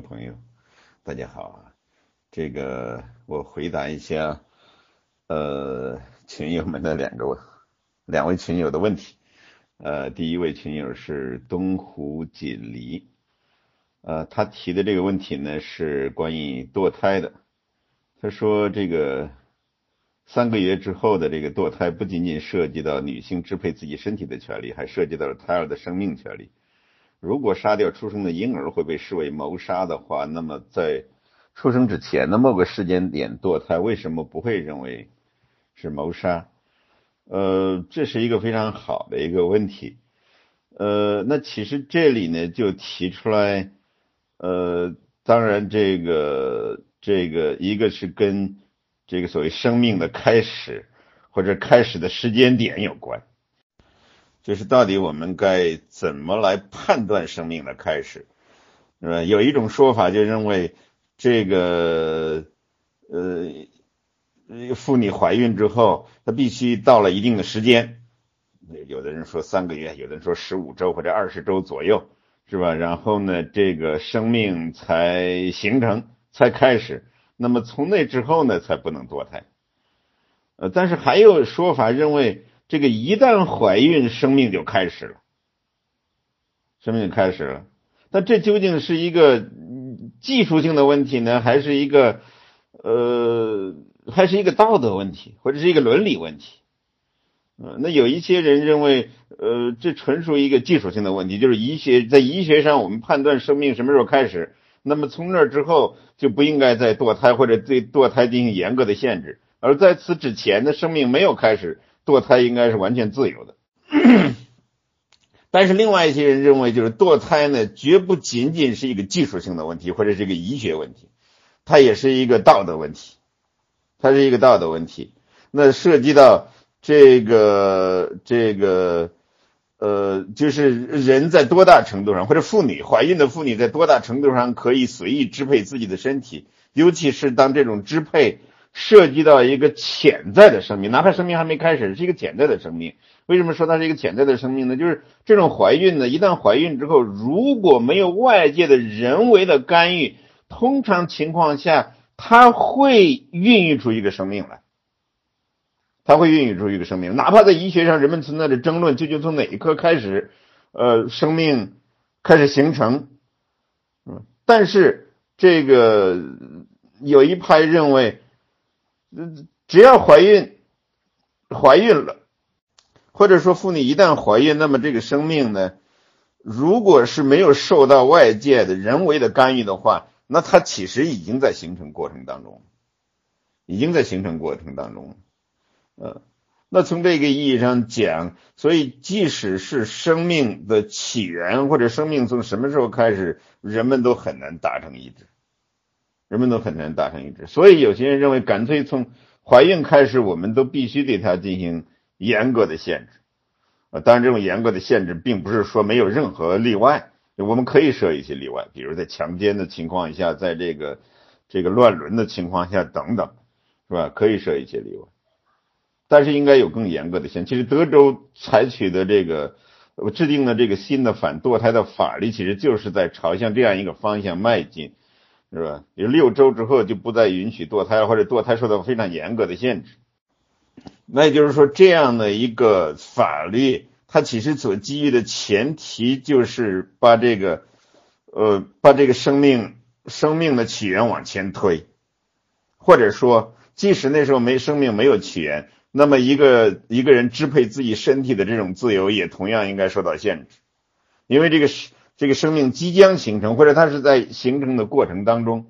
朋友，大家好啊！这个我回答一下呃群友们的两个问两位群友的问题。呃，第一位群友是东湖锦鲤，呃，他提的这个问题呢是关于堕胎的。他说这个三个月之后的这个堕胎不仅仅涉及到女性支配自己身体的权利，还涉及到了胎儿的生命权利。如果杀掉出生的婴儿会被视为谋杀的话，那么在出生之前的某个时间点堕胎，为什么不会认为是谋杀？呃，这是一个非常好的一个问题。呃，那其实这里呢就提出来，呃，当然这个这个一个是跟这个所谓生命的开始或者开始的时间点有关。就是到底我们该怎么来判断生命的开始？是吧？有一种说法就认为，这个呃，妇女怀孕之后，她必须到了一定的时间，有的人说三个月，有的人说十五周或者二十周左右，是吧？然后呢，这个生命才形成，才开始。那么从那之后呢，才不能堕胎。呃，但是还有说法认为。这个一旦怀孕，生命就开始了，生命就开始了。那这究竟是一个技术性的问题呢，还是一个呃，还是一个道德问题，或者是一个伦理问题？呃，那有一些人认为，呃，这纯属一个技术性的问题，就是医学在医学上，我们判断生命什么时候开始，那么从那之后就不应该再堕胎，或者对堕胎进行严格的限制，而在此之前的生命没有开始。堕胎应该是完全自由的，但是另外一些人认为，就是堕胎呢，绝不仅仅是一个技术性的问题，或者是一个医学问题，它也是一个道德问题，它是一个道德问题。那涉及到这个这个呃，就是人在多大程度上，或者妇女怀孕的妇女在多大程度上可以随意支配自己的身体，尤其是当这种支配。涉及到一个潜在的生命，哪怕生命还没开始，是一个潜在的生命。为什么说它是一个潜在的生命呢？就是这种怀孕呢，一旦怀孕之后，如果没有外界的人为的干预，通常情况下，它会孕育出一个生命来。它会孕育出一个生命，哪怕在医学上，人们存在着争论，究竟从哪一刻开始，呃，生命开始形成？嗯，但是这个有一派认为。只要怀孕，怀孕了，或者说妇女一旦怀孕，那么这个生命呢，如果是没有受到外界的人为的干预的话，那它其实已经在形成过程当中，已经在形成过程当中，呃，那从这个意义上讲，所以即使是生命的起源或者生命从什么时候开始，人们都很难达成一致。人们都很难达成一致，所以有些人认为，干脆从怀孕开始，我们都必须对它进行严格的限制。啊，当然，这种严格的限制并不是说没有任何例外，我们可以设一些例外，比如在强奸的情况下，在这个这个乱伦的情况下等等，是吧？可以设一些例外，但是应该有更严格的限。其实德州采取的这个制定的这个新的反堕胎的法律，其实就是在朝向这样一个方向迈进。是吧？有六周之后就不再允许堕胎，或者堕胎受到非常严格的限制。那也就是说，这样的一个法律，它其实所基于的前提就是把这个，呃，把这个生命生命的起源往前推，或者说，即使那时候没生命没有起源，那么一个一个人支配自己身体的这种自由也同样应该受到限制，因为这个是。这个生命即将形成，或者它是在形成的过程当中，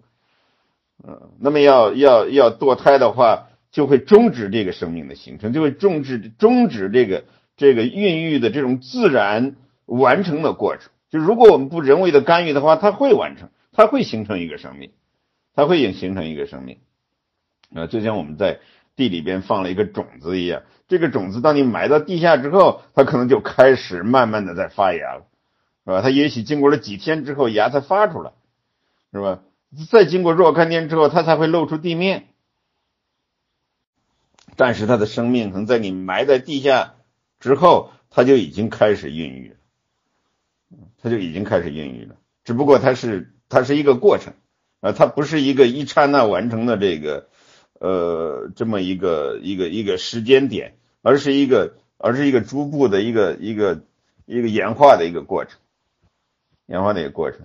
嗯，那么要要要堕胎的话，就会终止这个生命的形成，就会终止终止这个这个孕育的这种自然完成的过程。就如果我们不人为的干预的话，它会完成，它会形成一个生命，它会形形成一个生命，啊，就像我们在地里边放了一个种子一样，这个种子当你埋到地下之后，它可能就开始慢慢的在发芽了。是吧？它也许经过了几天之后，芽才发出来，是吧？再经过若干天之后，它才会露出地面。但是它的生命可能在你埋在地下之后，它就已经开始孕育了，它就已经开始孕育了。只不过它是它是一个过程啊，它不是一个一刹那完成的这个呃这么一个一个一个时间点，而是一个而是一个逐步的一个一个一个演化的一个过程，演化的一个过程。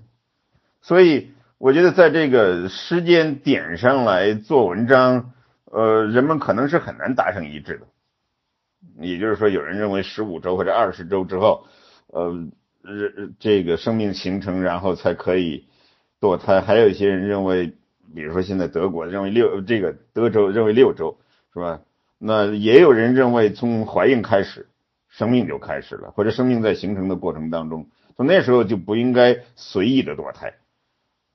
所以我觉得在这个时间点上来做文章，呃，人们可能是很难达成一致的。也就是说，有人认为十五周或者二十周之后，呃，这个生命形成，然后才可以堕胎；还有一些人认为，比如说现在德国认为六，这个德州认为六周，是吧？那也有人认为从怀孕开始，生命就开始了，或者生命在形成的过程当中，从那时候就不应该随意的堕胎，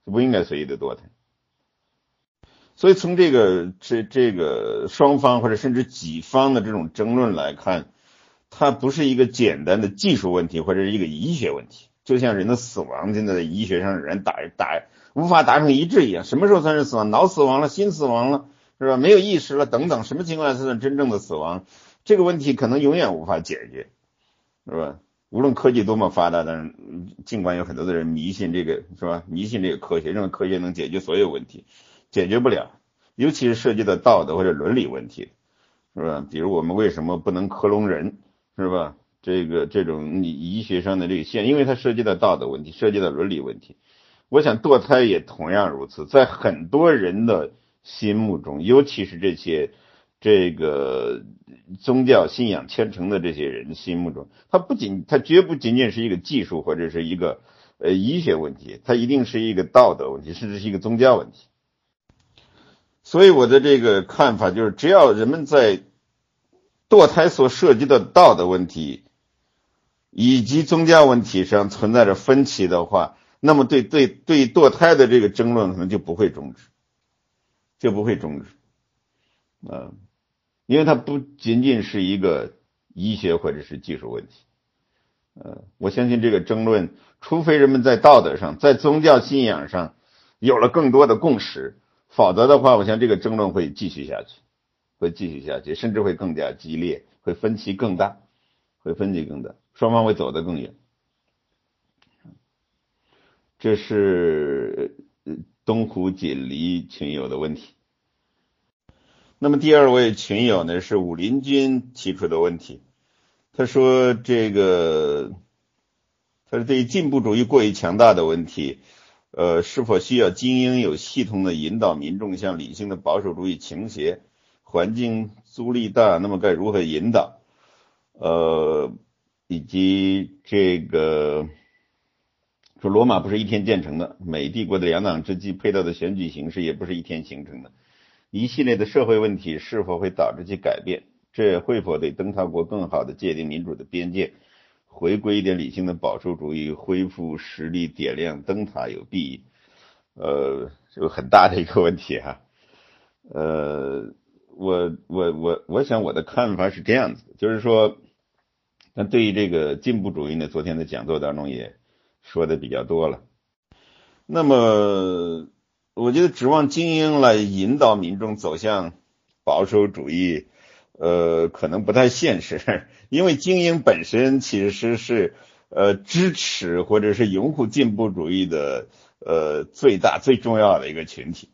就不应该随意的堕胎。所以从这个这这个双方或者甚至己方的这种争论来看，它不是一个简单的技术问题或者是一个医学问题，就像人的死亡现在在医学上人打打无法达成一致一样，什么时候算是死亡？脑死亡了，心死亡了，是吧？没有意识了等等，什么情况下才算真正的死亡？这个问题可能永远无法解决，是吧？无论科技多么发达，但是尽管有很多的人迷信这个，是吧？迷信这个科学，认为科学能解决所有问题。解决不了，尤其是涉及到道德或者伦理问题，是吧？比如我们为什么不能克隆人，是吧？这个这种医学上的这个线，因为它涉及到道德问题，涉及到伦理问题。我想堕胎也同样如此，在很多人的心目中，尤其是这些这个宗教信仰虔诚的这些人心目中，它不仅它绝不仅仅是一个技术或者是一个呃医学问题，它一定是一个道德问题，甚至是一个宗教问题。所以我的这个看法就是，只要人们在堕胎所涉及的道德问题以及宗教问题上存在着分歧的话，那么对对对堕胎的这个争论可能就不会终止，就不会终止，啊，因为它不仅仅是一个医学或者是技术问题，呃，我相信这个争论，除非人们在道德上、在宗教信仰上有了更多的共识。否则的话，我想这个争论会继续下去，会继续下去，甚至会更加激烈，会分歧更大，会分歧更大，双方会走得更远。这是东湖锦鲤群友的问题。那么第二位群友呢，是武林军提出的问题。他说：“这个，他说对于进步主义过于强大的问题。”呃，是否需要精英有系统的引导民众向理性的保守主义倾斜？环境阻力大，那么该如何引导？呃，以及这个说罗马不是一天建成的，美帝国的两党之际配套的选举形式也不是一天形成的，一系列的社会问题是否会导致其改变？这会否对灯塔国更好的界定民主的边界？回归一点理性的保守主义，恢复实力，点亮灯塔有裨。呃，就很大的一个问题哈。呃，我我我我想我的看法是这样子，就是说，那对于这个进步主义呢，昨天的讲座当中也说的比较多了。那么，我觉得指望精英来引导民众走向保守主义。呃，可能不太现实，因为精英本身其实是呃支持或者是拥护进步主义的呃最大最重要的一个群体。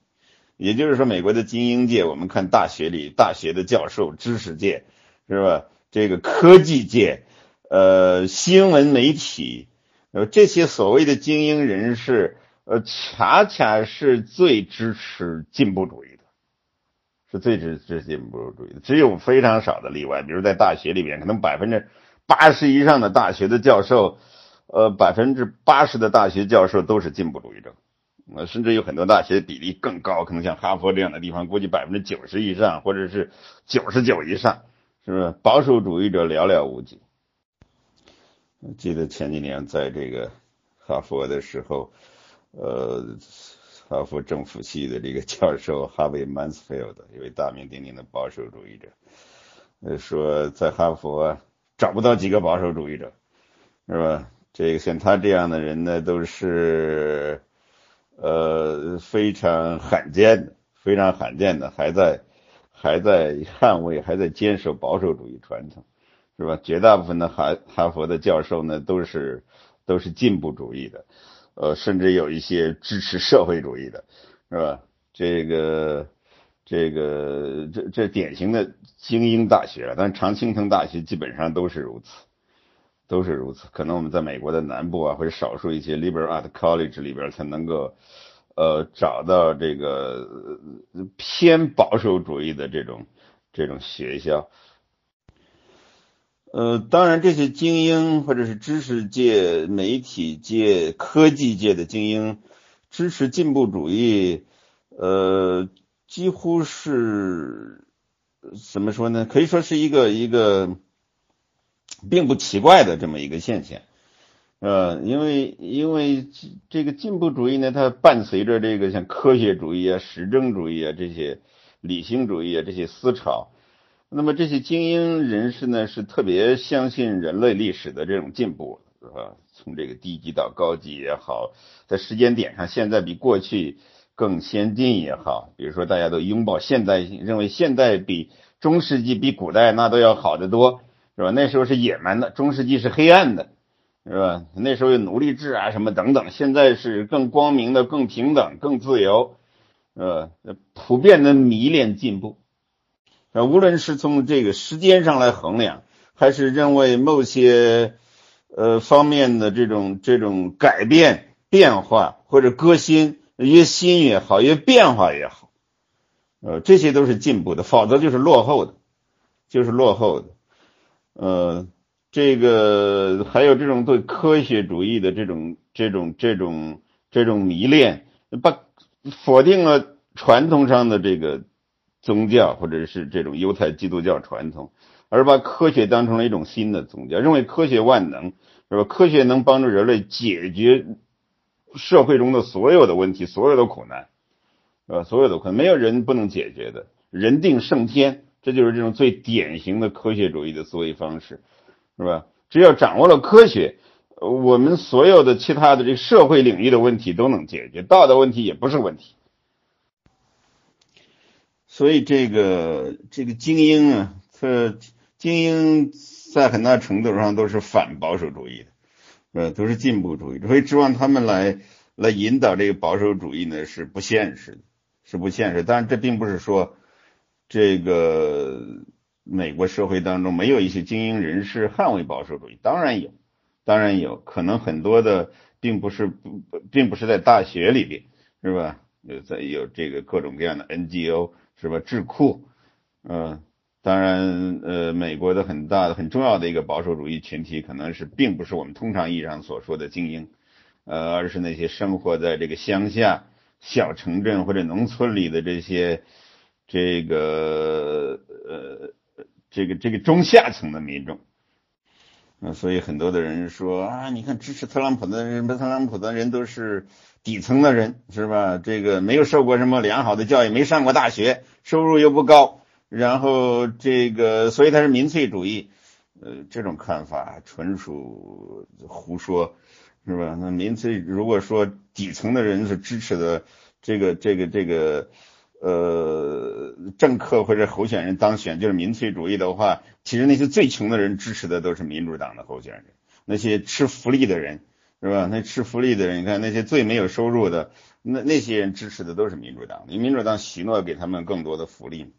也就是说，美国的精英界，我们看大学里大学的教授、知识界是吧？这个科技界、呃新闻媒体，呃这些所谓的精英人士，呃恰恰是最支持进步主义的。是最支持进步主义的，只有非常少的例外，比如在大学里面，可能百分之八十以上的大学的教授，呃，百分之八十的大学教授都是进步主义者，呃，甚至有很多大学比例更高，可能像哈佛这样的地方，估计百分之九十以上，或者是九十九以上，是不是？保守主义者寥寥无几。记得前几年在这个哈佛的时候，呃。哈佛政府系的这个教授哈维·曼斯菲尔德，一位大名鼎鼎的保守主义者，呃，说在哈佛找不到几个保守主义者，是吧？这个像他这样的人呢，都是呃非常罕见的，非常罕见的，还在还在捍卫，还在坚守保守主义传统，是吧？绝大部分的哈哈佛的教授呢，都是都是进步主义的。呃，甚至有一些支持社会主义的，是吧？这个这个这这典型的精英大学，但常青藤大学基本上都是如此，都是如此。可能我们在美国的南部啊，或者少数一些 liberal art college 里边才能够。呃，找到这个偏保守主义的这种这种学校，呃，当然这些精英或者是知识界、媒体界、科技界的精英支持进步主义，呃，几乎是怎么说呢？可以说是一个一个并不奇怪的这么一个现象。呃，因为因为这个进步主义呢，它伴随着这个像科学主义啊、实证主义啊这些理性主义啊这些思潮，那么这些精英人士呢，是特别相信人类历史的这种进步，是吧？从这个低级到高级也好，在时间点上，现在比过去更先进也好，比如说大家都拥抱现代，认为现代比中世纪比古代那都要好得多，是吧？那时候是野蛮的，中世纪是黑暗的。是吧？那时候有奴隶制啊，什么等等。现在是更光明的、更平等、更自由，呃，普遍的迷恋进步。啊，无论是从这个时间上来衡量，还是认为某些呃方面的这种这种改变、变化或者革新，越新越好，越变化越好，呃，这些都是进步的，否则就是落后的，就是落后的，呃。这个还有这种对科学主义的这种这种这种这种迷恋，把否定了传统上的这个宗教或者是这种犹太基督教传统，而把科学当成了一种新的宗教，认为科学万能，是吧？科学能帮助人类解决社会中的所有的问题，所有的苦难，呃，所有的困难，没有人不能解决的，人定胜天，这就是这种最典型的科学主义的思维方式。是吧？只要掌握了科学，我们所有的其他的这社会领域的问题都能解决，道德问题也不是问题。所以这个这个精英啊，这精英在很大程度上都是反保守主义的，呃，都是进步主义。所以指望他们来来引导这个保守主义呢，是不现实的，是不现实。当然，这并不是说这个。美国社会当中没有一些精英人士捍卫保守主义，当然有，当然有可能很多的并不是不并不是在大学里边，是吧？有在有这个各种各样的 NGO 是吧？智库，嗯，当然呃，美国的很大的很重要的一个保守主义群体，可能是并不是我们通常意义上所说的精英，呃，而是那些生活在这个乡下小城镇或者农村里的这些这个呃。这个这个中下层的民众，啊，所以很多的人说啊，你看支持特朗普的人，特朗普的人都是底层的人，是吧？这个没有受过什么良好的教育，没上过大学，收入又不高，然后这个，所以他是民粹主义，呃，这种看法纯属胡说，是吧？那民粹如果说底层的人是支持的，这个这个这个。呃，政客或者候选人当选就是民粹主义的话，其实那些最穷的人支持的都是民主党的候选人，那些吃福利的人是吧？那吃福利的人，你看那些最没有收入的，那那些人支持的都是民主党，因为民主党许诺给他们更多的福利。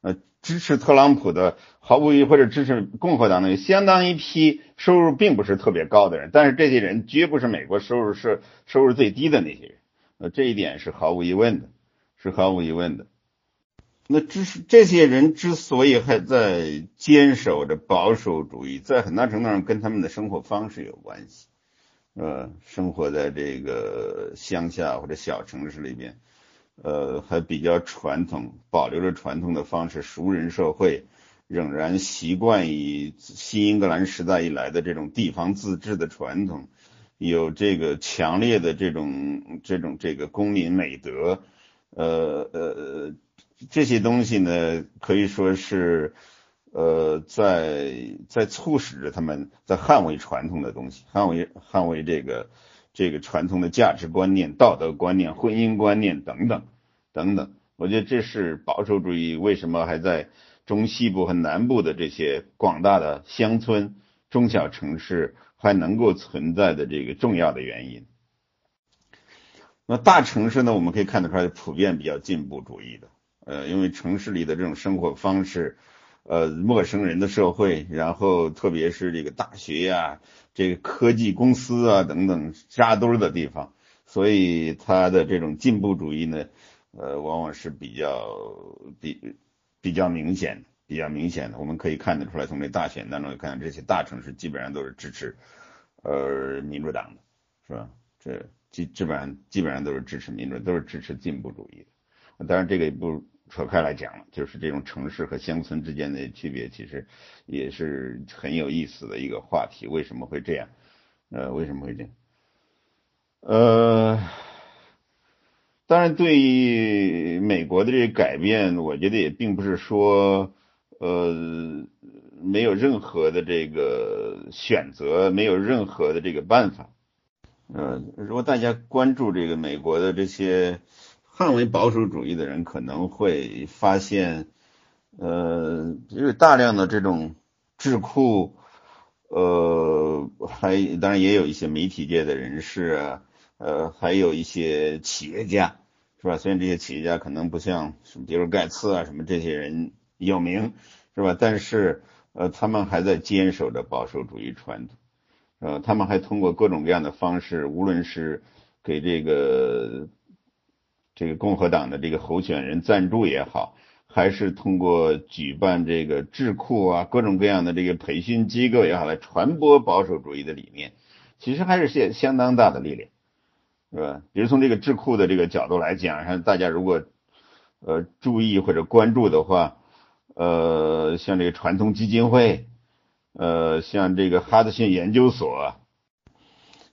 呃，支持特朗普的毫无疑或者支持共和党的相当一批收入并不是特别高的人，但是这些人绝不是美国收入是收入最低的那些人，呃，这一点是毫无疑问的。是毫无疑问的。那之这些人之所以还在坚守着保守主义，在很大程度上跟他们的生活方式有关系。呃，生活在这个乡下或者小城市里边，呃，还比较传统，保留着传统的方式，熟人社会，仍然习惯于新英格兰时代以来的这种地方自治的传统，有这个强烈的这种这种这个公民美德。呃呃，这些东西呢，可以说是呃，在在促使着他们在捍卫传统的东西，捍卫捍卫这个这个传统的价值观念、道德观念、婚姻观念等等等等。我觉得这是保守主义为什么还在中西部和南部的这些广大的乡村、中小城市还能够存在的这个重要的原因。那大城市呢，我们可以看得出来，普遍比较进步主义的。呃，因为城市里的这种生活方式，呃，陌生人的社会，然后特别是这个大学呀、这个科技公司啊等等扎堆的地方，所以他的这种进步主义呢，呃，往往是比较比比较明显、比较明显的。我们可以看得出来，从这大选当中看，这些大城市基本上都是支持呃民主党的，是吧？这基基本上基本上都是支持民主，都是支持进步主义的。当然，这个也不。扯开来讲了，就是这种城市和乡村之间的区别，其实也是很有意思的一个话题。为什么会这样？呃，为什么会这样？呃，当然，对于美国的这个改变，我觉得也并不是说呃没有任何的这个选择，没有任何的这个办法。呃，如果大家关注这个美国的这些。捍卫保守主义的人可能会发现，呃，因为大量的这种智库，呃，还当然也有一些媒体界的人士，呃，还有一些企业家，是吧？虽然这些企业家可能不像什么比如盖茨啊什么这些人有名，是吧？但是，呃，他们还在坚守着保守主义传统，呃，他们还通过各种各样的方式，无论是给这个。这个共和党的这个候选人赞助也好，还是通过举办这个智库啊，各种各样的这个培训机构也好，来传播保守主义的理念，其实还是相相当大的力量，是吧？比如从这个智库的这个角度来讲，像大家如果呃注意或者关注的话，呃，像这个传统基金会，呃，像这个哈德逊研究所，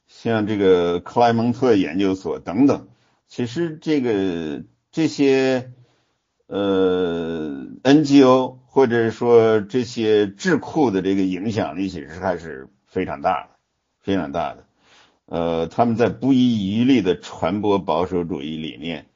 像这个克莱蒙特研究所等等。其实这个这些呃 NGO 或者说这些智库的这个影响力，其实还是非常大的，非常大的。呃，他们在不遗余力的传播保守主义理念，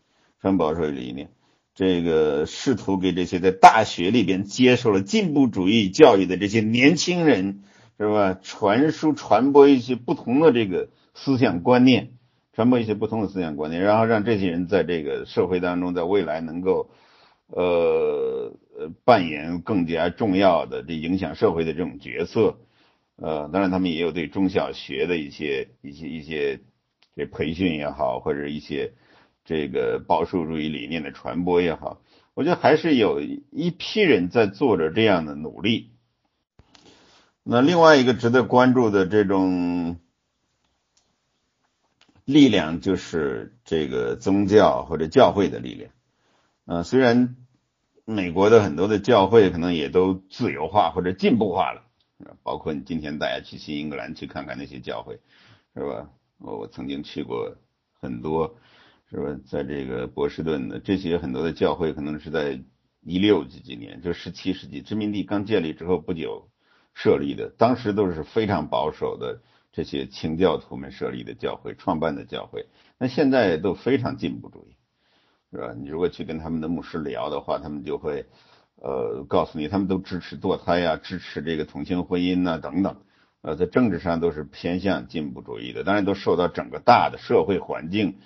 传保守理念，这个试图给这些在大学里边接受了进步主义教育的这些年轻人，是吧？传输传播一些不同的这个思想观念。传播一些不同的思想观念，然后让这些人在这个社会当中，在未来能够呃扮演更加重要的这影响社会的这种角色。呃，当然他们也有对中小学的一些一些一些这培训也好，或者一些这个保守主义理念的传播也好，我觉得还是有一批人在做着这样的努力。那另外一个值得关注的这种。力量就是这个宗教或者教会的力量，呃，虽然美国的很多的教会可能也都自由化或者进步化了，包括你今天大家去新英格兰去看看那些教会，是吧？我我曾经去过很多，是吧？在这个波士顿的这些很多的教会，可能是在一六几几年，就十七世纪殖民地刚建立之后不久设立的，当时都是非常保守的。这些清教徒们设立的教会、创办的教会，那现在都非常进步主义，是吧？你如果去跟他们的牧师聊的话，他们就会呃告诉你，他们都支持堕胎呀，支持这个同性婚姻呐等等，呃，在政治上都是偏向进步主义的，当然都受到整个大的社会环境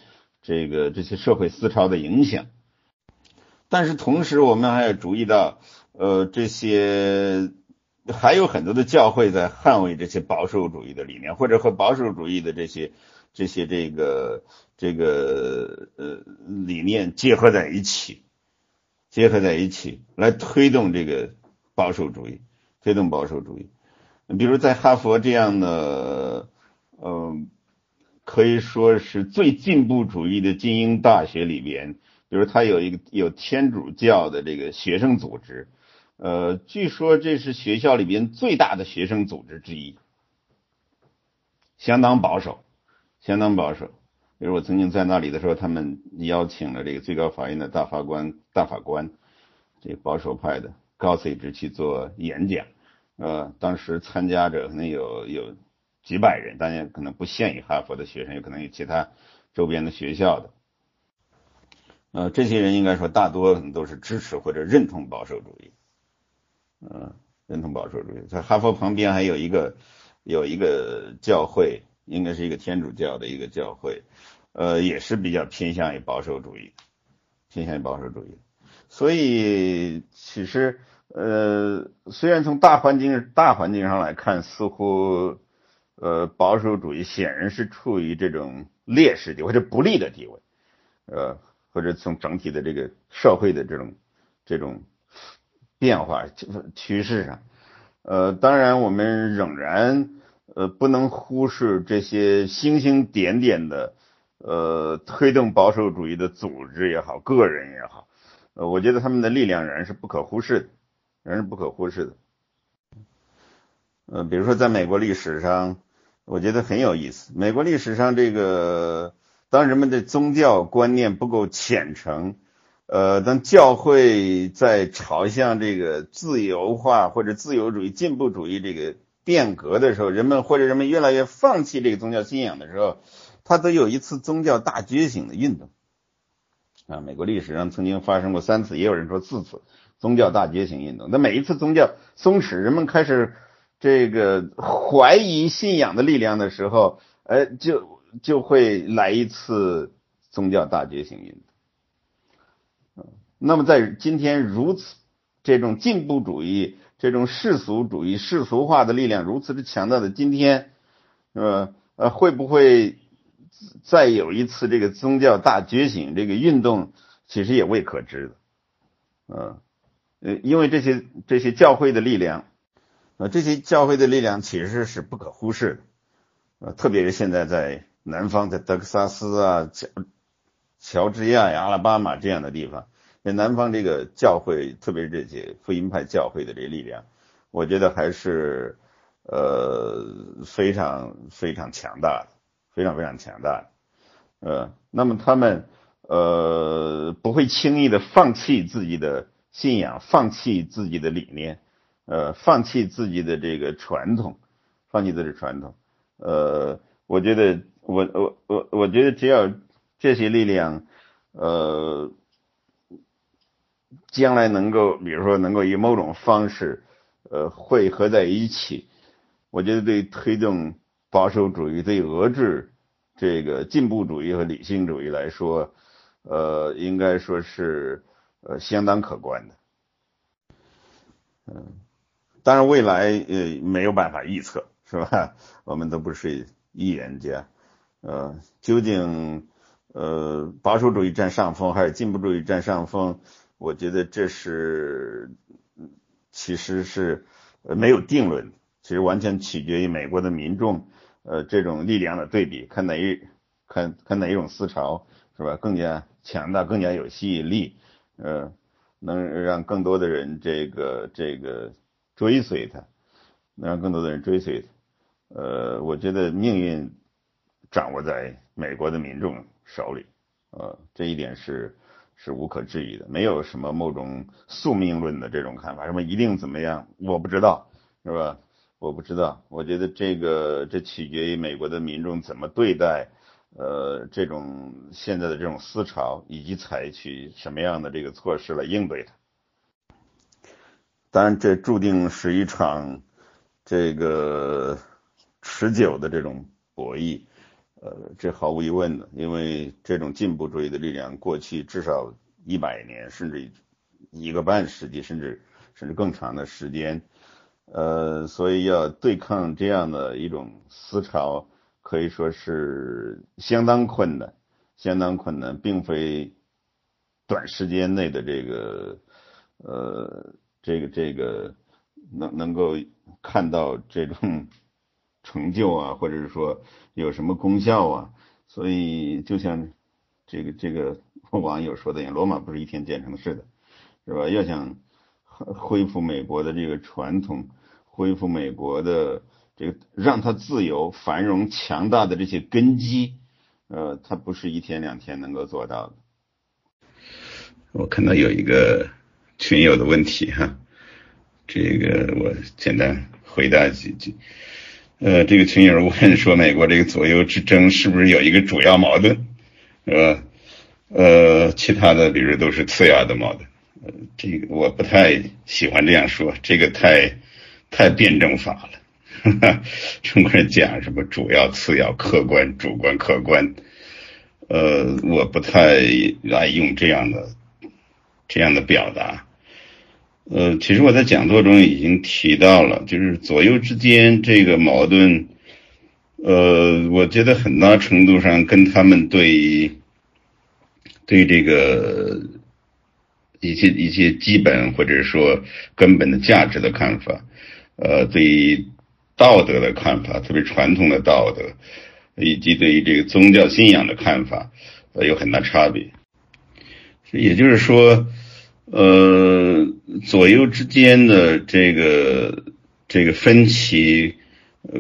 这个这些社会思潮的影响。但是同时，我们还要注意到，呃，这些。还有很多的教会在捍卫这些保守主义的理念，或者和保守主义的这些、这些这个、这个呃理念结合在一起，结合在一起来推动这个保守主义，推动保守主义。比如在哈佛这样的，嗯，可以说是最进步主义的精英大学里边，比如它有一个有天主教的这个学生组织。呃，据说这是学校里边最大的学生组织之一，相当保守，相当保守。比如我曾经在那里的时候，他们邀请了这个最高法院的大法官、大法官，这个保守派的高素质去做演讲。呃，当时参加者可能有有几百人，当然可能不限于哈佛的学生，有可能有其他周边的学校的。呃，这些人应该说大多都是支持或者认同保守主义。嗯，认同保守主义，在哈佛旁边还有一个有一个教会，应该是一个天主教的一个教会，呃，也是比较偏向于保守主义，偏向于保守主义。所以其实，呃，虽然从大环境大环境上来看，似乎，呃，保守主义显然是处于这种劣势地位或者不利的地位，呃，或者从整体的这个社会的这种这种变化趋势上，呃，当然我们仍然呃不能忽视这些星星点点的呃推动保守主义的组织也好，个人也好。呃，我觉得他们的力量仍然是不可忽视的，仍然是不可忽视的。呃，比如说在美国历史上，我觉得很有意思。美国历史上，这个当人们的宗教观念不够虔诚，呃，当教会在朝向这个自由化或者自由主义、进步主义这个变革的时候，人们或者人们越来越放弃这个宗教信仰的时候，它都有一次宗教大觉醒的运动。啊，美国历史上曾经发生过三次，也有人说四次宗教大觉醒运动。那每一次宗教松弛，人们开始这个怀疑信仰的力量的时候，呃，就就会来一次宗教大觉醒运动。那么在今天如此这种进步主义、这种世俗主义、世俗化的力量如此之强大的今天，呃呃，会不会？再有一次这个宗教大觉醒这个运动，其实也未可知的，呃，呃，因为这些这些教会的力量，呃，这些教会的力量其实是不可忽视的，呃，特别是现在在南方，在德克萨斯啊、乔乔治亚呀、阿拉巴马这样的地方，在南方这个教会，特别是这些福音派教会的这力量，我觉得还是呃非常非常强大的。非常非常强大的，呃，那么他们呃不会轻易的放弃自己的信仰，放弃自己的理念，呃，放弃自己的这个传统，放弃自己的传统，呃，我觉得我我我我觉得只要这些力量，呃，将来能够，比如说能够以某种方式，呃，汇合在一起，我觉得对推动。保守主义对遏制这个进步主义和理性主义来说，呃，应该说是呃相当可观的。嗯，当然未来呃没有办法预测，是吧？我们都不是预言家。呃，究竟呃保守主义占上风还是进步主义占上风？我觉得这是其实是没有定论，其实完全取决于美国的民众。呃，这种力量的对比，看哪一看看哪一种思潮是吧，更加强大，更加有吸引力，呃，能让更多的人这个这个追随他，能让更多的人追随他。呃，我觉得命运掌握在美国的民众手里，呃，这一点是是无可置疑的，没有什么某种宿命论的这种看法，什么一定怎么样，我不知道，是吧？我不知道，我觉得这个这取决于美国的民众怎么对待，呃，这种现在的这种思潮，以及采取什么样的这个措施来应对它。当然，这注定是一场这个持久的这种博弈，呃，这毫无疑问的，因为这种进步主义的力量，过去至少一百年，甚至一个半世纪，甚至甚至更长的时间。呃，所以要对抗这样的一种思潮，可以说是相当困难，相当困难，并非短时间内的这个呃，这个这个能能够看到这种成就啊，或者是说有什么功效啊。所以就像这个这个网友说的一样，罗马不是一天建成的，是的，是吧？要想。恢复美国的这个传统，恢复美国的这个让它自由、繁荣、强大的这些根基，呃，它不是一天两天能够做到的。我看到有一个群友的问题哈，这个我简单回答几句。呃，这个群友问说，美国这个左右之争是不是有一个主要矛盾？呃呃，其他的比如都是次要的矛盾。呃这个我不太喜欢这样说，这个太太辩证法了。哈 哈中国人讲什么主要、次要、客观、主观、客观，呃，我不太爱用这样的这样的表达。呃，其实我在讲座中已经提到了，就是左右之间这个矛盾，呃，我觉得很大程度上跟他们对对这个一些一些基本或者说根本的价值的看法，呃，对道德的看法，特别传统的道德，以及对于这个宗教信仰的看法，呃，有很大差别。也就是说。呃，左右之间的这个这个分歧，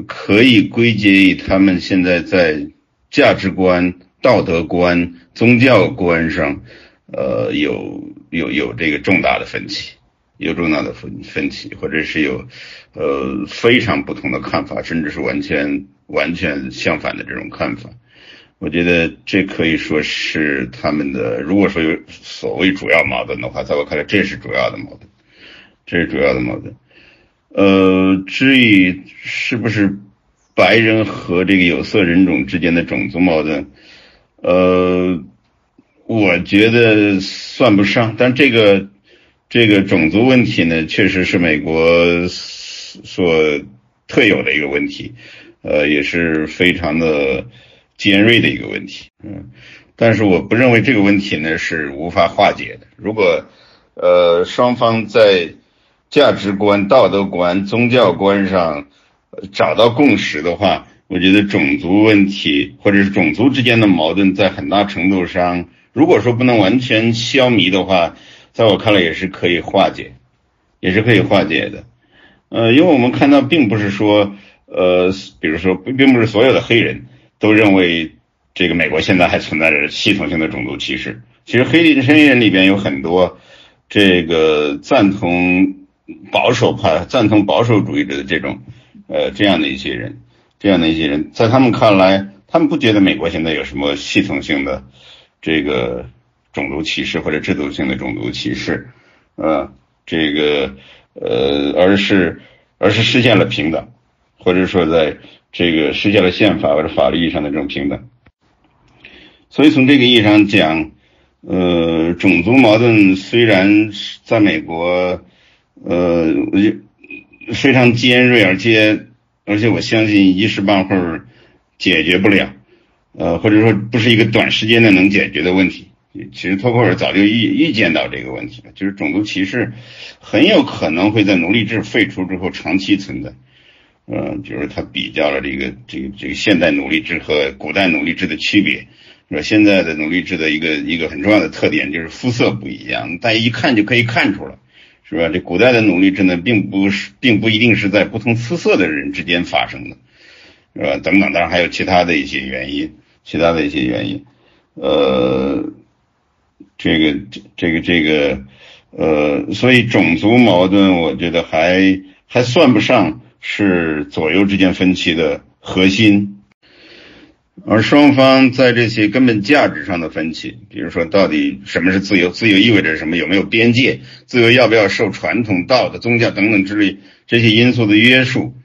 可以归结于他们现在在价值观、道德观、宗教观上，呃，有有有这个重大的分歧，有重大的分分歧，或者是有呃非常不同的看法，甚至是完全完全相反的这种看法。我觉得这可以说是他们的，如果说有所谓主要矛盾的话，在我看来，这是主要的矛盾，这是主要的矛盾。呃，至于是不是白人和这个有色人种之间的种族矛盾，呃，我觉得算不上。但这个这个种族问题呢，确实是美国所特有的一个问题，呃，也是非常的。尖锐的一个问题，嗯，但是我不认为这个问题呢是无法化解的。如果呃双方在价值观、道德观、宗教观上找到共识的话，我觉得种族问题或者是种族之间的矛盾，在很大程度上，如果说不能完全消弭的话，在我看来也是可以化解，也是可以化解的。呃，因为我们看到，并不是说呃，比如说，并不是所有的黑人。都认为这个美国现在还存在着系统性的种族歧视。其实黑人黑人里边有很多这个赞同保守派、赞同保守主义者的这种呃这样的一些人，这样的一些人，在他们看来，他们不觉得美国现在有什么系统性的这个种族歧视或者制度性的种族歧视，呃，这个呃，而是而是实现了平等，或者说在。这个实现了宪法或者法律意义上的这种平等，所以从这个意义上讲，呃，种族矛盾虽然在美国，呃，非常尖锐，而且而且我相信一时半会儿解决不了，呃，或者说不是一个短时间内能解决的问题。其实托克尔早就预预见到这个问题了，就是种族歧视很有可能会在奴隶制废除之后长期存在。嗯，就是他比较了这个这个这个现代奴隶制和古代奴隶制的区别，是吧？现在的奴隶制的一个一个很重要的特点就是肤色不一样，大家一看就可以看出来，是吧？这古代的奴隶制呢，并不是并不一定是在不同肤色的人之间发生的，是吧？等等，当然还有其他的一些原因，其他的一些原因，呃，这个这这个这个呃，所以种族矛盾，我觉得还还算不上。是左右之间分歧的核心，而双方在这些根本价值上的分歧，比如说到底什么是自由，自由意味着什么，有没有边界，自由要不要受传统道德、宗教等等之类这些因素的约束，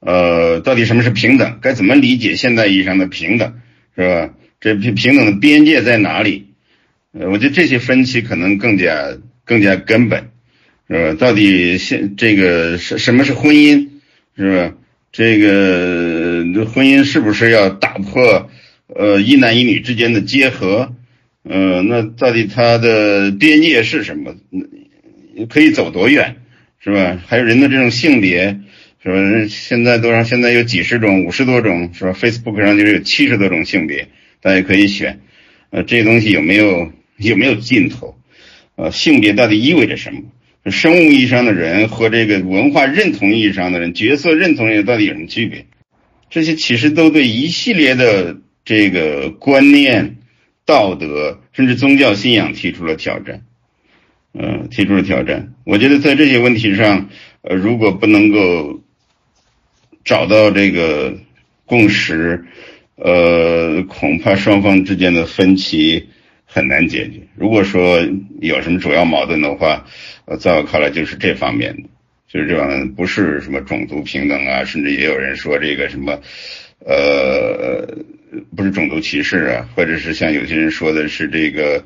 呃，到底什么是平等，该怎么理解现代意义上的平等，是吧？这平平等的边界在哪里？呃，我觉得这些分歧可能更加更加根本，是吧？到底现这个什什么是婚姻？是吧？这个婚姻是不是要打破呃一男一女之间的结合？呃，那到底它的边界是什么？可以走多远？是吧？还有人的这种性别，是吧？现在多少？现在有几十种、五十多种，是吧？Facebook 上就是有七十多种性别，大家可以选。呃，这些东西有没有有没有尽头？呃，性别到底意味着什么？生物意义上的人和这个文化认同意义上的人、角色认同人到底有什么区别？这些其实都对一系列的这个观念、道德甚至宗教信仰提出了挑战。嗯，提出了挑战。我觉得在这些问题上，呃，如果不能够找到这个共识，呃，恐怕双方之间的分歧很难解决。如果说有什么主要矛盾的话，呃，在我看来就是这方面的，就是这样，不是什么种族平等啊，甚至也有人说这个什么，呃，不是种族歧视啊，或者是像有些人说的是这个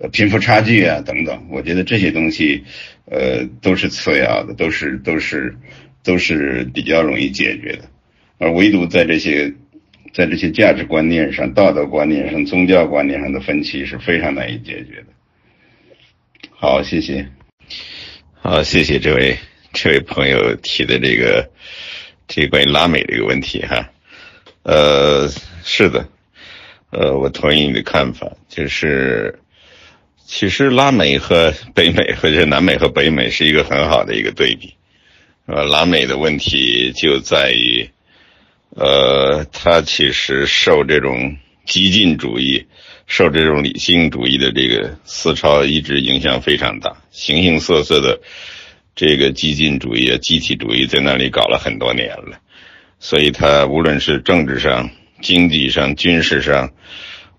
呃贫富差距啊等等，我觉得这些东西呃都是次要的，都是都是都是比较容易解决的，而唯独在这些在这些价值观念上、道德观念上、宗教观念上的分歧是非常难以解决的。好，谢谢。好，谢谢这位这位朋友提的这个这关于拉美这个问题哈。呃，是的，呃，我同意你的看法，就是其实拉美和北美或者南美和北美是一个很好的一个对比。呃，拉美的问题就在于，呃，他其实受这种激进主义。受这种理性主义的这个思潮一直影响非常大，形形色色的这个激进主义啊、集体主义在那里搞了很多年了，所以他无论是政治上、经济上、军事上，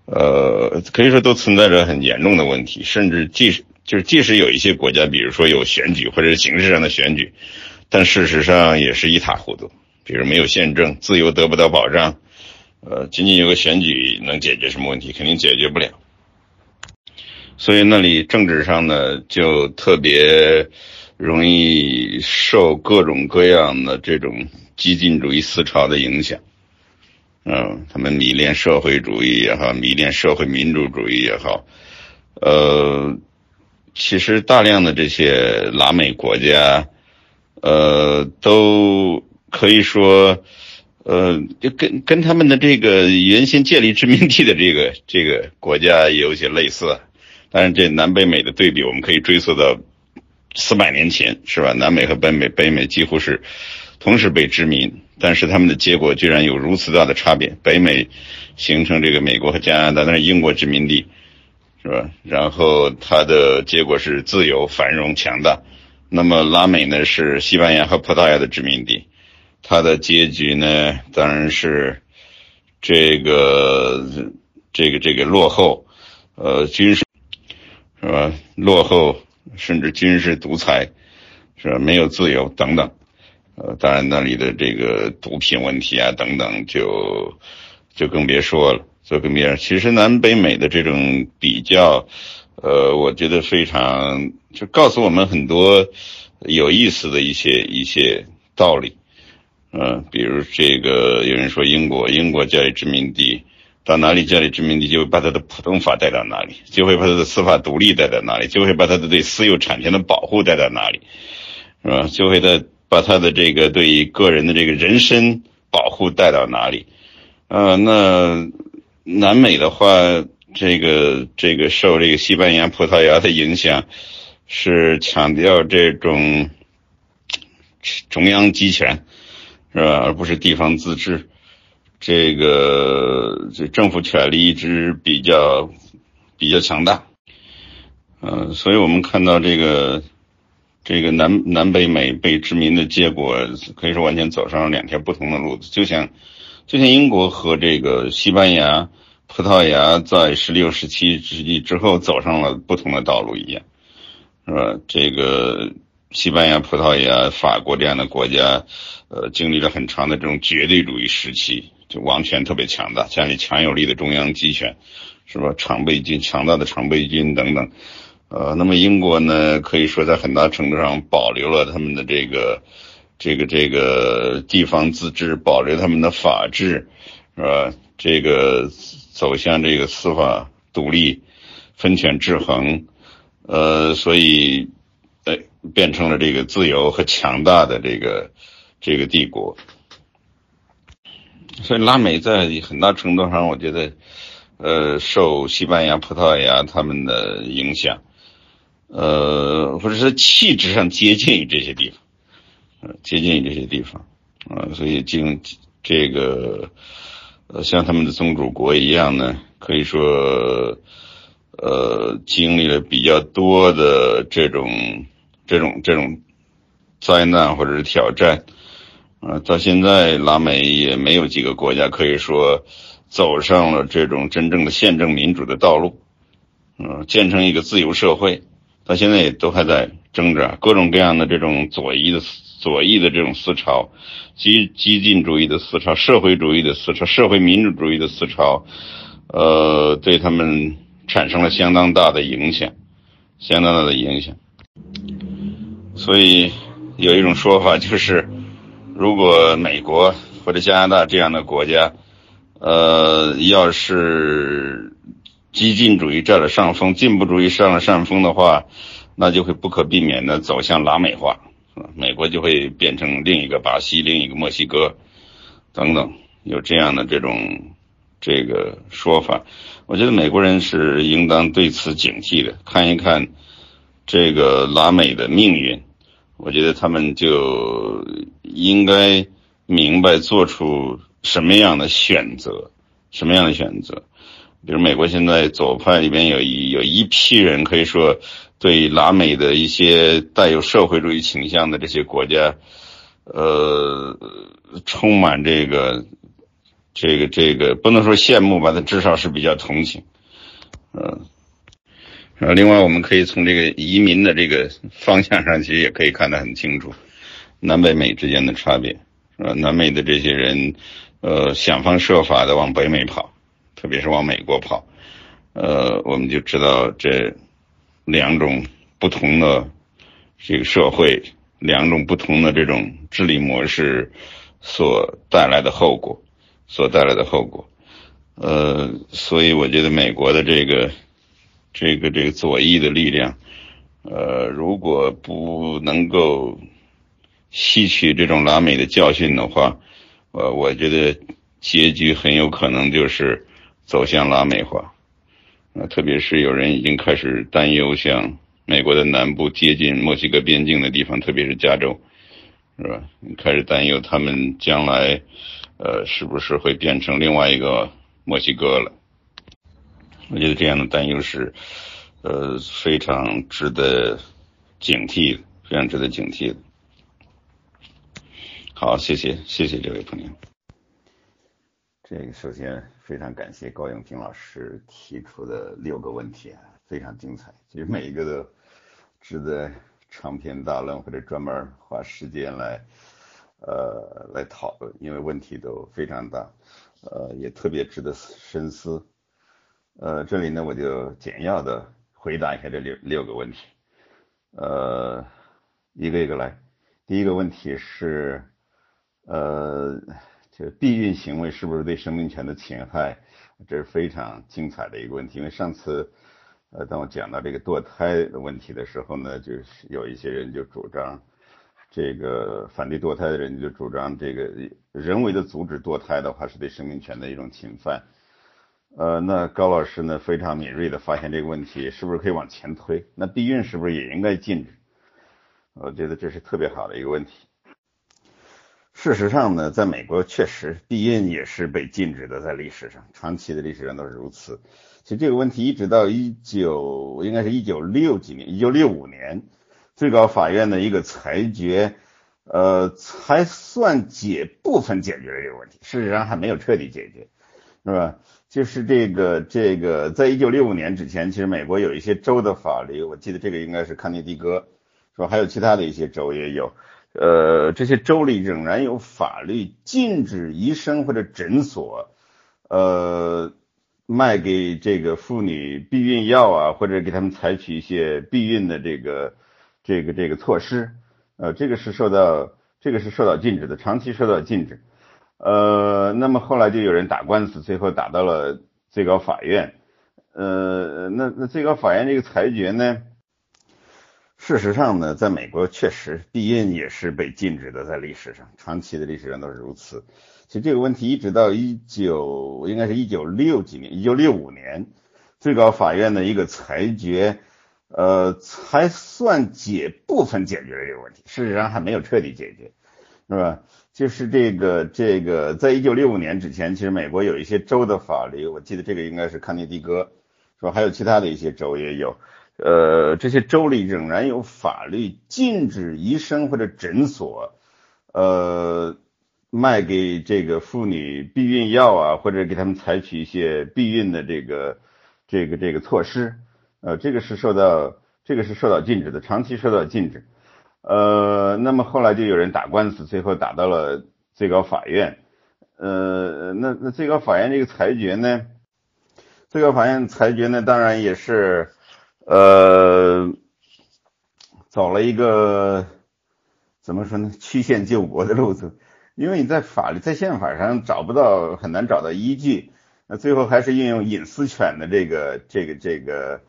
呃，可以说都存在着很严重的问题，甚至即使就是即使有一些国家，比如说有选举或者形式上的选举，但事实上也是一塌糊涂，比如没有宪政，自由得不到保障。呃，仅仅有个选举能解决什么问题？肯定解决不了。所以那里政治上呢，就特别容易受各种各样的这种激进主义思潮的影响。嗯，他们迷恋社会主义也好，迷恋社会民主主义也好。呃，其实大量的这些拉美国家，呃，都可以说。呃，就跟跟他们的这个原先建立殖民地的这个 这个国家有些类似，但是这南北美的对比，我们可以追溯到四百年前，是吧？南美和北美，北美几乎是同时被殖民，但是他们的结果居然有如此大的差别。北美形成这个美国和加拿大，那是英国殖民地，是吧？然后它的结果是自由、繁荣、强大。那么拉美呢，是西班牙和葡萄牙的殖民地。他的结局呢，当然是这个这个这个落后，呃，军事是吧？落后甚至军事独裁，是吧？没有自由等等，呃，当然那里的这个毒品问题啊等等，就就更别说了，就更别。其实南北美的这种比较，呃，我觉得非常就告诉我们很多有意思的一些一些道理。嗯，比如这个有人说英国，英国建立殖民地，到哪里建立殖民地，就会把他的普通法带到哪里，就会把他的司法独立带到哪里，就会把他的对私有产权的保护带到哪里，是吧？就会的把他的这个对个人的这个人身保护带到哪里？呃，那南美的话，这个这个受这个西班牙、葡萄牙的影响，是强调这种中央集权。是吧？而不是地方自治，这个这政府权力一直比较比较强大，嗯，所以我们看到这个这个南南北美被殖民的结果，可以说完全走上了两条不同的路子，就像就像英国和这个西班牙、葡萄牙在十六、十七世纪之后走上了不同的道路一样，是吧？这个。西班牙、葡萄牙、法国这样的国家，呃，经历了很长的这种绝对主义时期，就王权特别强大，家里强有力的中央集权，是吧？常备军、强大的常备军等等，呃，那么英国呢，可以说在很大程度上保留了他们的这个、这个、这个地方自治，保留他们的法治，是吧？这个走向这个司法独立、分权制衡，呃，所以。变成了这个自由和强大的这个这个帝国，所以拉美在很大程度上，我觉得，呃，受西班牙、葡萄牙他们的影响，呃，或者是气质上接近于这些地方，呃，接近于这些地方，啊，所以经这个，呃，像他们的宗主国一样呢，可以说，呃，经历了比较多的这种。这种这种灾难或者是挑战，啊，到现在拉美也没有几个国家可以说走上了这种真正的宪政民主的道路，嗯，建成一个自由社会，到现在也都还在挣扎，各种各样的这种左翼的左翼的这种思潮，激激进主义的思潮，社会主义的思潮，社会民主主义的思潮，呃，对他们产生了相当大的影响，相当大的影响。所以有一种说法就是，如果美国或者加拿大这样的国家，呃，要是激进主义占了上风，进步主义占了上风的话，那就会不可避免的走向拉美化，美国就会变成另一个巴西、另一个墨西哥等等，有这样的这种这个说法。我觉得美国人是应当对此警惕的，看一看这个拉美的命运。我觉得他们就应该明白做出什么样的选择，什么样的选择。比如美国现在左派里边有一有一批人，可以说对拉美的一些带有社会主义倾向的这些国家，呃，充满这个这个这个不能说羡慕吧，但至少是比较同情，嗯。呃另外我们可以从这个移民的这个方向上，其实也可以看得很清楚，南北美之间的差别，是吧？南美的这些人，呃，想方设法的往北美跑，特别是往美国跑，呃，我们就知道这两种不同的这个社会，两种不同的这种治理模式所带来的后果，所带来的后果，呃，所以我觉得美国的这个。这个这个左翼的力量，呃，如果不能够吸取这种拉美的教训的话，呃，我觉得结局很有可能就是走向拉美化。呃，特别是有人已经开始担忧，像美国的南部接近墨西哥边境的地方，特别是加州，是吧？开始担忧他们将来，呃，是不是会变成另外一个墨西哥了？我觉得这样的担忧是，呃，非常值得警惕，非常值得警惕的。好，谢谢，谢谢这位朋友。这个首先非常感谢高永平老师提出的六个问题啊，非常精彩。其实每一个都值得长篇大论或者专门花时间来，呃，来讨论，因为问题都非常大，呃，也特别值得深思。呃，这里呢，我就简要的回答一下这六六个问题，呃，一个一个来。第一个问题是，呃，这避孕行为是不是对生命权的侵害？这是非常精彩的一个问题。因为上次，呃，当我讲到这个堕胎的问题的时候呢，就是有一些人就主张，这个反对堕胎的人就主张，这个人为的阻止堕胎的话，是对生命权的一种侵犯。呃，那高老师呢非常敏锐的发现这个问题，是不是可以往前推？那避孕是不是也应该禁止？我觉得这是特别好的一个问题。事实上呢，在美国确实避孕也是被禁止的，在历史上，长期的历史上都是如此。其实这个问题一直到一九，应该是一九六几年，一九六五年，最高法院的一个裁决，呃，才算解部分解决了这个问题。事实上还没有彻底解决，是吧？就是这个这个，在一九六五年之前，其实美国有一些州的法律，我记得这个应该是康涅狄格，说还有其他的一些州也有，呃，这些州里仍然有法律禁止医生或者诊所，呃，卖给这个妇女避孕药啊，或者给他们采取一些避孕的这个这个这个措施，呃，这个是受到这个是受到禁止的，长期受到禁止。呃，那么后来就有人打官司，最后打到了最高法院。呃，那那最高法院这个裁决呢？事实上呢，在美国确实避孕也是被禁止的，在历史上，长期的历史上都是如此。其实这个问题一直到一九，应该是一九六几年，一九六五年，最高法院的一个裁决，呃，才算解部分解决了这个问题。事实上还没有彻底解决，是吧？就是这个这个，在一九六五年之前，其实美国有一些州的法律，我记得这个应该是康涅狄格，说还有其他的一些州也有，呃，这些州里仍然有法律禁止医生或者诊所，呃，卖给这个妇女避孕药啊，或者给他们采取一些避孕的这个这个这个措施，呃，这个是受到这个是受到禁止的，长期受到禁止。呃，那么后来就有人打官司，最后打到了最高法院。呃，那那最高法院这个裁决呢？最高法院裁决呢，当然也是呃走了一个怎么说呢？曲线救国的路子，因为你在法律在宪法上找不到，很难找到依据。那最后还是运用隐私权的这个这个这个。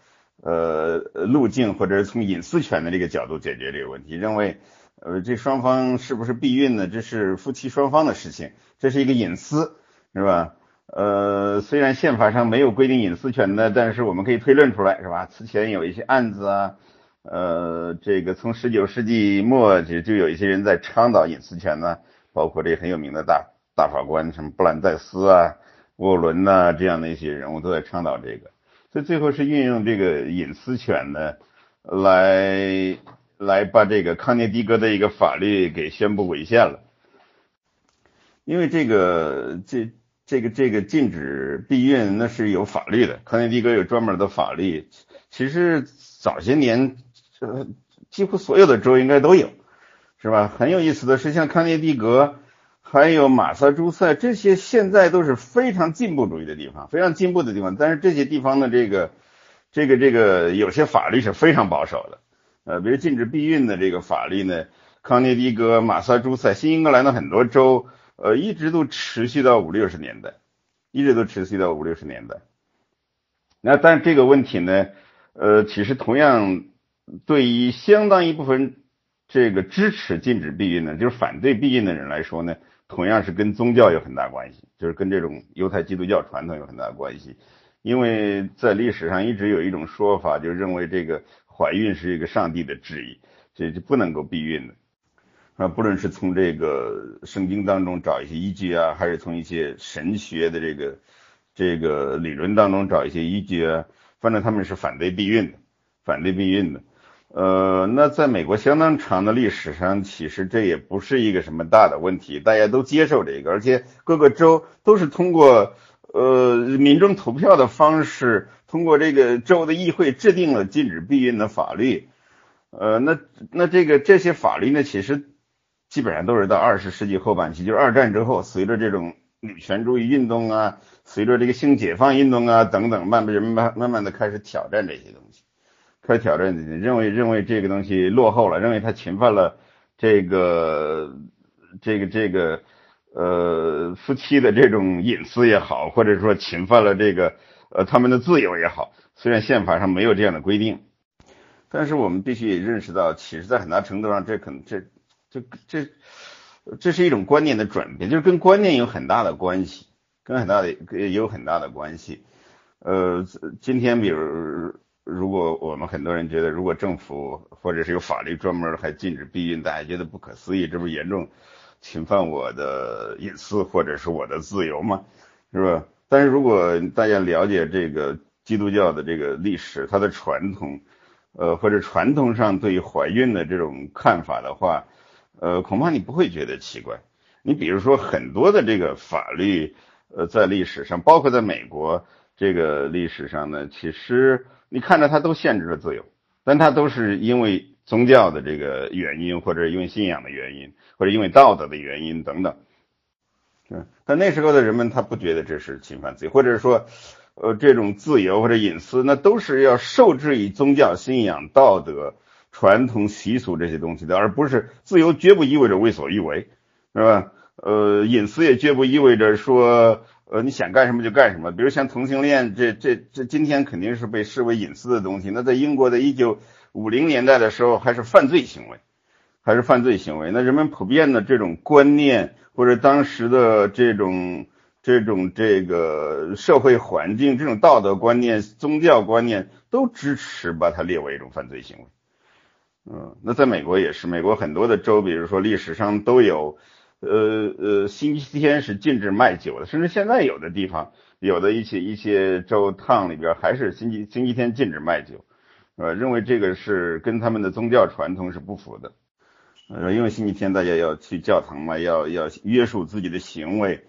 呃，路径或者是从隐私权的这个角度解决这个问题，认为，呃，这双方是不是避孕呢？这是夫妻双方的事情，这是一个隐私，是吧？呃，虽然宪法上没有规定隐私权的，但是我们可以推论出来，是吧？此前有一些案子啊，呃，这个从十九世纪末就就有一些人在倡导隐私权呢，包括这很有名的大大法官，什么布兰代斯啊、沃伦呐这样的一些人物都在倡导这个。所以最后是运用这个隐私权呢，来来把这个康涅狄格的一个法律给宣布违宪了。因为这个这这个这个禁止避孕那是有法律的，康涅狄格有专门的法律。其实早些年，呃，几乎所有的州应该都有，是吧？很有意思的是，像康涅狄格。还有马萨诸塞这些现在都是非常进步主义的地方，非常进步的地方。但是这些地方的这个、这个、这个有些法律是非常保守的，呃，比如禁止避孕的这个法律呢，康涅狄格、马萨诸塞、新英格兰的很多州，呃，一直都持续到五六十年代，一直都持续到五六十年代。那但这个问题呢，呃，其实同样对于相当一部分这个支持禁止避孕的，就是反对避孕的人来说呢。同样是跟宗教有很大关系，就是跟这种犹太基督教传统有很大关系，因为在历史上一直有一种说法，就认为这个怀孕是一个上帝的旨意，这就不能够避孕的啊，不论是从这个圣经当中找一些依据啊，还是从一些神学的这个这个理论当中找一些依据啊，反正他们是反对避孕的，反对避孕的。呃，那在美国相当长的历史上，其实这也不是一个什么大的问题，大家都接受这个，而且各个州都是通过呃民众投票的方式，通过这个州的议会制定了禁止避孕的法律。呃，那那这个这些法律呢，其实基本上都是到二十世纪后半期，就是二战之后，随着这种女权主义运动啊，随着这个性解放运动啊等等，慢慢人慢慢慢的开始挑战这些东西。他挑战你，认为认为这个东西落后了，认为他侵犯了这个这个这个呃夫妻的这种隐私也好，或者说侵犯了这个呃他们的自由也好。虽然宪法上没有这样的规定，但是我们必须也认识到，其实，在很大程度上，这可能这这这这是一种观念的转变，就是跟观念有很大的关系，跟很大的也有很大的关系。呃，今天比如。如果我们很多人觉得，如果政府或者是有法律专门还禁止避孕，大家觉得不可思议，这不严重侵犯我的隐私或者是我的自由吗？是吧？但是如果大家了解这个基督教的这个历史，它的传统，呃，或者传统上对于怀孕的这种看法的话，呃，恐怕你不会觉得奇怪。你比如说很多的这个法律，呃，在历史上，包括在美国这个历史上呢，其实。你看着它都限制了自由，但它都是因为宗教的这个原因，或者因为信仰的原因，或者因为道德的原因等等。嗯，但那时候的人们他不觉得这是侵犯自由，或者说，呃，这种自由或者隐私，那都是要受制于宗教信仰、道德、传统习俗这些东西的，而不是自由绝不意味着为所欲为，是吧？呃，隐私也绝不意味着说。呃，你想干什么就干什么，比如像同性恋，这这这今天肯定是被视为隐私的东西。那在英国的一九五零年代的时候，还是犯罪行为，还是犯罪行为。那人们普遍的这种观念，或者当时的这种这种这个社会环境、这种道德观念、宗教观念，都支持把它列为一种犯罪行为。嗯，那在美国也是，美国很多的州，比如说历史上都有。呃呃，星期天是禁止卖酒的，甚至现在有的地方，有的一些一些州 town 里边还是星期星期天禁止卖酒，呃，认为这个是跟他们的宗教传统是不符的，呃，因为星期天大家要去教堂嘛，要要约束自己的行为，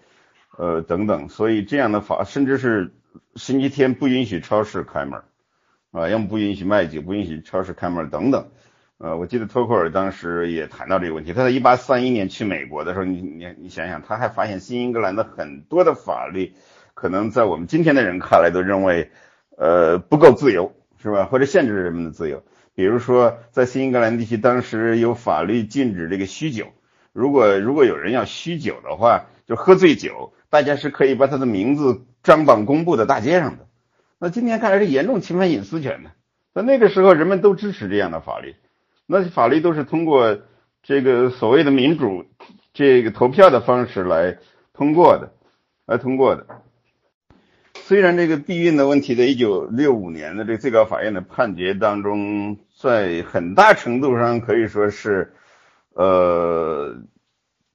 呃等等，所以这样的法，甚至是星期天不允许超市开门，啊，要么不允许卖酒，不允许超市开门等等。呃，我记得托克尔当时也谈到这个问题。他在一八三一年去美国的时候，你你你想想，他还发现新英格兰的很多的法律，可能在我们今天的人看来都认为，呃，不够自由，是吧？或者限制人们的自由。比如说，在新英格兰地区，当时有法律禁止这个酗酒。如果如果有人要酗酒的话，就喝醉酒，大家是可以把他的名字张榜公布在大街上的。那今天看来是严重侵犯隐私权的。在那个时候，人们都支持这样的法律。那些法律都是通过这个所谓的民主这个投票的方式来通过的，来通过的。虽然这个避孕的问题，在一九六五年的这最高法院的判决当中，在很大程度上可以说是呃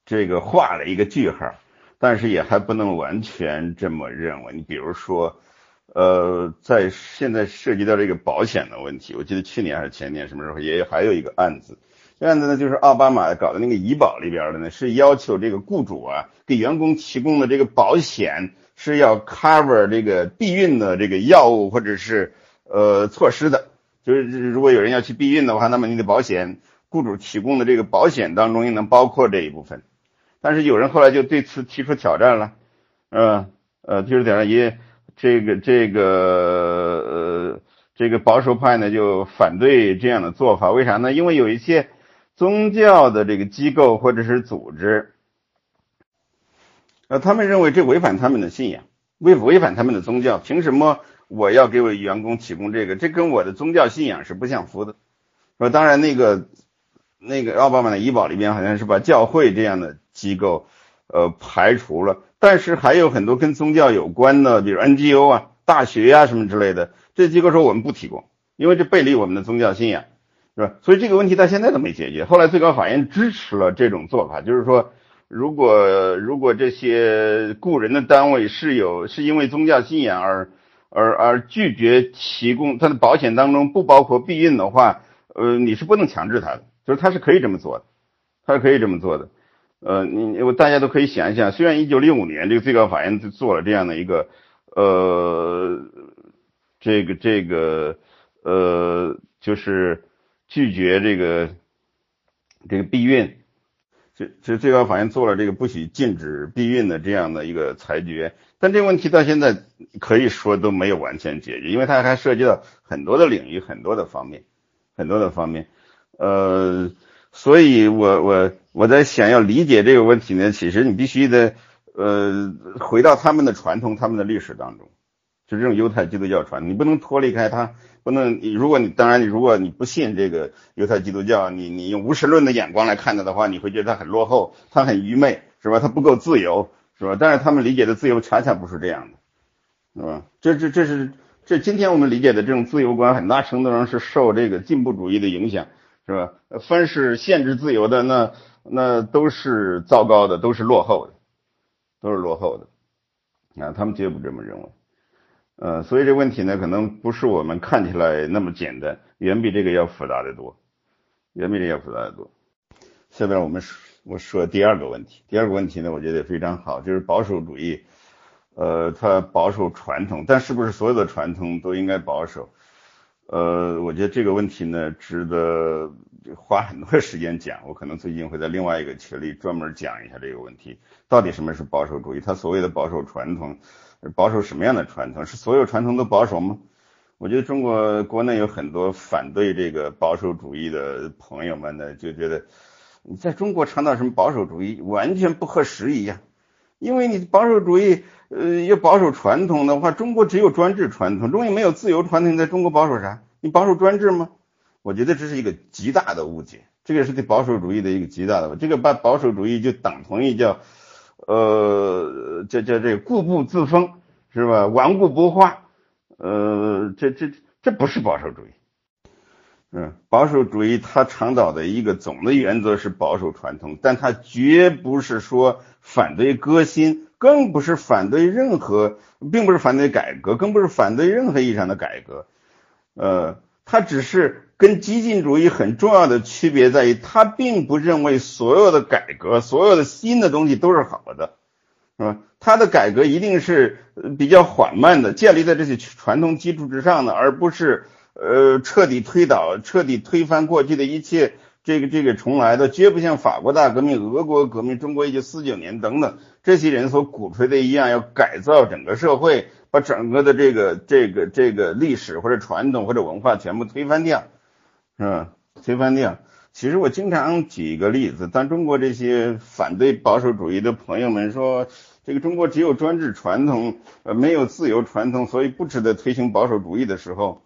这个画了一个句号，但是也还不能完全这么认为。你比如说。呃，在现在涉及到这个保险的问题，我记得去年还是前年什么时候也还有一个案子，这案子呢就是奥巴马搞的那个医保里边的呢，是要求这个雇主啊给员工提供的这个保险是要 cover 这个避孕的这个药物或者是呃措施的，就是如果有人要去避孕的话，那么你的保险雇主提供的这个保险当中也能包括这一部分，但是有人后来就对此提出挑战了，呃呃，提出挑战也。这个这个呃，这个保守派呢就反对这样的做法，为啥呢？因为有一些宗教的这个机构或者是组织，呃，他们认为这违反他们的信仰，违违反他们的宗教，凭什么我要给我员工提供这个？这跟我的宗教信仰是不相符的。说当然，那个那个奥巴马的医保里边好像是把教会这样的机构呃排除了。但是还有很多跟宗教有关的，比如 NGO 啊、大学呀什么之类的，这机构说我们不提供，因为这背离我们的宗教信仰，是吧？所以这个问题到现在都没解决。后来最高法院支持了这种做法，就是说，如果如果这些雇人的单位是有是因为宗教信仰而而而拒绝提供他的保险当中不包括避孕的话，呃，你是不能强制他的，就是他是可以这么做的，他是可以这么做的。呃，你我大家都可以想一想，虽然一九六五年这个最高法院就做了这样的一个呃，这个这个呃，就是拒绝这个这个避孕，这这最高法院做了这个不许禁止避孕的这样的一个裁决，但这个问题到现在可以说都没有完全解决，因为它还涉及到很多的领域、很多的方面、很多的方面，呃。所以，我我我在想要理解这个问题呢，其实你必须得呃回到他们的传统、他们的历史当中，就这种犹太基督教传，你不能脱离开它，不能你。如果你当然，你如果你不信这个犹太基督教，你你用无神论的眼光来看它的话，你会觉得它很落后，它很愚昧，是吧？它不够自由，是吧？但是他们理解的自由恰恰不是这样的，是吧？这这这是这今天我们理解的这种自由观，很大程度上是受这个进步主义的影响。是吧？凡是限制自由的，那那都是糟糕的，都是落后的，都是落后的。啊，他们绝不这么认为。呃，所以这问题呢，可能不是我们看起来那么简单，远比这个要复杂的多，远比这个要复杂的多。下边我们我说第二个问题，第二个问题呢，我觉得非常好，就是保守主义，呃，它保守传统，但是不是所有的传统都应该保守？呃，我觉得这个问题呢，值得花很多 时间讲。我可能最近会在另外一个群里专门讲一下这个问题，到底什么是保守主义？他所谓的保守传统，保守什么样的传统？是所有传统都保守吗？我觉得中国国内有很多反对这个保守主义的朋友们呢，就觉得你在中国倡导什么保守主义，完全不合时宜呀。因为你保守主义，呃，要保守传统的话，中国只有专制传统，中国没有自由传统，在中国保守啥？你保守专制吗？我觉得这是一个极大的误解，这个是对保守主义的一个极大的，这个把保守主义就等同于叫，呃，叫叫这固步自封，是吧？顽固不化，呃，这这这不是保守主义。嗯，保守主义它倡导的一个总的原则是保守传统，但它绝不是说反对革新，更不是反对任何，并不是反对改革，更不是反对任何意义上的改革。呃，它只是跟激进主义很重要的区别在于，它并不认为所有的改革、所有的新的东西都是好的，是吧？它的改革一定是比较缓慢的，建立在这些传统基础之上的，而不是。呃彻底推倒、彻底推翻过去的一切，这个这个重来的，绝不像法国大革命、俄国革命、中国一九四九年等等这些人所鼓吹的一样，要改造整个社会，把整个的这个这个这个历史或者传统或者文化全部推翻掉，是吧？推翻掉。其实我经常举一个例子，当中国这些反对保守主义的朋友们说，这个中国只有专制传统，呃，没有自由传统，所以不值得推行保守主义的时候，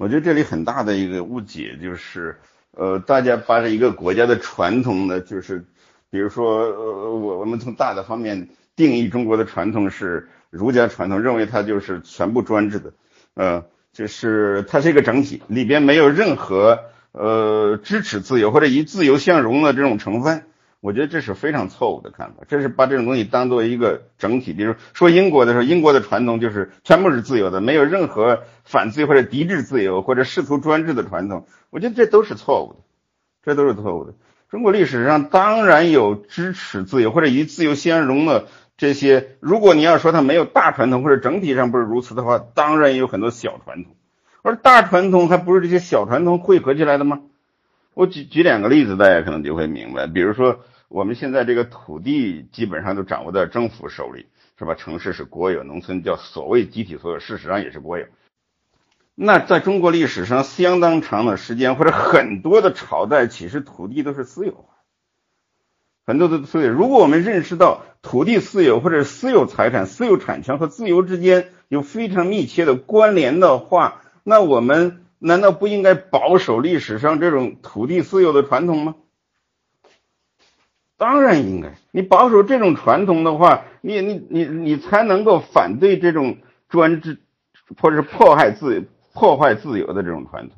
我觉得这里很大的一个误解就是，呃，大家把这一个国家的传统呢，就是，比如说，呃，我我们从大的方面定义中国的传统是儒家传统，认为它就是全部专制的，呃，就是它是一个整体，里边没有任何。呃，支持自由或者以自由相容的这种成分，我觉得这是非常错误的看法。这是把这种东西当做一个整体，比如说英国的时候，英国的传统就是全部是自由的，没有任何反自由或者抵制自由或者试图专制的传统。我觉得这都是错误的，这都是错误的。中国历史上当然有支持自由或者以自由相容的这些，如果你要说它没有大传统或者整体上不是如此的话，当然也有很多小传统。而大传统还不是这些小传统汇合起来的吗？我举举两个例子，大家可能就会明白。比如说，我们现在这个土地基本上都掌握在政府手里，是吧？城市是国有，农村叫所谓集体所有，事实上也是国有。那在中国历史上相当长的时间，或者很多的朝代，其实土地都是私有化，很多的私有。如果我们认识到土地私有或者私有财产、私有产权和自由之间有非常密切的关联的话，那我们难道不应该保守历史上这种土地私有的传统吗？当然应该。你保守这种传统的话，你你你你才能够反对这种专制或者是迫害自破坏自由的这种传统，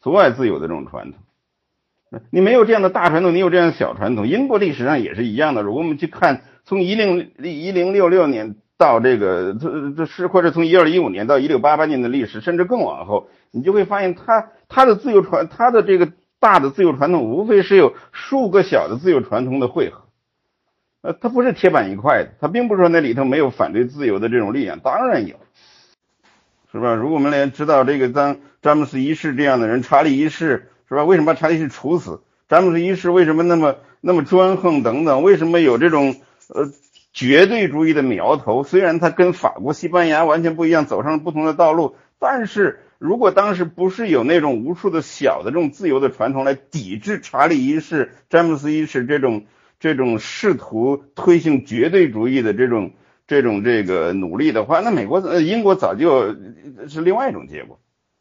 阻碍自由的这种传统。你没有这样的大传统，你有这样的小传统。英国历史上也是一样的。如果我们去看，从一零一零六六年。到这个这这是或者从一二一五年到一六八八年的历史，甚至更往后，你就会发现，他他的自由传，他的这个大的自由传统，无非是有数个小的自由传统的汇合，呃，它不是铁板一块的，它并不是说那里头没有反对自由的这种力量，当然有，是吧？如果我们连知道这个当詹姆斯一世这样的人，查理一世是吧？为什么把查理一世处死？詹姆斯一世为什么那么那么专横等等？为什么有这种呃？绝对主义的苗头，虽然它跟法国、西班牙完全不一样，走上了不同的道路，但是如果当时不是有那种无数的小的这种自由的传统来抵制查理一世、詹姆斯一世这种这种试图推行绝对主义的这种这种这个努力的话，那美国呃英国早就是另外一种结果，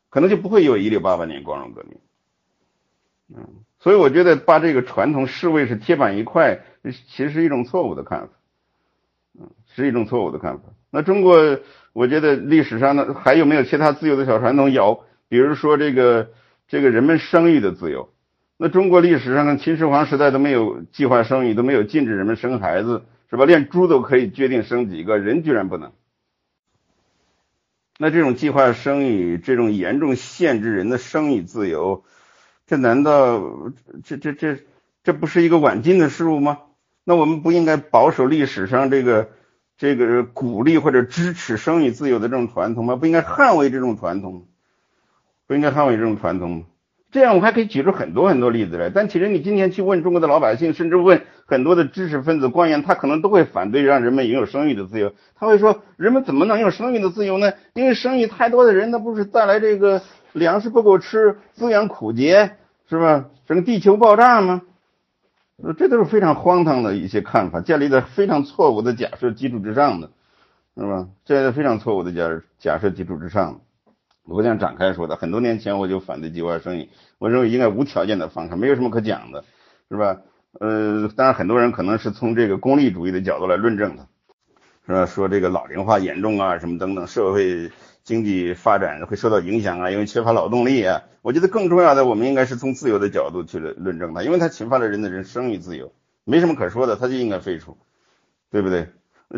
可能就不会有一六八八年光荣革命。嗯，所以我觉得把这个传统视为是铁板一块，其实是一种错误的看法。是一种错误的看法。那中国，我觉得历史上呢，还有没有其他自由的小传统？有，比如说这个这个人们生育的自由。那中国历史上呢秦始皇时代都没有计划生育，都没有禁止人们生孩子，是吧？连猪都可以决定生几个人，居然不能。那这种计划生育，这种严重限制人的生育自由，这难道这这这这不是一个晚近的事物吗？那我们不应该保守历史上这个这个鼓励或者支持生育自由的这种传统吗？不应该捍卫这种传统？不应该捍卫这种传统吗？这样我还可以举出很多很多例子来。但其实你今天去问中国的老百姓，甚至问很多的知识分子官员，他可能都会反对让人们拥有生育的自由。他会说，人们怎么能有生育的自由呢？因为生育太多的人，那不是带来这个粮食不够吃，资源枯竭，是吧？整个地球爆炸吗？这都是非常荒唐的一些看法，建立在非常错误的假设基础之上的，是吧？这是非常错误的假假设基础之上。我这样展开说的，很多年前我就反对计划生育，我认为应该无条件的放开，没有什么可讲的，是吧？呃，当然很多人可能是从这个功利主义的角度来论证的，是吧？说这个老龄化严重啊，什么等等，社会。经济发展会受到影响啊，因为缺乏劳动力啊。我觉得更重要的，我们应该是从自由的角度去论证它，因为它侵犯了人的人生育自由，没什么可说的，它就应该废除，对不对？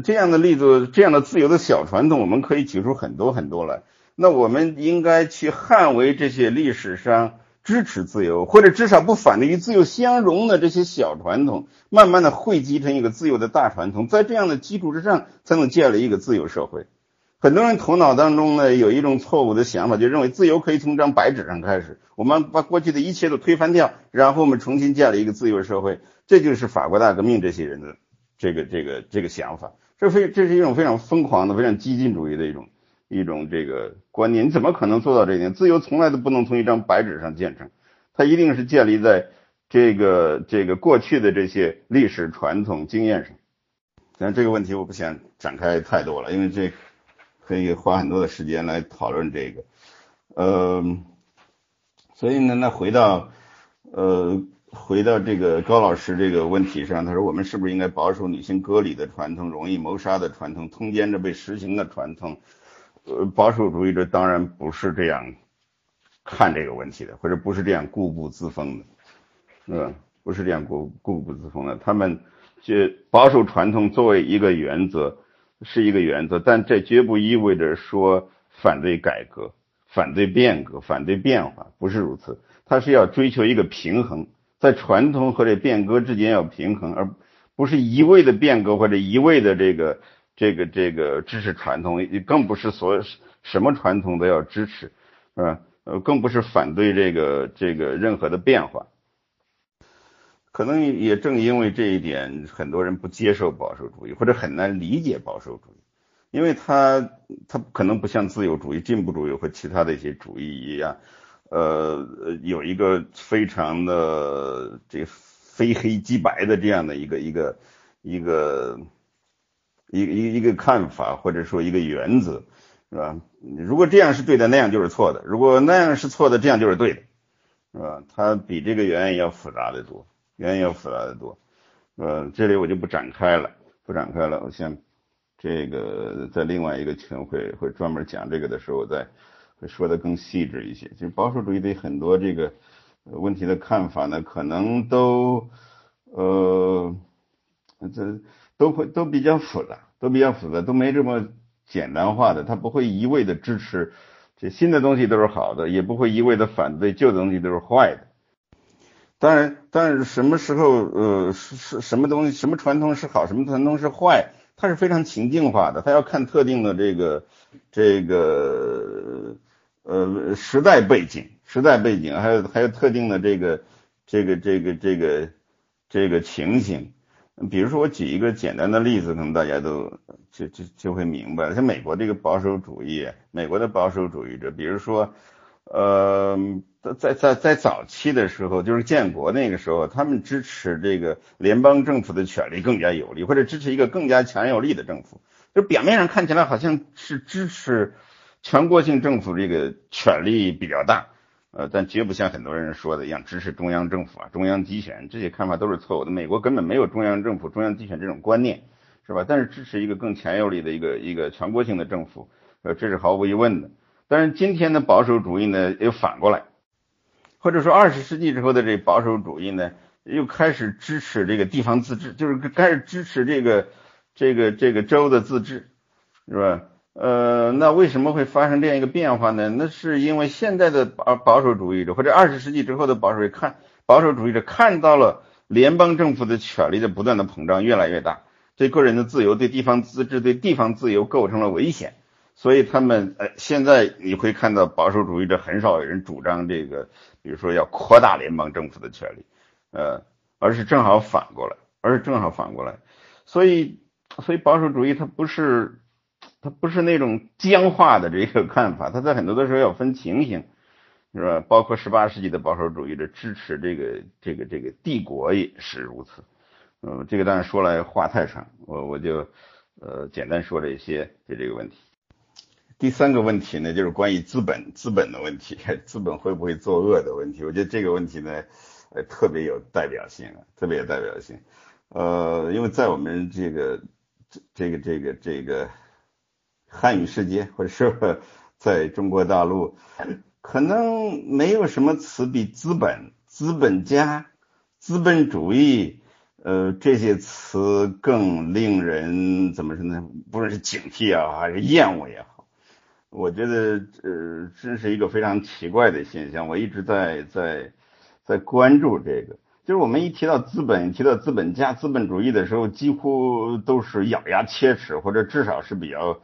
这样的例子，这样的自由的小传统，我们可以举出很多很多来。那我们应该去捍卫这些历史上支持自由，或者至少不反对与自由相融的这些小传统，慢慢的汇集成一个自由的大传统，在这样的基础之上，才能建立一个自由社会。很多人头脑当中呢有一种错误的想法，就认为自由可以从一张白纸上开始，我们把过去的一切都推翻掉，然后我们重新建立一个自由社会。这就是法国大革命这些人的这个这个这个想法，这非这是一种非常疯狂的、非常激进主义的一种一种这个观念。你怎么可能做到这一点？自由从来都不能从一张白纸上建成，它一定是建立在这个这个过去的这些历史传统经验上。但这个问题我不想展开太多了，因为这可以花很多的时间来讨论这个。呃，所以呢，那回到呃。回到这个高老师这个问题上，他说我们是不是应该保守女性割礼的传统、容易谋杀的传统、通奸着被实行的传统？呃，保守主义者当然不是这样看这个问题的，或者不是这样固步自封的，嗯？不是这样固固步自封的。他们就保守传统作为一个原则是一个原则，但这绝不意味着说反对改革、反对变革、反对变化，不是如此。他是要追求一个平衡。在传统和这变革之间要平衡，而不是一味的变革或者一味的这个这个这个支持传统，更不是所什么传统都要支持，是吧？呃，更不是反对这个这个任何的变化。可能也正因为这一点，很多人不接受保守主义，或者很难理解保守主义，因为他他可能不像自由主义、进步主义和其他的一些主义一样。呃，有一个非常的这非黑即白的这样的一个一个一个一一一个看法，或者说一个原则，是吧？如果这样是对的，那样就是错的；如果那样是错的，这样就是对的，是吧？它比这个原因要复杂的多，原因要复杂的多。呃，这里我就不展开了，不展开了。我先这个在另外一个群会会专门讲这个的时候再会。说的更细致一些，就是保守主义对很多这个问题的看法呢，可能都呃这都会都比较复杂，都比较复杂，都没这么简单化的。他不会一味的支持这新的东西都是好的，也不会一味的反对旧的东西都是坏的。当然，但是什么时候呃是是什么东西，什么传统是好，什么传统是坏，它是非常情境化的，它要看特定的这个这个。呃，时代背景，时代背景，还有还有特定的这个这个这个这个这个情形。比如说，我举一个简单的例子，可能大家都就就就会明白。像美国这个保守主义，美国的保守主义者，比如说，呃，在在在早期的时候，就是建国那个时候，他们支持这个联邦政府的权力更加有力，或者支持一个更加强有力的政府。就表面上看起来好像是支持。全国性政府这个权力比较大，呃，但绝不像很多人说的一样支持中央政府啊，中央集权这些看法都是错误的。美国根本没有中央政府、中央集权这种观念，是吧？但是支持一个更强有力的一个一个全国性的政府，呃，这是毫无疑问的。但是今天的保守主义呢，又反过来，或者说二十世纪之后的这保守主义呢，又开始支持这个地方自治，就是开始支持这个这个这个州的自治，是吧？呃，那为什么会发生这样一个变化呢？那是因为现在的保保守主义者，或者二十世纪之后的保守看保守主义者看到了联邦政府的权力的不断的膨胀，越来越大，对个人的自由、对地方自治、对地方自由构成了危险，所以他们呃，现在你会看到保守主义者很少有人主张这个，比如说要扩大联邦政府的权利，呃，而是正好反过来，而是正好反过来，所以，所以保守主义它不是。它不是那种僵化的这个看法，它在很多的时候要分情形，是吧？包括十八世纪的保守主义者支持这个这个这个帝国也是如此。嗯，这个当然说来话太长，我我就呃简单说这些就这个问题。第三个问题呢，就是关于资本资本的问题，资本会不会作恶的问题。我觉得这个问题呢，呃特别有代表性，特别有代表性。呃，因为在我们这个这个这个这个。汉语世界，或者说 在中国大陆，可能没有什么词比资本、资本家、资本主义，呃，这些词更令人怎么说呢？不论是警惕啊，还是厌恶也好，我觉得呃，这是一个非常奇怪的现象。我一直在在在关注这个，就是我们一提到资本、提到资本家、资本主义的时候，几乎都是咬牙切齿，或者至少是比较。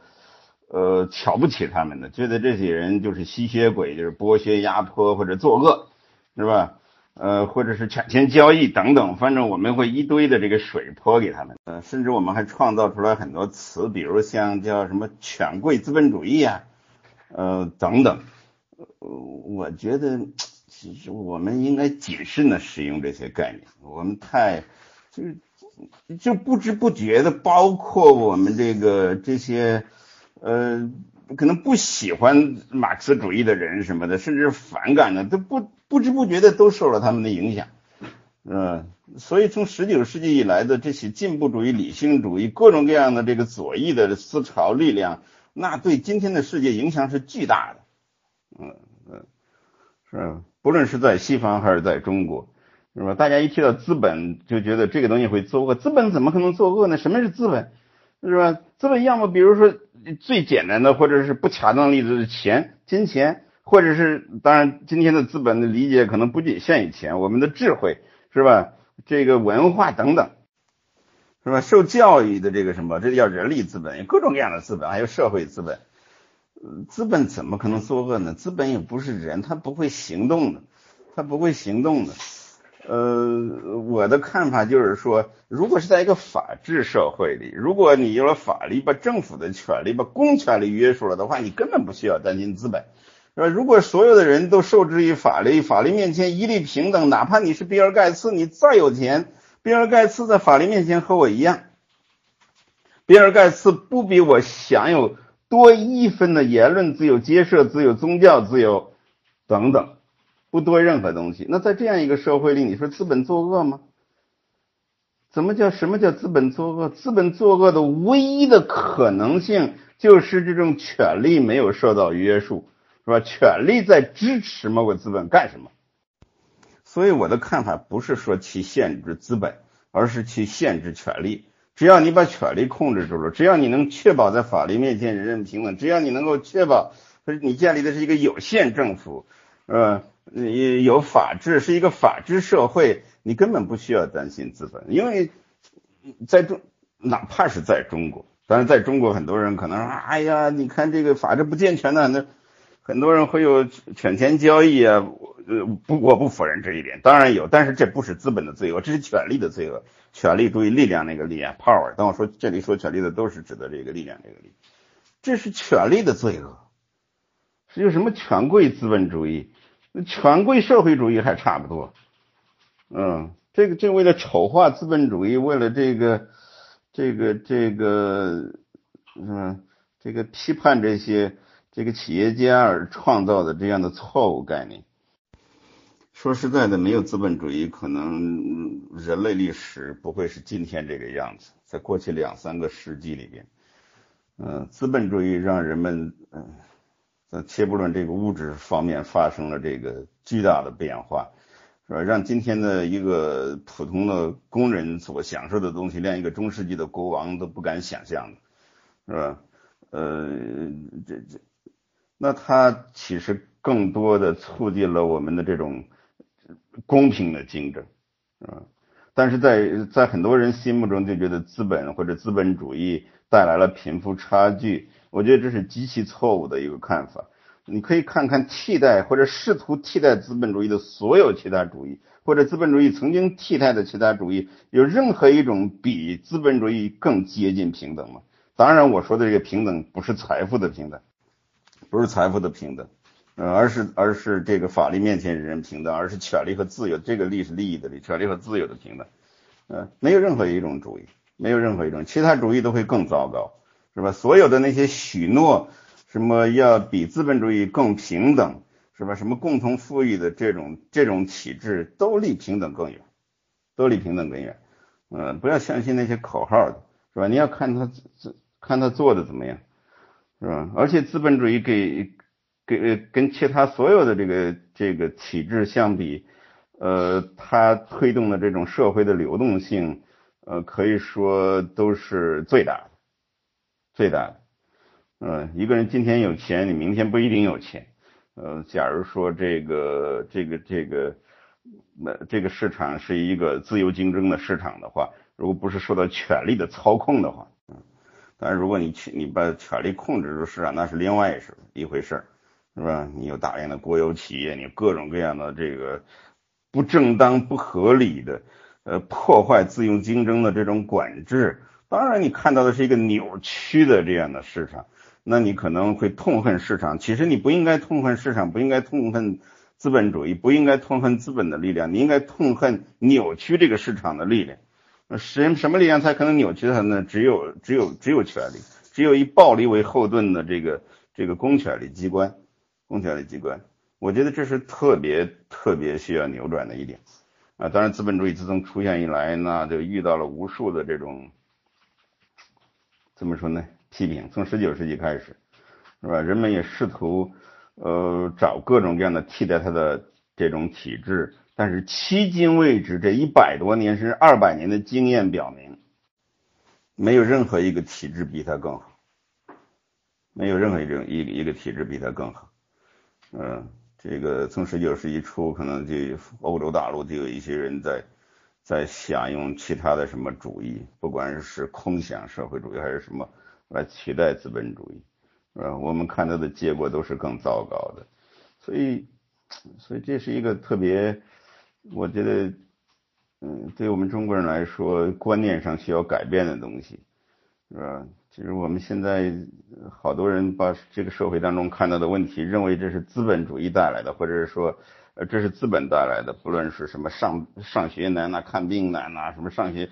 呃瞧不起他们的，觉得这些人就是吸血鬼，就是剥削、压迫或者作恶，是吧？呃，或者是权钱交易等等，反正我们会一堆的这个水泼给他们。呃，甚至我们还创造出来很多词，比如像叫什么权贵资本主义啊，呃等等。呃，我觉得其实我们应该谨慎的使用这些概念。我们太就是就不知不觉的，包括我们这个这些呃。可能不喜欢马克思主义的人什么的，甚至反感的，都不不知不觉的都受了他们的影响，嗯，所以从十九世纪以来的这些进步主义、理性主义各种各样的这个左翼的思潮力量，那对今天的世界影响是巨大的，嗯嗯，是不论是在西方还是在中国，是吧？大家一提到资本，就觉得这个东西会作恶，资本怎么可能作恶呢？什么是资本？是吧？资本要么比如说最简单的，或者是不恰当例子是钱、金钱，或者是当然今天的资本的理解可能不仅限于钱，我们的智慧是吧？这个文化等等，是吧？受教育的这个什么，这叫人力资本，各种各样的资本，还有社会资本。资本怎么可能作恶呢？资本也不是人，他不会行动的，他不会行动的。呃，我的看法就是说，如果是在一个法治社会里，如果你有了法律，把政府的权利、把公权力约束了的话，你根本不需要担心资本，是吧？如果所有的人都受制于法律，法律面前一律平等，哪怕你是比尔盖茨，你再有钱，比尔盖茨在法律面前和我一样，比尔盖茨不比我享有多一分的言论自由、接社自由、宗教自由等等。不多任何东西，那在这样一个社会里，你说资本作恶吗？怎么叫什么叫资本作恶？资本作恶的唯一的可能性就是这种权利没有受到约束，是吧？权利在支持某个资本干什么？所以我的看法不是说去限制资本，而是去限制权利。只要你把权力控制住了，只要你能确保在法律面前人人平等，只要你能够确保，你建立的是一个有限政府，呃。你有法治，是一个法治社会，你根本不需要担心资本，因为在中，哪怕是在中国，当然在中国很多人可能说，哎呀，你看这个法治不健全的，那很多人会有权钱交易啊，呃，不，我不否认这一点，当然有，但是这不是资本的罪恶，这是权力的罪恶，权力注意力量那个力量，power。当我说这里说权力的，都是指的这个力量这个力，这是权力的罪恶，是有什么权贵资本主义？那权贵社会主义还差不多，嗯，这个这为了丑化资本主义，为了这个这个这个嗯这个批判这些这个企业家而创造的这样的错误概念。说实在的，没有资本主义，可能人类历史不会是今天这个样子。在过去两三个世纪里边，嗯，资本主义让人们嗯。在切不论这个物质方面发生了这个巨大的变化，是吧？让今天的一个普通的工人所享受的东西，连一个中世纪的国王都不敢想象，是吧？呃，这这，那它其实更多的促进了我们的这种公平的竞争，啊，但是在在很多人心目中就觉得资本或者资本主义带来了贫富差距。我觉得这是极其错误的一个看法。你可以看看替代或者试图替代资本主义的所有其他主义，或者资本主义曾经替代的其他主义，有任何一种比资本主义更接近平等吗？当然，我说的这个平等不是财富的平等，不是财富的平等，呃，而是而是这个法律面前人人平等，而是权利和自由这个利是利益的利，权利和自由的平等。呃，没有任何一种主义，没有任何一种其他主义都会更糟糕。是吧？所有的那些许诺，什么要比资本主义更平等，是吧？什么共同富裕的这种这种体制，都离平等更远，都离平等更远。嗯，不要相信那些口号，是吧？你要看他看他做的怎么样，是吧？而且资本主义给跟跟其他所有的这个这个体制相比，呃，它推动的这种社会的流动性，呃，可以说都是最大的。最大的，嗯，一个人今天有钱，你明天不一定有钱。呃，假如说这个这个这个，那这个市场是一个自由竞争的市场的话，如果不是受到权力的操控的话，嗯，但是如果你去你把权力控制住市场，那是另外一事一回事儿，是吧？你有大量的国有企业，你各种各样的这个不正当、不合理的，呃，破坏自由竞争的这种管制，当然你看到的是一个扭曲的这样的市场，那你可能会痛恨市场。其实你不应该痛恨市场，不应该痛恨资本主义，不应该痛恨资本的力量，你应该痛恨扭曲这个市场的力量。什什么力量才可能扭曲它呢？只有只有只有权力，只有以暴力为后盾的这个这个公权力机关，公权力机关，我觉得这是特别特别需要扭转的一点啊。当然，资本主义自从出现以来，那就遇到了无数的这种怎么说呢？批评。从十九世纪开始，是吧？人们也试图呃找各种各样的替代它的这种体制。但是迄今为止，这一百多年甚至二百年的经验表明，没有任何一个体制比它更好，没有任何一种一一个体制比它更好。嗯，这个从十九世纪初，可能就欧洲大陆就有一些人在在想用其他的什么主义，不管是空想社会主义还是什么来取代资本主义，是吧？我们看到的结果都是更糟糕的，所以，所以这是一个特别。我觉得，嗯，对我们中国人来说，观念上需要改变的东西，是吧？其实我们现在好多人把这个社会当中看到的问题，认为这是资本主义带来的，或者是说，呃，这是资本带来的。不论是什么上上学难呐，看病难呐，什么上学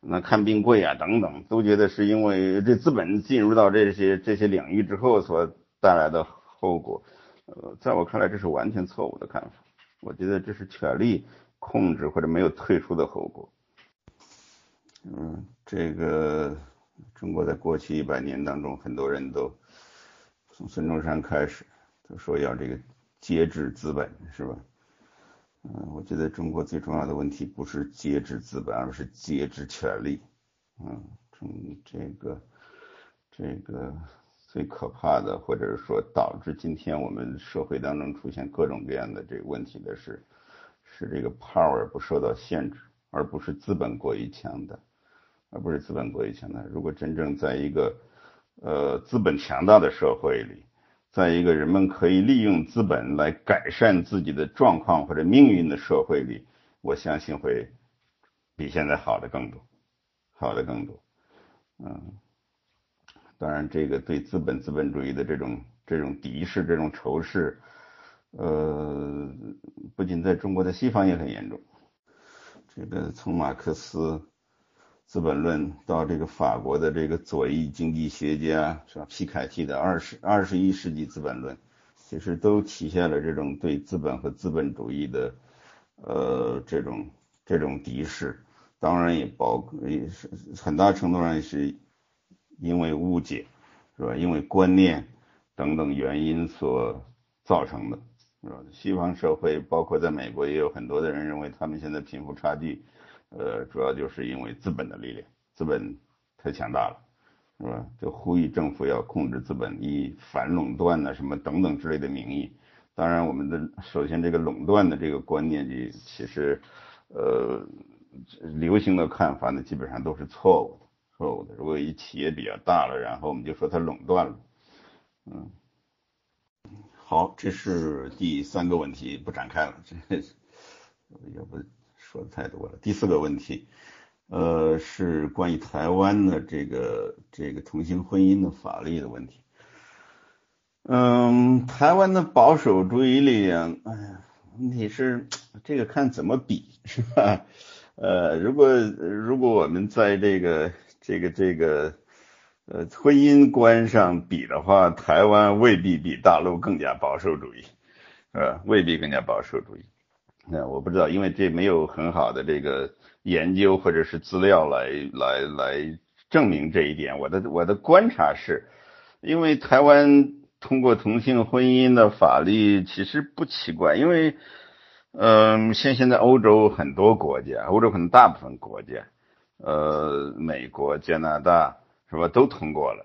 那看病贵啊等等，都觉得是因为这资本进入到这些这些领域之后所带来的后果。呃，在我看来，这是完全错误的看法。我觉得这是权力控制或者没有退出的后果。嗯，这个中国在过去一百年当中，很多人都从孙中山开始都说要这个节制资本，是吧？嗯，我觉得中国最重要的问题不是节制资本，而是节制权力。嗯，从这个这个。最可怕的，或者是说导致今天我们社会当中出现各种各样的这个问题的是，是这个 power 不受到限制，而不是资本过于强大，而不是资本过于强大。如果真正在一个呃资本强大的社会里，在一个人们可以利用资本来改善自己的状况或者命运的社会里，我相信会比现在好的更多，好的更多，嗯。当然，这个对资本资本主义的这种这种敌视、这种仇视，呃，不仅在中国，在西方也很严重。这个从马克思《资本论》到这个法国的这个左翼经济学家是吧？皮凯蒂的《二十二十一世纪资本论》，其实都体现了这种对资本和资本主义的呃这种这种敌视。当然，也包也是很大程度上是。因为误解，是吧？因为观念等等原因所造成的，是吧？西方社会，包括在美国，也有很多的人认为，他们现在贫富差距，呃，主要就是因为资本的力量，资本太强大了，是吧？就呼吁政府要控制资本，以反垄断呢什么等等之类的名义。当然，我们的首先这个垄断的这个观念，就其实，呃，流行的看法呢，基本上都是错误的。错误的。如果一企业比较大了，然后我们就说它垄断了。嗯，好，这是第三个问题，不展开了。这 要不说的太多了。第四个问题，呃，是关于台湾的这个这个同性婚姻的法律的问题。嗯，台湾的保守主义力量，哎呀，问题是这个看怎么比，是吧？呃，如果如果我们在这个这个这个呃婚姻观上比的话，台湾未必比大陆更加保守主义，呃，未必更加保守主义。那我不知道，因为这没有很好的这个研究或者是资料来来来证明这一点。我的我的观察是，因为台湾通过同性婚姻的法律其实不奇怪，因为嗯，像现在欧洲很多国家，欧洲可能大部分国家。呃，美国、加拿大是吧，都通过了，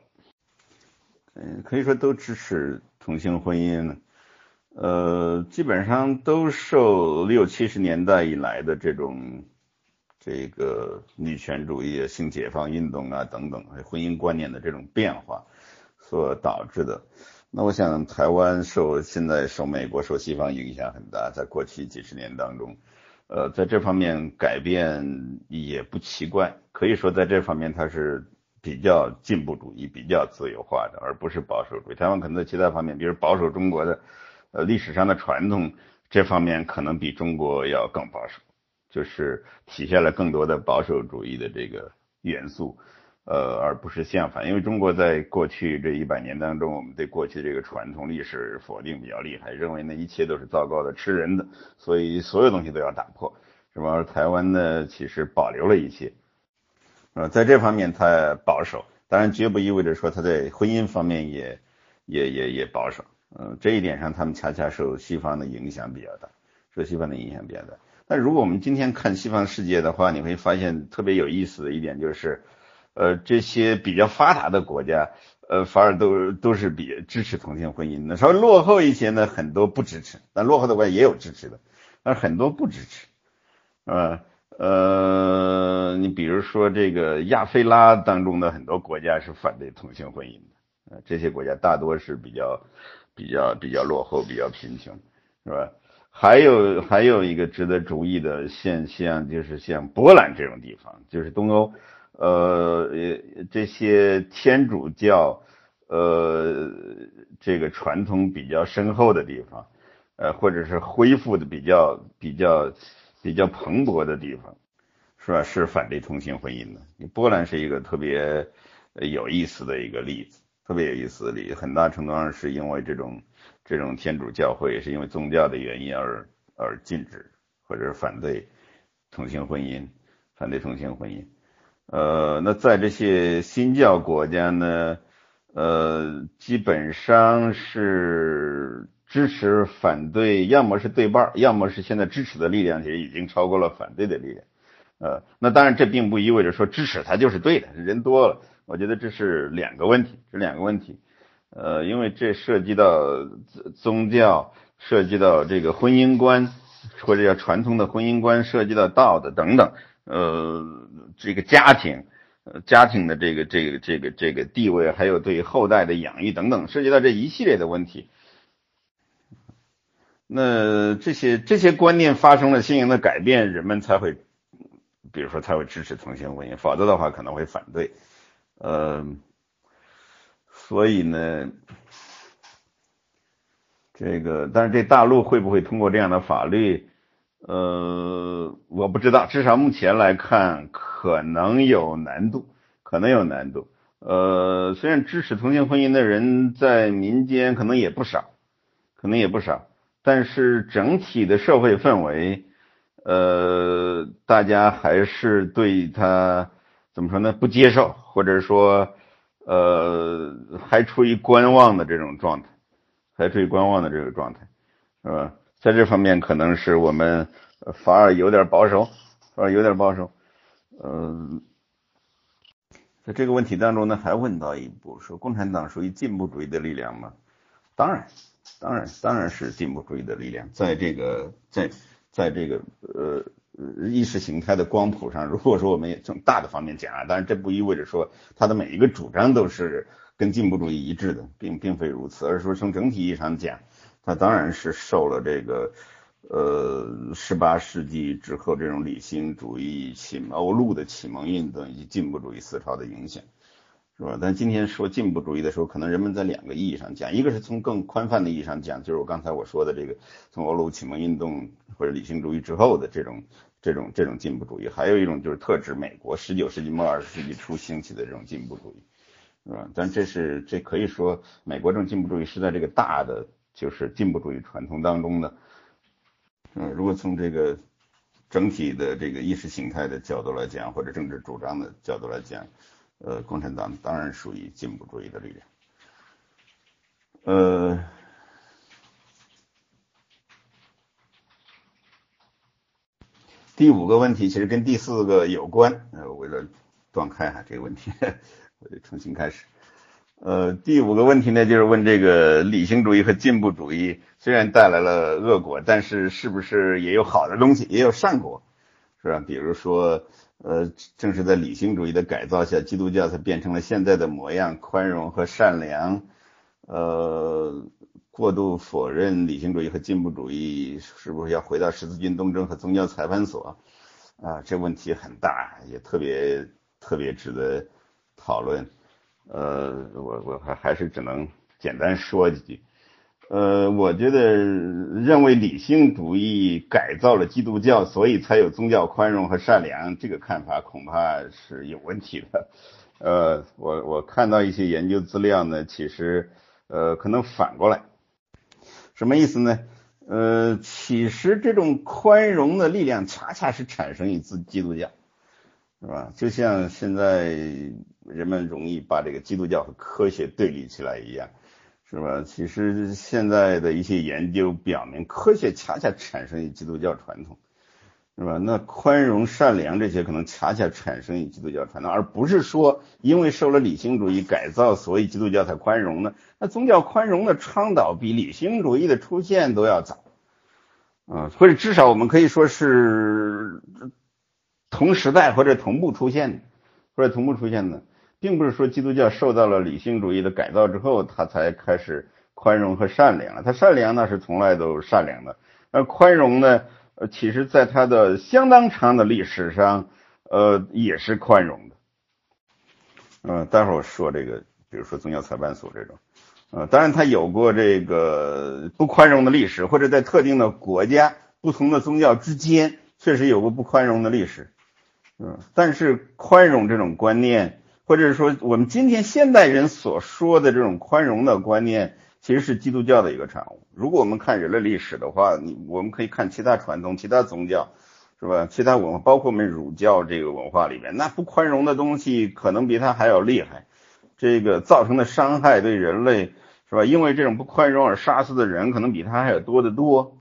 嗯，可以说都支持同性婚姻。呃，基本上都受六七十年代以来的这种这个女权主义、性解放运动啊等等，婚姻观念的这种变化所导致的。那我想，台湾受现在受美国、受西方影响很大，在过去几十年当中，呃，在这方面改变也不奇怪。可以说，在这方面它是比较进步主义、比较自由化的，而不是保守主义。台湾可能在其他方面，比如保守中国的，呃，历史上的传统这方面可能比中国要更保守，就是体现了更多的保守主义的这个元素。呃，而不是相反，因为中国在过去这一百年当中，我们对过去这个传统历史否定比较厉害，认为那一切都是糟糕的、吃人的，所以所有东西都要打破，什么？台湾呢，其实保留了一些，呃，在这方面它保守，当然绝不意味着说它在婚姻方面也也也也保守，嗯，这一点上他们恰恰受西方的影响比较大，受西方的影响比较大。但如果我们今天看西方世界的话，你会发现特别有意思的一点就是。呃，这些比较发达的国家，呃，反而都都是比支持同性婚姻的。稍微落后一些呢，很多不支持。但落后的国家也有支持的，但很多不支持。呃呃，你比如说这个亚非拉当中的很多国家是反对同性婚姻的。呃，这些国家大多是比较比较比较落后、比较贫穷，是吧？还有还有一个值得注意的现象，就是像波兰这种地方，就是东欧。呃，这些天主教，呃，这个传统比较深厚的地方，呃，或者是恢复的比较比较比较蓬勃的地方，是吧？是反对同性婚姻的。波兰是一个特别有意思的一个例子，特别有意思的，很大程度上是因为这种这种天主教会是因为宗教的原因而而禁止或者是反对同性婚姻，反对同性婚姻。呃，那在这些新教国家呢，呃，基本上是支持、反对，要么是对半，要么是现在支持的力量也已经超过了反对的力量。呃，那当然这并不意味着说支持它就是对的，人多了，我觉得这是两个问题，这两个问题。呃，因为这涉及到宗教，涉及到这个婚姻观，或者叫传统的婚姻观，涉及到道德等等。呃，这个家庭，呃，家庭的这个这个这个这个地位，还有对后代的养育等等，涉及到这一系列的问题。那这些这些观念发生了新型的改变，人们才会，比如说才会支持同性婚姻，否则的话可能会反对。呃，所以呢，这个，但是这大陆会不会通过这样的法律？呃，我不知道，至少目前来看，可能有难度，可能有难度。呃，虽然支持同性婚姻的人在民间可能也不少，可能也不少，但是整体的社会氛围，呃，大家还是对他怎么说呢？不接受，或者说，呃，还处于观望的这种状态，还处于观望的这个状态，是吧？在这方面，可能是我们反而有点保守，反而有点保守。嗯，在这个问题当中呢，还问到一步，说共产党属于进步主义的力量吗？当然，当然，当然是进步主义的力量。在这个在在这个呃意识形态的光谱上，如果说我们也从大的方面讲啊，当然这不意味着说他的每一个主张都是跟进步主义一致的，并并非如此，而是说从整体意义上讲。他当然是受了这个，呃，十八世纪之后这种理性主义启蒙、欧陆的启蒙运动以及进步主义思潮的影响，是吧？但今天说进步主义的时候，可能人们在两个意义上讲，一个是从更宽泛的意义上讲，就是我刚才我说的这个从欧陆启蒙运动或者理性主义之后的这种这种这种进步主义，还有一种就是特指美国十九世纪末二十世纪初兴起的这种进步主义，是吧？但这是这可以说美国这种进步主义是在这个大的。就是进步主义传统当中的，嗯，如果从这个整体的这个意识形态的角度来讲，或者政治主张的角度来讲，呃，共产党当然属于进步主义的力量。呃，第五个问题其实跟第四个有关，呃，为了断开哈这个问题，我就重新开始。呃，第五个问题呢，就是问这个理性主义和进步主义虽然带来了恶果，但是是不是也有好的东西，也有善果，是吧？比如说，呃，正是在理性主义的改造下，基督教才变成了现在的模样，宽容和善良。呃，过度否认理性主义和进步主义，是不是要回到十字军东征和宗教裁判所？啊，这问题很大，也特别特别值得讨论。呃，我我还还是只能简单说几句。呃，我觉得认为理性主义改造了基督教，所以才有宗教宽容和善良，这个看法恐怕是有问题的。呃，我我看到一些研究资料呢，其实呃可能反过来，什么意思呢？呃，其实这种宽容的力量恰恰是产生于自基督教，是吧？就像现在人们容易把这个基督教和科学对立起来一样。是吧？其实现在的一些研究表明，科学恰恰产生于基督教传统，是吧？那宽容、善良这些可能恰恰产生于基督教传统，而不是说因为受了理性主义改造，所以基督教才宽容呢？那宗教宽容的倡导比理性主义的出现都要早，啊，或者至少我们可以说是同时代或者同步出现的，或者同步出现的。并不是说基督教受到了理性主义的改造之后，他才开始宽容和善良他善良那是从来都善良的。那宽容呢？呃，其实在他的相当长的历史上，呃，也是宽容的。嗯，待会儿我说这个，比如说宗教裁判所这种，呃，当然他有过这个不宽容的历史，或者在特定的国家、不同的宗教之间，确实有过不宽容的历史。嗯，但是宽容这种观念。或者说，我们今天现代人所说的这种宽容的观念，其实是基督教的一个产物。如果我们看人类历史的话，你我们可以看其他传统、其他宗教，是吧？其他文化，包括我们儒教这个文化里面，那不宽容的东西可能比它还要厉害。这个造成的伤害对人类，是吧？因为这种不宽容而杀死的人，可能比它还要多得多，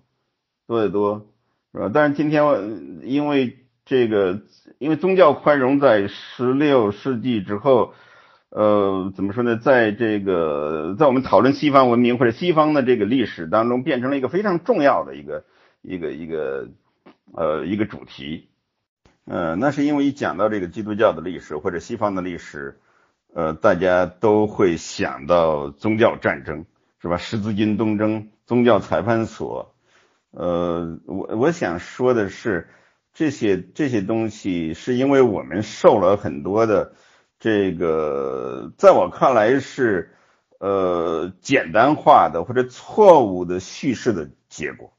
多得多，是吧？但是今天，因为这个。因为宗教宽容在十六世纪之后，呃，怎么说呢？在这个在我们讨论西方文明或者西方的这个历史当中，变成了一个非常重要的一个一个一个呃一个主题。呃，那是因为一讲到这个基督教的历史或者西方的历史，呃，大家都会想到宗教战争，是吧？十字军东征、宗教裁判所。呃，我我想说的是。这些这些东西是因为我们受了很多的这个，在我看来是呃简单化的或者错误的叙事的结果。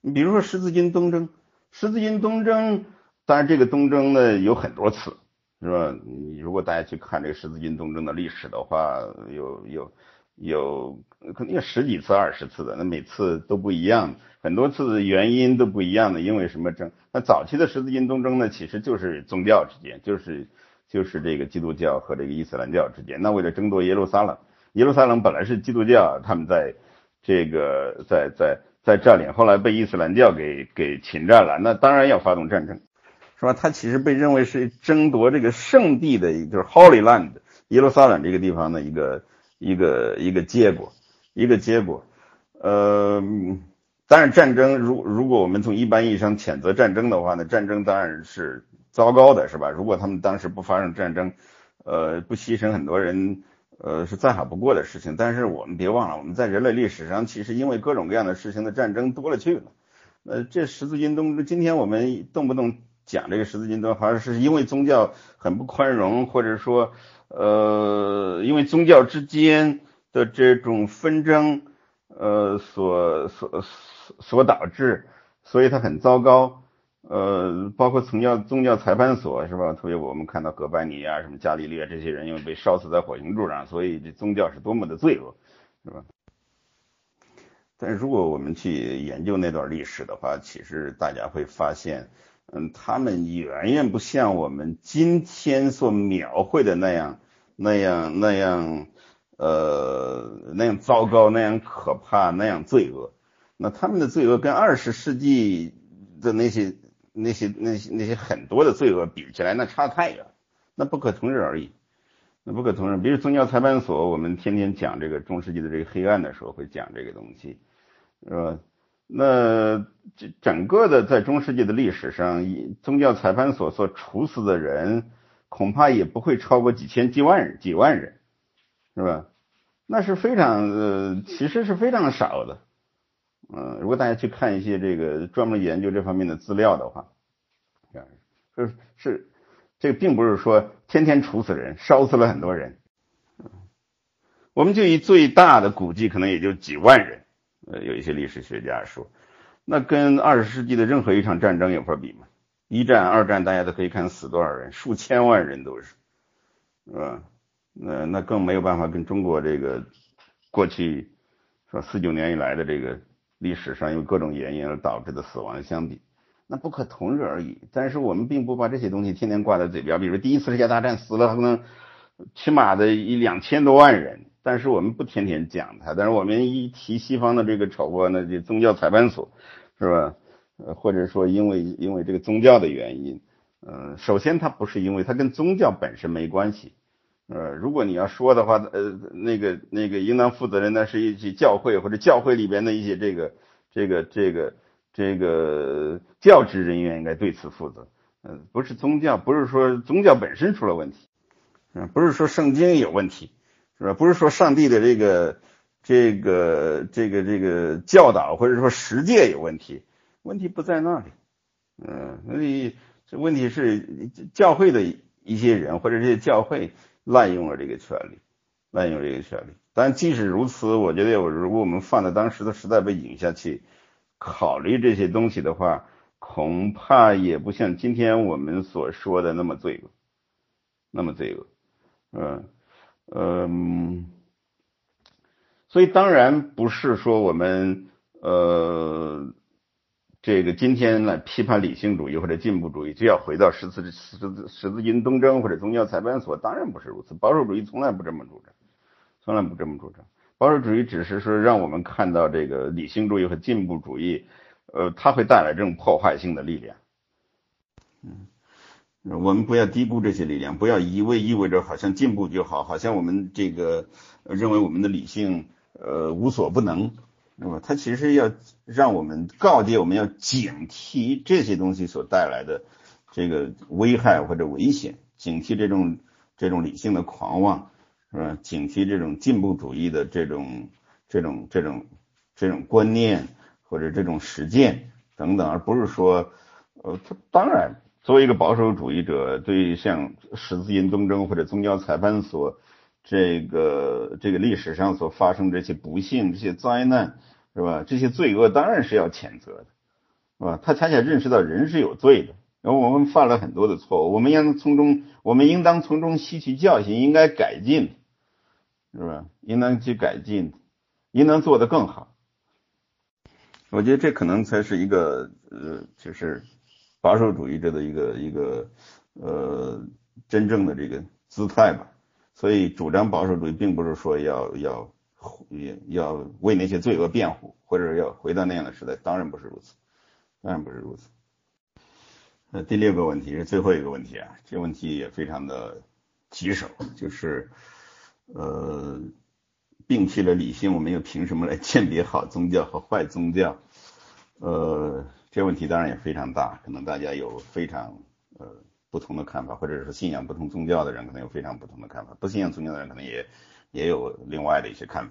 你比如说十字军东征，十字军东征，当然这个东征呢有很多次，是吧？你如果大家去看这个十字军东征的历史的话，有有。有可能有十几次、二十次的，那每次都不一样，很多次的原因都不一样的，因为什么争？那早期的十字军东征呢，其实就是宗教之间，就是就是这个基督教和这个伊斯兰教之间。那为了争夺耶路撒冷，耶路撒冷本来是基督教，他们在这个在在在占领，后来被伊斯兰教给给侵占了，那当然要发动战争，是吧？他其实被认为是争夺这个圣地的，就是 Holy Land 耶路撒冷这个地方的一个。一个一个结果，一个结果，呃，当然战争，如如果我们从一般意义上谴责战争的话呢，战争当然是糟糕的，是吧？如果他们当时不发生战争，呃，不牺牲很多人，呃，是再好不过的事情。但是我们别忘了，我们在人类历史上，其实因为各种各样的事情的战争多了去了。呃，这十字军东，今天我们动不动讲这个十字军东，好像是因为宗教很不宽容，或者说。呃，因为宗教之间的这种纷争，呃，所所所导致，所以它很糟糕。呃，包括宗教宗教裁判所是吧？特别我们看到葛拜尼啊，什么伽利略这些人，因为被烧死在火星柱上，所以这宗教是多么的罪恶，是吧？但如果我们去研究那段历史的话，其实大家会发现。嗯，他们远远不像我们今天所描绘的那样、那样、那样，呃，那样糟糕、那样可怕、那样罪恶。那他们的罪恶跟二十世纪的那些、那些、那些、那些很多的罪恶比起来，那差太远，那不可同日而语。那不可同日。比如宗教裁判所，我们天天讲这个中世纪的这个黑暗的时候，会讲这个东西，是吧？那这整个的在中世纪的历史上，以宗教裁判所所处死的人，恐怕也不会超过几千、几万人、几万人，是吧？那是非常呃，其实是非常少的。嗯，如果大家去看一些这个专门研究这方面的资料的话，是是，这并不是说天天处死人，烧死了很多人。我们就以最大的估计，可能也就几万人。呃，有一些历史学家说，那跟二十世纪的任何一场战争有法比吗？一战、二战，大家都可以看死多少人，数千万人都是，是吧？那那更没有办法跟中国这个过去说四九年以来的这个历史上因为各种原因而导致的死亡相比，那不可同日而语。但是我们并不把这些东西天天挂在嘴边，比如第一次世界大战死了可能起码的一两千多万人。但是我们不天天讲它，但是我们一提西方的这个丑闻，那就宗教裁判所，是吧？呃，或者说因为因为这个宗教的原因，呃，首先它不是因为它跟宗教本身没关系，呃，如果你要说的话，呃，那个那个应当负责任的是一些教会或者教会里边的一些这个这个这个这个教职人员应该对此负责，嗯，不是宗教，不是说宗教本身出了问题，嗯，不是说圣经有问题。是吧？不是说上帝的这个、这个、这个、这个教导，或者说实践有问题，问题不在那里。嗯，那你这问题是教会的一些人或者这些教会滥用了这个权利，滥用这个权利。但即使如此，我觉得我，如果我们放在当时的时代背景下去考虑这些东西的话，恐怕也不像今天我们所说的那么罪恶，那么罪恶。嗯。嗯，所以当然不是说我们呃这个今天来批判理性主义或者进步主义就要回到十字十字十字军东征或者宗教裁判所，当然不是如此。保守主义从来不这么主张，从来不这么主张。保守主义只是说让我们看到这个理性主义和进步主义，呃，它会带来这种破坏性的力量。嗯。我们不要低估这些力量，不要一味意味着好像进步就好，好像我们这个认为我们的理性呃无所不能，那么它其实要让我们告诫我们要警惕这些东西所带来的这个危害或者危险，警惕这种这种理性的狂妄，是吧？警惕这种进步主义的这种这种这种这种观念或者这种实践等等，而不是说呃，它当然。作为一个保守主义者，对于像十字军东征或者宗教裁判所这个这个历史上所发生这些不幸、这些灾难，是吧？这些罪恶当然是要谴责的，是吧？他恰恰认识到人是有罪的，然后我们犯了很多的错误，我们应从中，我们应当从中吸取教训，应该改进，是吧？应当去改进，应当做得更好。我觉得这可能才是一个呃，就是。保守主义者的一个一个呃真正的这个姿态吧，所以主张保守主义并不是说要要要为那些罪恶辩护，或者要回到那样的时代，当然不是如此，当然不是如此。那第六个问题是最后一个问题啊，这问题也非常的棘手，就是呃摒弃了理性，我们又凭什么来鉴别好宗教和坏宗教？呃。这问题当然也非常大，可能大家有非常呃不同的看法，或者是信仰不同宗教的人可能有非常不同的看法，不信仰宗教的人可能也也有另外的一些看法。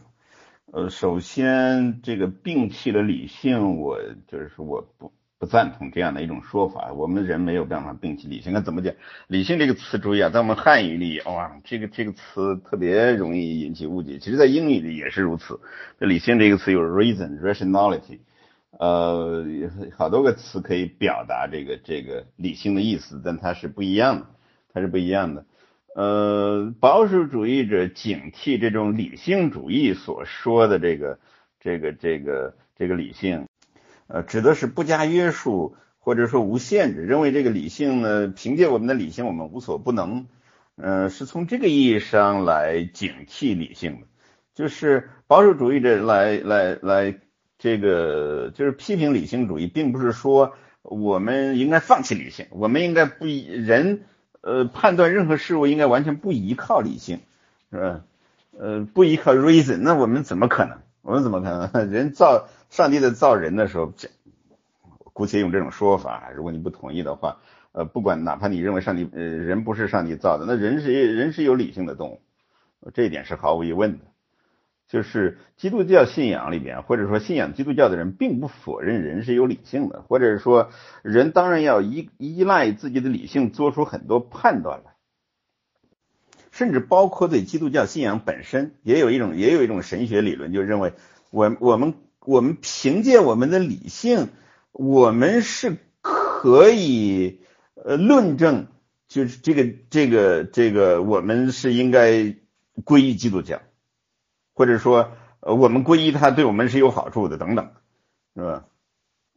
呃，首先这个摒弃了理性，我就是说我不不赞同这样的一种说法。我们人没有办法摒弃理性，那怎么讲？理性这个词，注意啊，在我们汉语里，哇，这个这个词特别容易引起误解。其实，在英语里也是如此。这理性这个词有 reason、rationality。呃，好多个词可以表达这个这个理性的意思，但它是不一样的，它是不一样的。呃，保守主义者警惕这种理性主义所说的这个这个这个这个理性，呃，指的是不加约束或者说无限制，认为这个理性呢，凭借我们的理性我们无所不能，呃，是从这个意义上来警惕理性的，就是保守主义者来来来。这个就是批评理性主义，并不是说我们应该放弃理性，我们应该不人呃判断任何事物应该完全不依靠理性，是吧？呃，不依靠 reason，那我们怎么可能？我们怎么可能？人造上帝在造人的时候，这姑且用这种说法，如果你不同意的话，呃，不管哪怕你认为上帝呃人不是上帝造的，那人是人是有理性的动物，这一点是毫无疑问的。就是基督教信仰里边，或者说信仰基督教的人，并不否认人是有理性的，或者是说人当然要依依赖自己的理性做出很多判断来，甚至包括对基督教信仰本身，也有一种也有一种神学理论，就认为我我们我们凭借我们的理性，我们是可以呃论证，就是这个这个这个我们是应该皈依基督教。或者说，呃，我们皈依它对我们是有好处的，等等，是吧？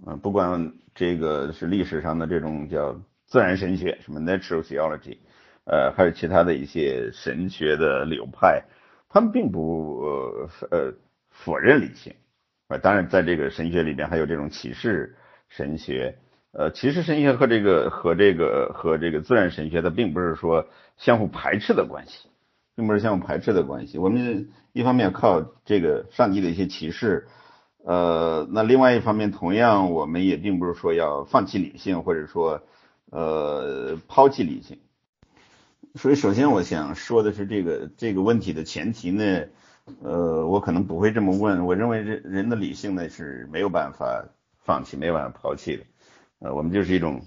嗯，不管这个是历史上的这种叫自然神学，什么 natural theology，呃，还是其他的一些神学的流派，他们并不呃否认理性啊。当然，在这个神学里边还有这种启示神学，呃，启示神学和这个和这个和这个自然神学，它并不是说相互排斥的关系。并不是相互排斥的关系。我们一方面靠这个上帝的一些启示，呃，那另外一方面，同样我们也并不是说要放弃理性，或者说呃抛弃理性。所以，首先我想说的是，这个这个问题的前提呢，呃，我可能不会这么问。我认为人人的理性呢是没有办法放弃、没有办法抛弃的。呃，我们就是一种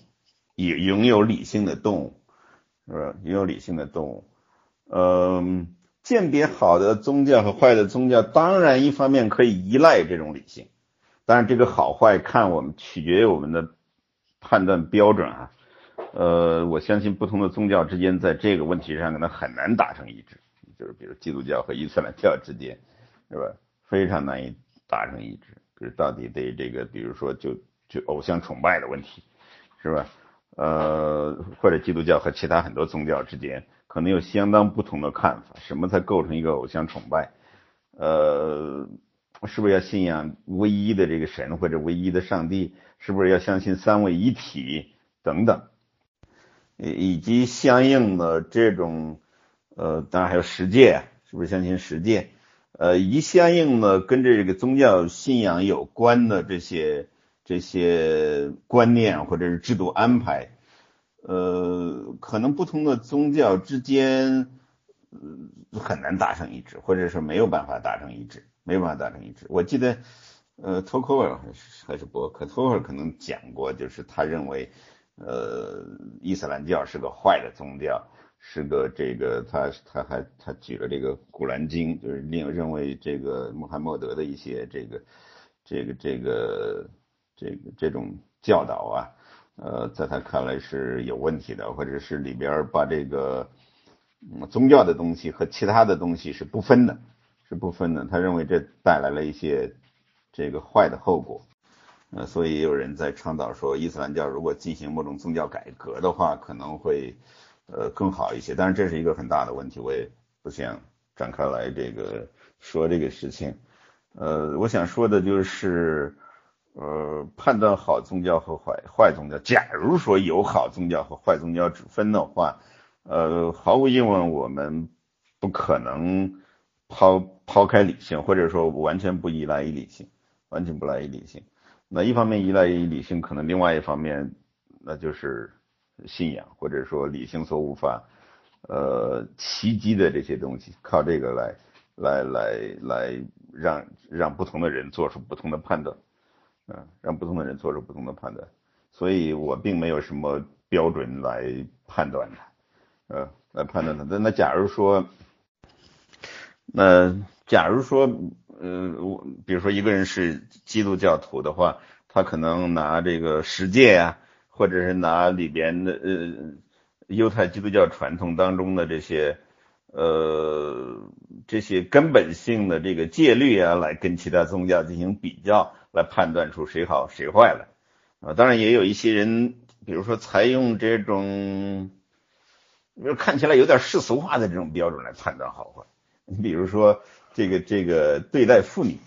也拥有理性的动物，是吧？拥有理性的动物。嗯，鉴别好的宗教和坏的宗教，当然一方面可以依赖这种理性，当然这个好坏看我们取决于我们的判断标准啊。呃，我相信不同的宗教之间在这个问题上可能很难达成一致，就是比如基督教和伊斯兰教之间，是吧？非常难以达成一致，就是到底对这个，比如说就就偶像崇拜的问题，是吧？呃，或者基督教和其他很多宗教之间。可能有相当不同的看法，什么才构成一个偶像崇拜？呃，是不是要信仰唯一的这个神或者唯一的上帝？是不是要相信三位一体等等？以及相应的这种呃，当然还有十诫，是不是相信十诫？呃，以及相应的跟这个宗教信仰有关的这些这些观念或者是制度安排。呃，可能不同的宗教之间，呃，很难达成一致，或者是没有办法达成一致，没有办法达成一致。我记得，呃，托克尔还是还是伯克，托克尔可能讲过，就是他认为，呃，伊斯兰教是个坏的宗教，是个这个，他他还他举了这个古兰经，就是另认为这个穆罕默德的一些这个这个这个这个这种教导啊。呃，在他看来是有问题的，或者是里边把这个嗯宗教的东西和其他的东西是不分的，是不分的。他认为这带来了一些这个坏的后果，呃，所以也有人在倡导说，伊斯兰教如果进行某种宗教改革的话，可能会呃更好一些。但是这是一个很大的问题，我也不想展开来这个说这个事情。呃，我想说的就是。呃，判断好宗教和坏坏宗教，假如说有好宗教和坏宗教之分的话，呃，毫无疑问，我们不可能抛抛开理性，或者说完全不依赖于理性，完全不赖于理性。那一方面依赖于理性，可能另外一方面那就是信仰，或者说理性所无法呃袭击的这些东西，靠这个来来来来让让不同的人做出不同的判断。嗯，让不同的人做出不同的判断，所以我并没有什么标准来判断它，呃，来判断它。那那假如说，那假如说，呃，我比如说一个人是基督教徒的话，他可能拿这个十诫呀，或者是拿里边的呃犹太基督教传统当中的这些呃这些根本性的这个戒律啊，来跟其他宗教进行比较。来判断出谁好谁坏了啊！当然也有一些人，比如说采用这种，就看起来有点世俗化的这种标准来判断好坏。你比如说这个这个对待妇女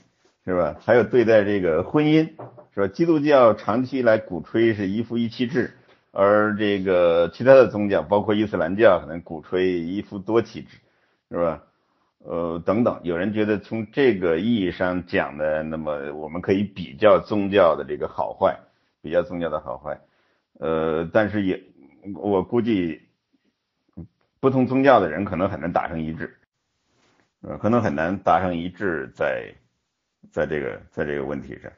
是吧？还有对待这个婚姻是吧？基督教长期来鼓吹是一夫一妻制，而这个其他的宗教，包括伊斯兰教，可能鼓吹一夫多妻制，是吧？呃，等等，有人觉得从这个意义上讲的，那么我们可以比较宗教的这个好坏，比较宗教的好坏，呃，但是也，我估计不同宗教的人可能很难达成一致，呃，可能很难达成一致在，在这个在这个问题上，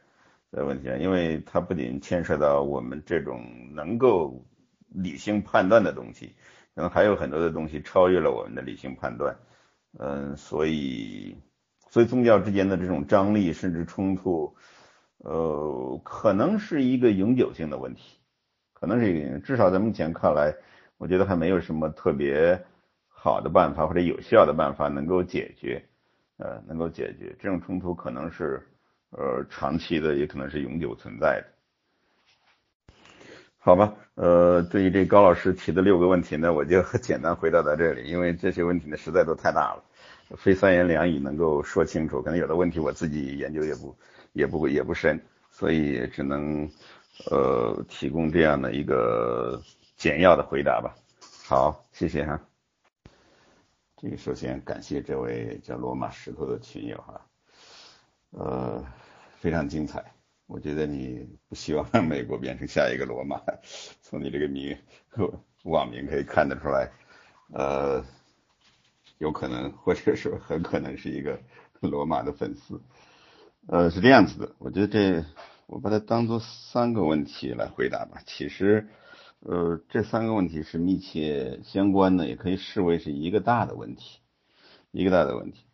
的问题上，因为它不仅牵涉到我们这种能够理性判断的东西，可能还有很多的东西超越了我们的理性判断。嗯，所以，所以宗教之间的这种张力甚至冲突，呃，可能是一个永久性的问题，可能是一个，至少在目前看来，我觉得还没有什么特别好的办法或者有效的办法能够解决，呃，能够解决这种冲突，可能是呃长期的，也可能是永久存在的。好吧，呃，对于这高老师提的六个问题呢，我就简单回答到这里，因为这些问题呢实在都太大了，非三言两语能够说清楚，可能有的问题我自己研究也不也不也不深，所以只能呃提供这样的一个简要的回答吧。好，谢谢哈。这个首先感谢这位叫罗马石头的群友哈，呃，非常精彩。我觉得你不希望美国变成下一个罗马，从你这个名网名可以看得出来，呃，有可能或者说很可能是一个罗马的粉丝，呃，是这样子的。我觉得这我把它当做三个问题来回答吧。其实，呃，这三个问题是密切相关的，也可以视为是一个大的问题，一个大的问题。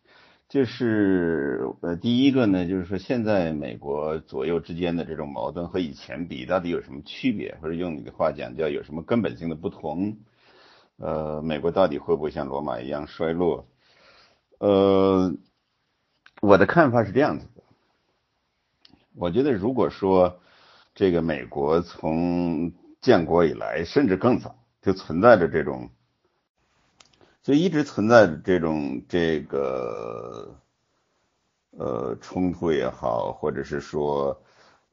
就是呃，第一个呢，就是说现在美国左右之间的这种矛盾和以前比，到底有什么区别？或者用你的话讲，叫有什么根本性的不同？呃，美国到底会不会像罗马一样衰落？呃，我的看法是这样子的，我觉得如果说这个美国从建国以来，甚至更早就存在着这种。所以一直存在这种这个呃冲突也好，或者是说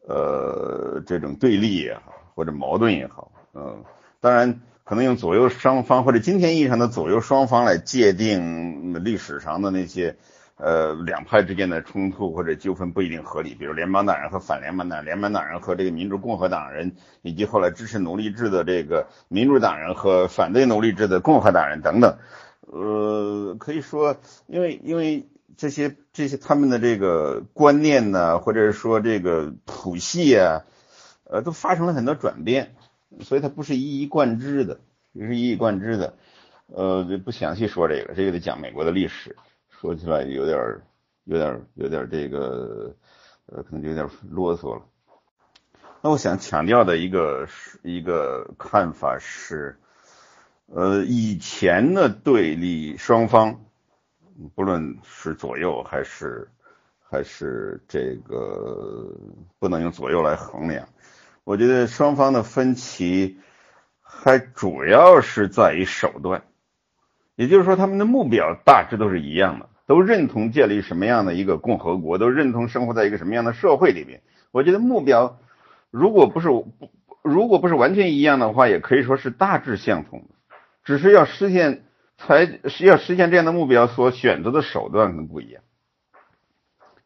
呃这种对立也好，或者矛盾也好，嗯，当然可能用左右双方或者今天意义上的左右双方来界定历史上的那些呃两派之间的冲突或者纠纷不一定合理，比如联邦党人和反联邦党，联邦党人和这个民主共和党人，以及后来支持奴隶制的这个民主党人和反对奴隶制的共和党人等等。呃，可以说，因为因为这些这些他们的这个观念呢，或者是说这个谱系啊，呃，都发生了很多转变，所以它不是一以贯之的，不是一以贯之的。呃，不详细说这个，这个得讲美国的历史，说起来有点有点有点这个，呃，可能有点啰嗦了。那我想强调的一个是一个看法是。呃，以前的对立双方，不论是左右还是还是这个，不能用左右来衡量。我觉得双方的分歧还主要是在于手段，也就是说，他们的目标大致都是一样的，都认同建立什么样的一个共和国，都认同生活在一个什么样的社会里面。我觉得目标如果不是不如果不是完全一样的话，也可以说是大致相同的。只是要实现，才是要实现这样的目标，所选择的手段可能不一样。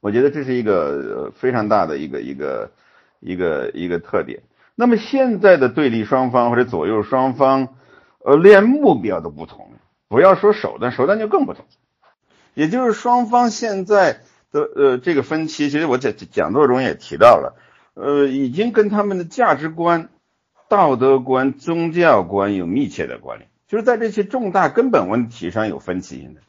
我觉得这是一个非常大的一个一个一个一个特点。那么现在的对立双方或者左右双方，呃，连目标都不同，不要说手段，手段就更不同。也就是双方现在的呃这个分歧，其实我在讲座中也提到了，呃，已经跟他们的价值观、道德观、宗教观有密切的关联。就是在这些重大根本问题上有分歧的。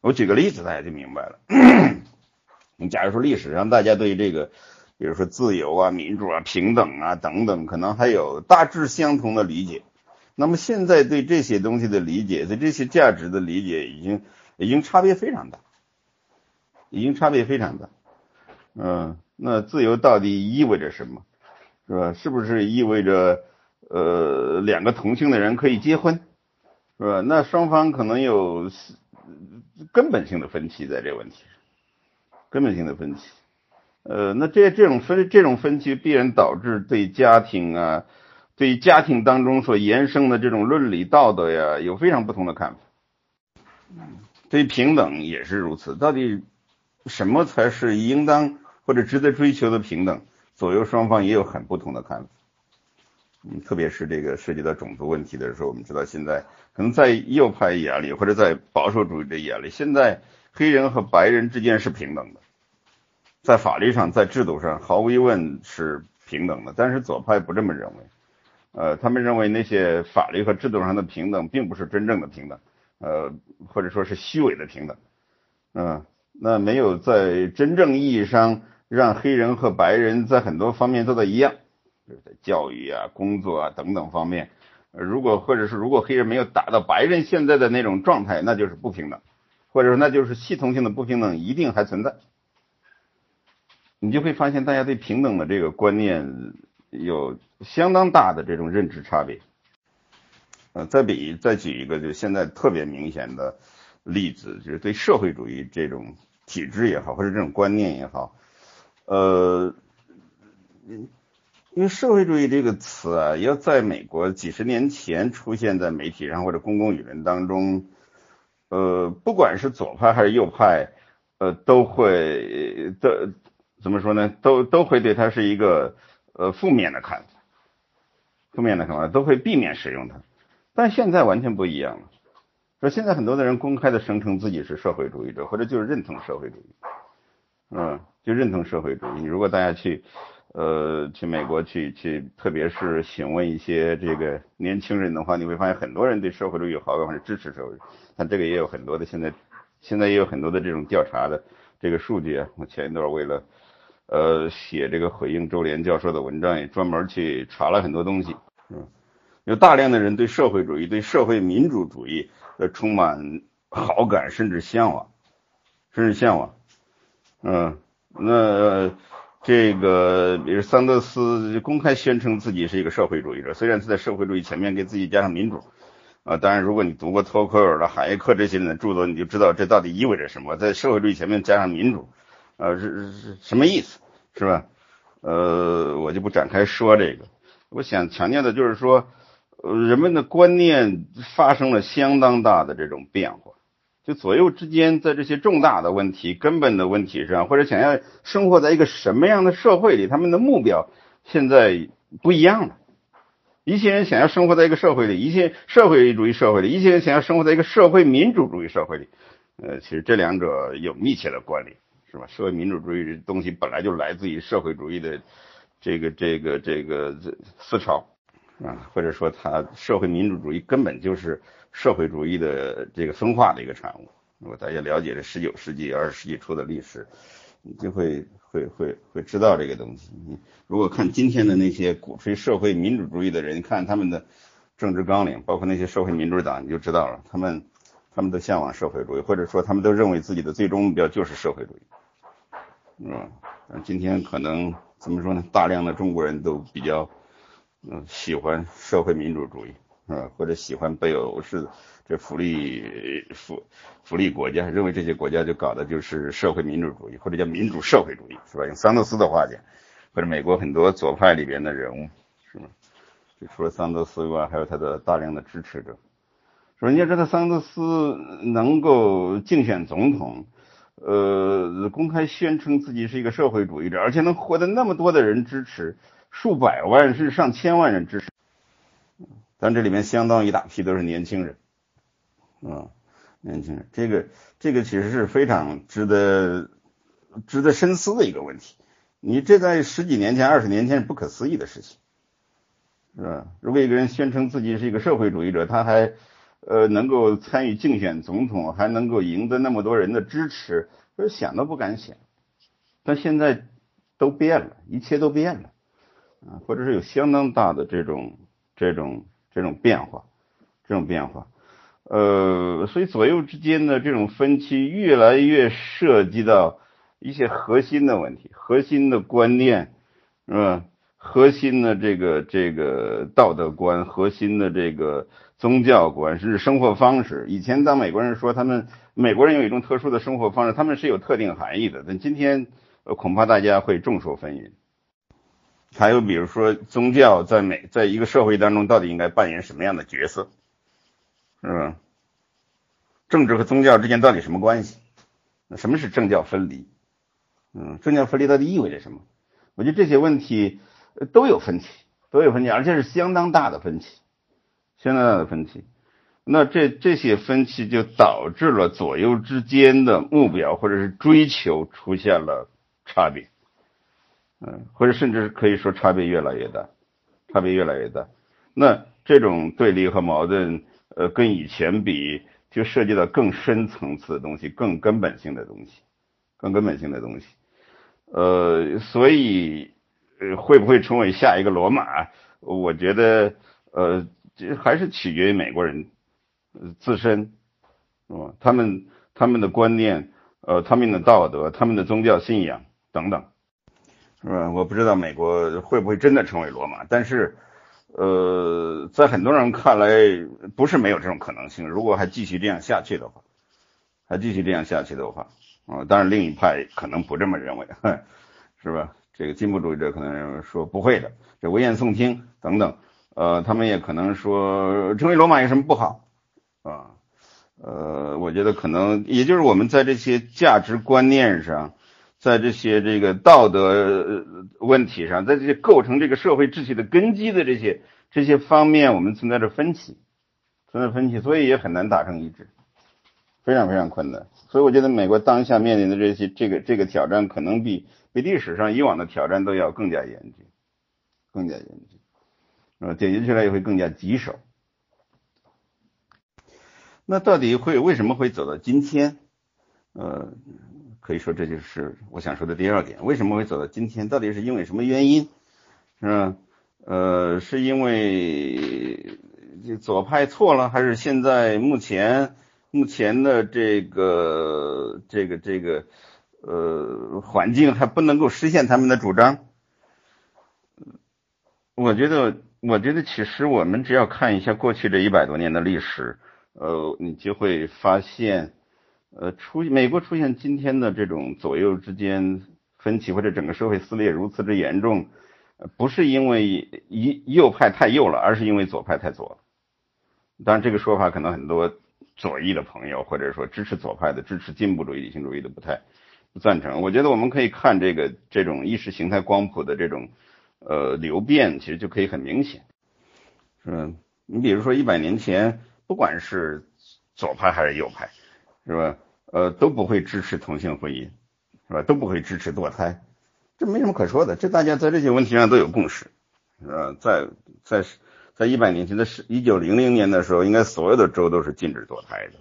我举个例子，大家就明白了。你假如说历史上大家对这个，比如说自由啊、民主啊、平等啊等等，可能还有大致相同的理解。那么现在对这些东西的理解，对这些价值的理解，已经已经差别非常大，已经差别非常大。嗯，那自由到底意味着什么？是吧？是不是意味着呃两个同性的人可以结婚？是吧？那双方可能有根本性的分歧在这个问题上，根本性的分歧。呃，那这这种分这种分歧必然导致对家庭啊，对家庭当中所延伸的这种伦理道德呀，有非常不同的看法。对平等也是如此。到底什么才是应当或者值得追求的平等？左右双方也有很不同的看法。嗯，特别是这个涉及到种族问题的时候，我们知道现在可能在右派眼里或者在保守主义的眼里，现在黑人和白人之间是平等的，在法律上、在制度上毫无疑问是平等的。但是左派不这么认为，呃，他们认为那些法律和制度上的平等并不是真正的平等，呃，或者说是虚伪的平等，嗯，那没有在真正意义上让黑人和白人在很多方面做到一样。就是在教育啊、工作啊等等方面，如果或者是如果黑人没有达到白人现在的那种状态，那就是不平等，或者说那就是系统性的不平等一定还存在。你就会发现大家对平等的这个观念有相当大的这种认知差别。呃，再比再举一个就现在特别明显的例子，就是对社会主义这种体制也好，或者这种观念也好，呃，嗯。因为社会主义这个词啊，要在美国几十年前出现在媒体上或者公共舆论当中，呃，不管是左派还是右派，呃，都会的怎么说呢？都都会对它是一个呃负面的看法，负面的看法都会避免使用它。但现在完全不一样了，说现在很多的人公开的声称自己是社会主义者，或者就是认同社会主义，嗯，就认同社会主义。如果大家去。呃，去美国去去，特别是询问一些这个年轻人的话，你会发现很多人对社会主义有好感或者支持社会主义。但这个也有很多的现在，现在也有很多的这种调查的这个数据啊。我前一段为了呃写这个回应周濂教授的文章，也专门去查了很多东西。嗯，有大量的人对社会主义、对社会民主主义呃充满好感，甚至向往，甚至向往。嗯，那。这个，比如桑德斯公开宣称自己是一个社会主义者，虽然是在社会主义前面给自己加上民主，啊，当然如果你读过托克尔的、海耶克这些人的著作，你就知道这到底意味着什么，在社会主义前面加上民主，呃，是是什么意思，是吧？呃，我就不展开说这个，我想强调的就是说，呃，人们的观念发生了相当大的这种变化。就左右之间，在这些重大的问题、根本的问题上，或者想要生活在一个什么样的社会里，他们的目标现在不一样了。一些人想要生活在一个社会里，一些社会主义社会里，一些人想要生活在一个社会民主主义社会里。呃，其实这两者有密切的关联，是吧？社会民主主义这东西本来就来自于社会主义的这个、这个、这个思潮啊，或者说，它社会民主主义根本就是。社会主义的这个分化的一个产物。如果大家了解了十九世纪、二十世纪初的历史，你就会会会会知道这个东西。你如果看今天的那些鼓吹社会民主主义的人，看他们的政治纲领，包括那些社会民主党，你就知道了，他们他们都向往社会主义，或者说他们都认为自己的最终目标就是社会主义。嗯，但今天可能怎么说呢？大量的中国人都比较嗯喜欢社会民主主义。啊，或者喜欢北欧式的这福利福福利国家，认为这些国家就搞的就是社会民主主义，或者叫民主社会主义，是吧？用桑德斯的话讲，或者美国很多左派里边的人物，是吗？就除了桑德斯以外，还有他的大量的支持者。说你要知道，桑德斯能够竞选总统，呃，公开宣称自己是一个社会主义者，而且能获得那么多的人支持，数百万甚至上千万人支持。但这里面相当一大批都是年轻人，啊，年轻人，这个这个其实是非常值得值得深思的一个问题。你这在十几年前、二十年前是不可思议的事情，是吧？如果一个人宣称自己是一个社会主义者，他还呃能够参与竞选总统，还能够赢得那么多人的支持，说想都不敢想。但现在都变了，一切都变了，啊，或者是有相当大的这种这种。这种变化，这种变化，呃，所以左右之间的这种分歧越来越涉及到一些核心的问题、核心的观念，是吧？核心的这个这个道德观、核心的这个宗教观，甚至生活方式。以前当美国人说他们美国人有一种特殊的生活方式，他们是有特定含义的，但今天恐怕大家会众说纷纭。还有比如说，宗教在美在一个社会当中到底应该扮演什么样的角色，是吧？政治和宗教之间到底什么关系？那什么是政教分离？嗯，政教分离到底意味着什么？我觉得这些问题都有分歧，都有分歧，而且是相当大的分歧，相当大的分歧。那这这些分歧就导致了左右之间的目标或者是追求出现了差别，嗯，或者甚至可以说差别越来越大，差别越来越大。那这种对立和矛盾，呃，跟以前比，就涉及到更深层次的东西，更根本性的东西，更根本性的东西。呃，所以，呃，会不会成为下一个罗马？我觉得，呃，这还是取决于美国人。自身，是吧？他们他们的观念，呃，他们的道德，他们的宗教信仰等等，是吧？我不知道美国会不会真的成为罗马，但是，呃，在很多人看来，不是没有这种可能性。如果还继续这样下去的话，还继续这样下去的话，啊，当然另一派可能不这么认为，是吧？这个进步主义者可能说不会的，这危言耸听等等，呃，他们也可能说成为罗马有什么不好？啊，呃，我觉得可能也就是我们在这些价值观念上，在这些这个道德问题上，在这些构成这个社会秩序的根基的这些这些方面，我们存在着分歧，存在分歧，所以也很难达成一致，非常非常困难。所以我觉得美国当下面临的这些这个这个挑战，可能比比历史上以往的挑战都要更加严峻，更加严峻，呃，解决起来也会更加棘手。那到底会为什么会走到今天？呃，可以说这就是我想说的第二点。为什么会走到今天？到底是因为什么原因？是吧？呃，是因为左派错了，还是现在目前目前的这个这个这个呃环境还不能够实现他们的主张？我觉得，我觉得其实我们只要看一下过去这一百多年的历史。呃，你就会发现，呃，出美国出现今天的这种左右之间分歧，或者整个社会撕裂如此之严重，不是因为一右派太右了，而是因为左派太左。当然，这个说法可能很多左翼的朋友，或者说支持左派的、支持进步主义、理性主义的不太不赞成。我觉得我们可以看这个这种意识形态光谱的这种呃流变，其实就可以很明显，嗯你比如说一百年前。不管是左派还是右派，是吧？呃，都不会支持同性婚姻，是吧？都不会支持堕胎，这没什么可说的。这大家在这些问题上都有共识，呃，在在在一百年前的是一九零零年的时候，应该所有的州都是禁止堕胎的。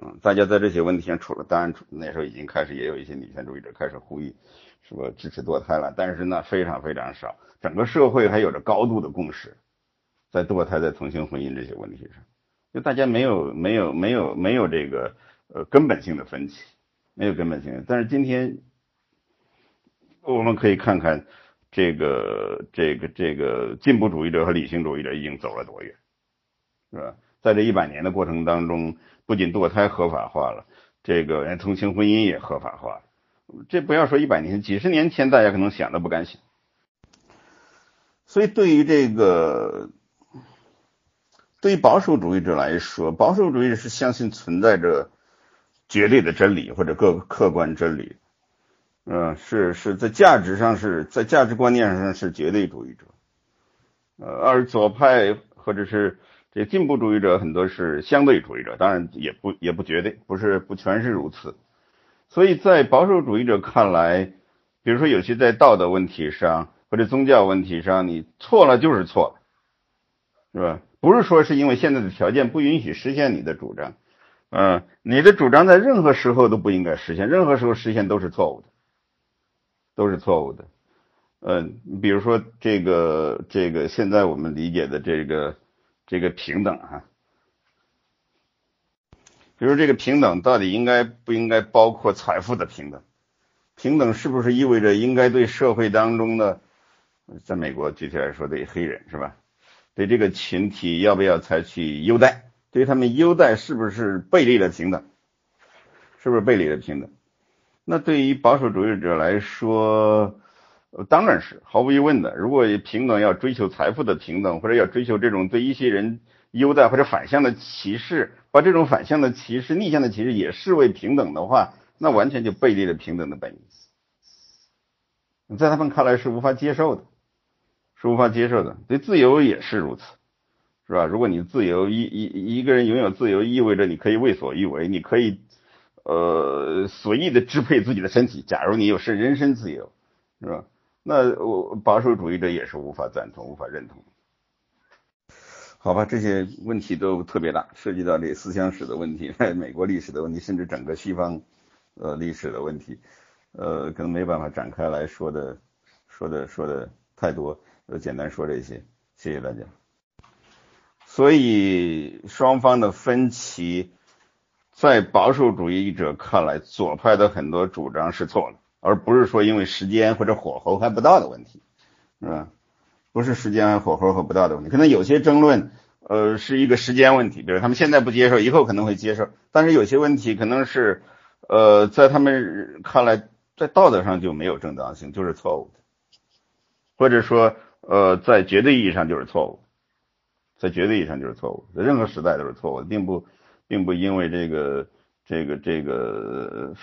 嗯，大家在这些问题上，除了当然那时候已经开始也有一些女权主义者开始呼吁，说支持堕胎了，但是呢非常非常少。整个社会还有着高度的共识，在堕胎、在同性婚姻这些问题上。就大家没有没有没有没有这个呃根本性的分歧，没有根本性的。但是今天我们可以看看这个这个这个进步主义者和理性主义者已经走了多远，是吧？在这一百年的过程当中，不仅堕胎合法化了，这个同性婚姻也合法化了。这不要说一百年，几十年前大家可能想都不敢想。所以对于这个。对于保守主义者来说，保守主义者是相信存在着绝对的真理或者各客观真理，嗯，是是在价值上是在价值观念上是绝对主义者，呃，而左派或者是这进步主义者很多是相对主义者，当然也不也不绝对，不是不全是如此。所以在保守主义者看来，比如说有些在道德问题上或者宗教问题上，你错了就是错了，是吧？不是说是因为现在的条件不允许实现你的主张，嗯，你的主张在任何时候都不应该实现，任何时候实现都是错误的，都是错误的，嗯，比如说这个这个现在我们理解的这个这个平等啊，比如这个平等到底应该不应该包括财富的平等？平等是不是意味着应该对社会当中的，在美国具体来说对黑人是吧？对这个群体要不要采取优待？对他们优待是不是背离了平等？是不是背离了平等？那对于保守主义者来说，当然是毫无疑问的。如果平等要追求财富的平等，或者要追求这种对一些人优待或者反向的歧视，把这种反向的歧视、逆向的歧视也视为平等的话，那完全就背离了平等的本意，在他们看来是无法接受的，是无法接受的。对自由也是如此，是吧？如果你自由一一一个人拥有自由，意味着你可以为所欲为，你可以呃随意的支配自己的身体。假如你有是人身自由，是吧？那我保守主义者也是无法赞同、无法认同。好吧，这些问题都特别大，涉及到这思想史的问题、美国历史的问题，甚至整个西方呃历史的问题，呃，可能没办法展开来说的，说的说的太多，就简单说这些。谢谢大家。所以双方的分歧，在保守主义者看来，左派的很多主张是错的，而不是说因为时间或者火候还不到的问题，是吧？不是时间火候和不到的问题，可能有些争论，呃，是一个时间问题，比如他们现在不接受，以后可能会接受。但是有些问题可能是，呃，在他们看来，在道德上就没有正当性，就是错误的，或者说，呃，在绝对意义上就是错误，在绝对意义上就是错误，在任何时代都是错误的，并不，并不因为这个，这个，这个，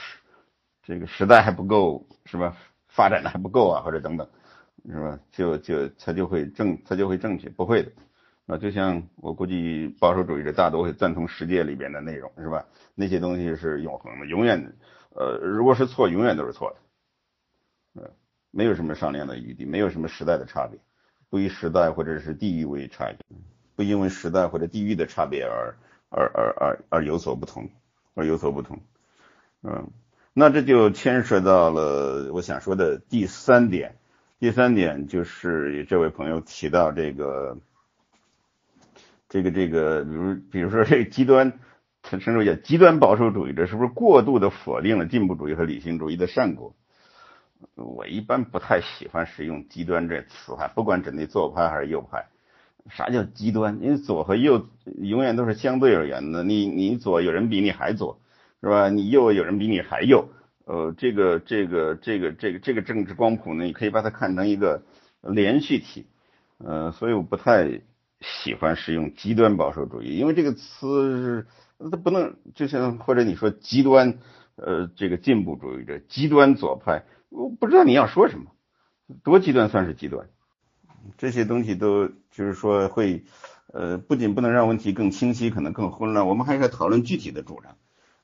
这个时代还不够，是吧？发展的还不够啊，或者等等。是吧？就就他就会正，他就会正确，不会的啊。就像我估计保守主义者大多会赞同世界里边的内容，是吧？那些东西是永恒的，永远的呃，如果是错，永远都是错的，呃，没有什么商量的余地，没有什么时代的差别，不以时代或者是地域为差别，不因为时代或者地域的差别而而而而而有所不同，而有所不同，嗯，那这就牵涉到了我想说的第三点。第三点就是这位朋友提到这个，这个这个，比如比如说这个极端，他称之为叫极端保守主义者，是不是过度的否定了进步主义和理性主义的善果？我一般不太喜欢使用“极端”这词哈，不管针对左派还是右派。啥叫极端？因为左和右永远都是相对而言的，你你左有人比你还左，是吧？你右有人比你还右。呃，这个这个这个这个这个政治光谱呢，你可以把它看成一个连续体，呃，所以我不太喜欢使用极端保守主义，因为这个词是它不能就像或者你说极端呃这个进步主义者、极端左派，我不知道你要说什么，多极端算是极端，这些东西都就是说会呃不仅不能让问题更清晰，可能更混乱，我们还是要讨论具体的主张。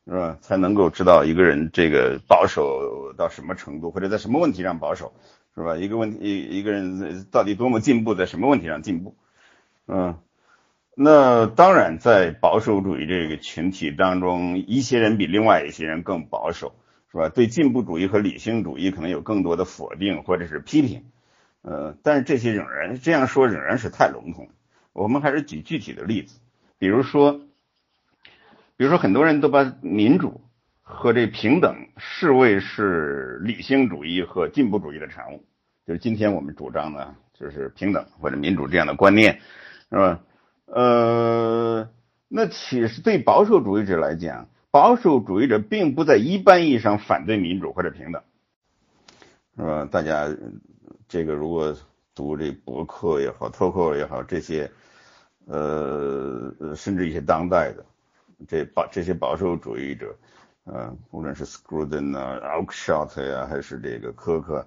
是吧？才能够知道一个人这个保守到什么程度，或者在什么问题上保守，是吧？一个问题，一一个人到底多么进步，在什么问题上进步？嗯，那当然，在保守主义这个群体当中，一些人比另外一些人更保守，是吧？对进步主义和理性主义可能有更多的否定或者是批评，呃，但是这些仍然这样说仍然是太笼统。我们还是举具体的例子，比如说。比如说，很多人都把民主和这平等视为是理性主义和进步主义的产物，就是今天我们主张的，就是平等或者民主这样的观念，是吧？呃，那其实对保守主义者来讲，保守主义者并不在一般意义上反对民主或者平等，是吧？大家这个如果读这博客也好，脱口也好，这些呃，甚至一些当代的。这保这些保守主义者，呃，无论是 Scruden 啊、a u k s h o t 呀，还是这个科克，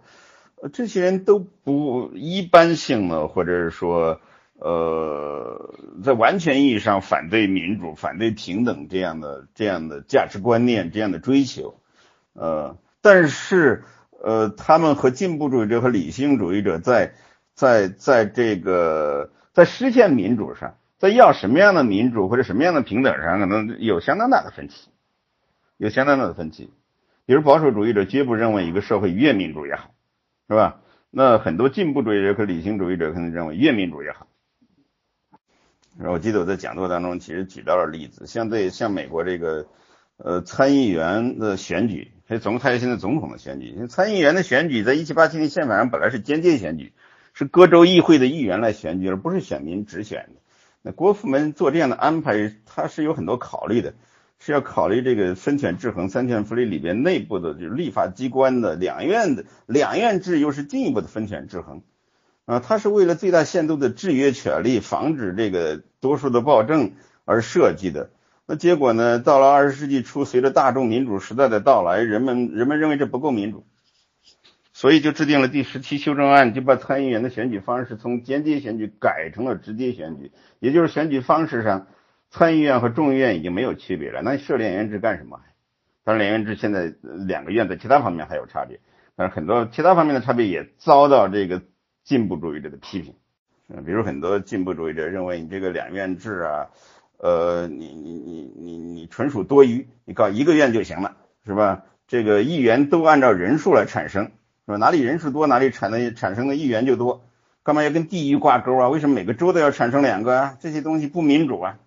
呃，这些人都不一般性的，或者是说，呃，在完全意义上反对民主、反对平等这样的这样的价值观念、这样的追求，呃，但是，呃，他们和进步主义者和理性主义者在在在这个在实现民主上。在要什么样的民主或者什么样的平等上，可能有相当大的分歧，有相当大的分歧。比如保守主义者绝不认为一个社会越民主越好，是吧？那很多进步主义者和理性主义者可能认为越民主越好。我记得我在讲座当中其实举到了例子，像对像美国这个呃参议员的选举，还有总还有现在总统的选举，参议员的选举在一七八七年宪法上本来是间接选举，是各州议会的议员来选举，而不是选民直选的。那国府们做这样的安排，他是有很多考虑的，是要考虑这个分权制衡、三权分立里边内部的，就是立法机关的两院的两院制，又是进一步的分权制衡，啊，它是为了最大限度的制约权力，防止这个多数的暴政而设计的。那结果呢？到了二十世纪初，随着大众民主时代的到来，人们人们认为这不够民主，所以就制定了第十七修正案，就把参议员的选举方式从间接选举改成了直接选举。也就是选举方式上，参议院和众议院已经没有区别了。那设两院制干什么？当然，两院制现在两个院在其他方面还有差别，但是很多其他方面的差别也遭到这个进步主义者的批评。嗯，比如很多进步主义者认为你这个两院制啊。呃，你你你你你纯属多余，你搞一个院就行了，是吧？这个议员都按照人数来产生，是吧？哪里人数多，哪里产的产生的议员就多，干嘛要跟地域挂钩啊？为什么每个州都要产生两个啊？这些东西不民主啊，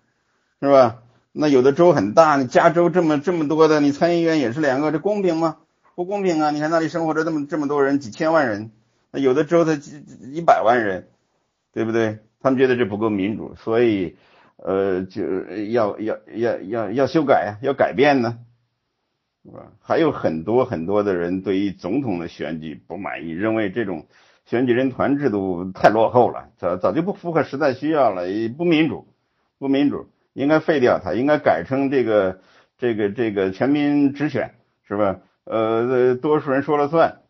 是吧？那有的州很大，你加州这么这么多的，你参议员也是两个，这公平吗？不公平啊！你看那里生活着这么这么多人，几千万人，那有的州它几一百万人，对不对？他们觉得这不够民主，所以。呃，就要要要要要修改啊，要改变呢，是吧？还有很多很多的人对于总统的选举不满意，认为这种选举人团制度太落后了，早早就不符合时代需要了，不民主，不民主，应该废掉它，应该改成这个这个这个全民直选，是吧？呃，多数人说了算，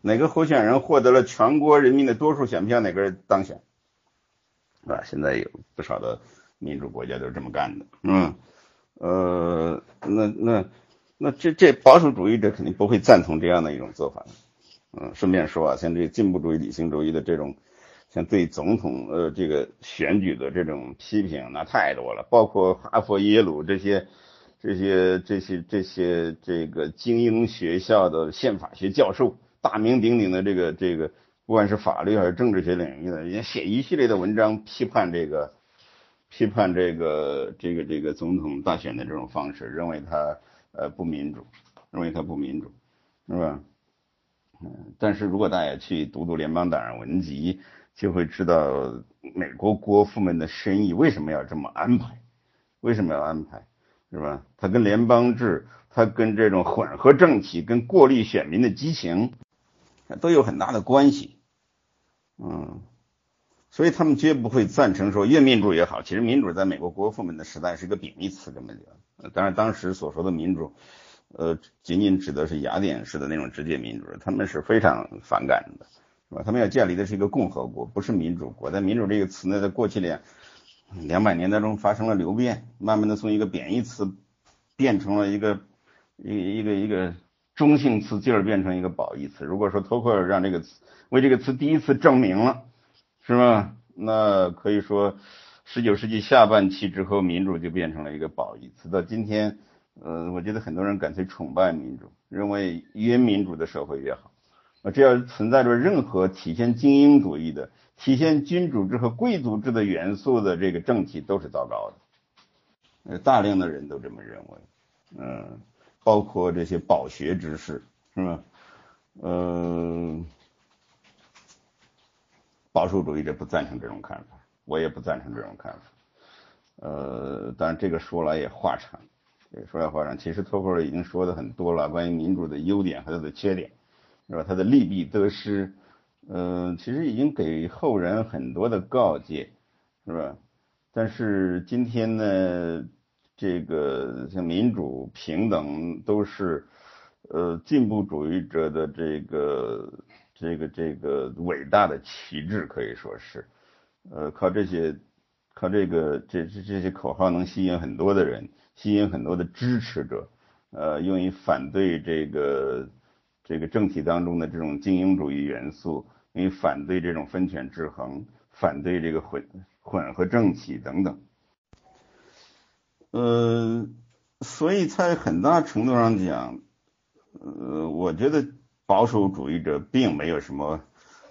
哪个候选人获得了全国人民的多数选票，哪个人当选。啊，现在有不少的民主国家都是这么干的，嗯，呃，那那那这这保守主义者肯定不会赞同这样的一种做法，嗯，顺便说啊，像这进步主义、理性主义的这种，像对总统呃这个选举的这种批评，那太多了，包括哈佛、耶鲁这些这些这些这些这个精英学校的宪法学教授，大名鼎鼎的这个这个。不管是法律还是政治学领域的，也写一系列的文章批判这个，批判这个这个这个总统大选的这种方式，认为他呃不民主，认为他不民主，是吧？嗯，但是如果大家去读读联邦党人文集，就会知道美国国父们的深意为什么要这么安排，为什么要安排，是吧？他跟联邦制，他跟这种混合政体，跟过滤选民的激情。都有很大的关系，嗯，所以他们绝不会赞成说越民主越好。其实民主在美国国父们的时代是一个贬义词，根本就，当然当时所说的民主，呃，仅仅指的是雅典式的那种直接民主，他们是非常反感的，是吧？他们要建立的是一个共和国，不是民主国。但民主这个词呢，在过去两两百年当中发生了流变，慢慢的从一个贬义词变成了一个一一个一个。中性词进而变成一个褒义词。如果说托克尔让这个词为这个词第一次证明了，是吧？那可以说，十九世纪下半期之后，民主就变成了一个褒义词。到今天，呃，我觉得很多人干脆崇拜民主，认为越民主的社会越好。啊，只要存在着任何体现精英主义的、体现君主制和贵族制的元素的这个政体，都是糟糕的。呃，大量的人都这么认为，嗯。包括这些饱学之士，是吧？嗯，保守主义者不赞成这种看法，我也不赞成这种看法。呃，当然这个说来也话长，说来话长。其实托克尔已经说的很多了，关于民主的优点和它的缺点，是吧？它的利弊得失，嗯，其实已经给后人很多的告诫，是吧？但是今天呢？这个像民主、平等都是，呃，进步主义者的这个、这个、这个伟大的旗帜，可以说是，呃，靠这些、靠这个、这这这些口号能吸引很多的人，吸引很多的支持者，呃，用于反对这个这个政体当中的这种精英主义元素，用于反对这种分权制衡，反对这个混混合政体等等。呃，所以在很大程度上讲，呃，我觉得保守主义者并没有什么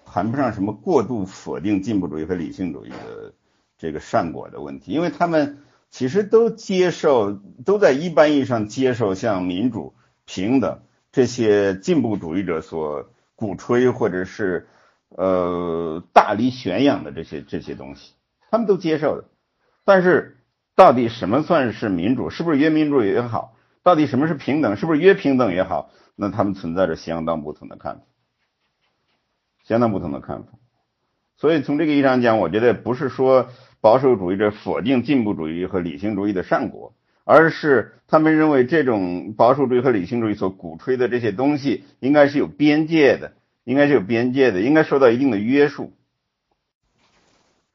谈不上什么过度否定进步主义和理性主义的这个善果的问题，因为他们其实都接受，都在一般意义上接受像民主、平等这些进步主义者所鼓吹或者是呃大力宣扬的这些这些东西，他们都接受的，但是。到底什么算是民主？是不是越民主越好？到底什么是平等？是不是越平等越好？那他们存在着相当不同的看法，相当不同的看法。所以从这个意义上讲，我觉得不是说保守主义者否定进步主义和理性主义的善果，而是他们认为这种保守主义和理性主义所鼓吹的这些东西应该是有边界的，应该是有边界的，应该受到一定的约束，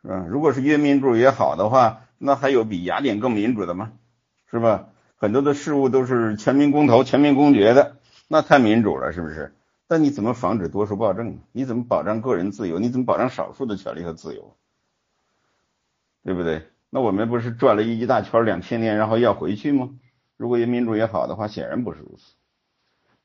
是吧？如果是越民主越好的话，那还有比雅典更民主的吗？是吧？很多的事物都是全民公投、全民公决的，那太民主了，是不是？但你怎么防止多数暴政？你怎么保障个人自由？你怎么保障少数的权利和自由？对不对？那我们不是转了一大圈两千年，然后要回去吗？如果也民主也好的话，显然不是如此。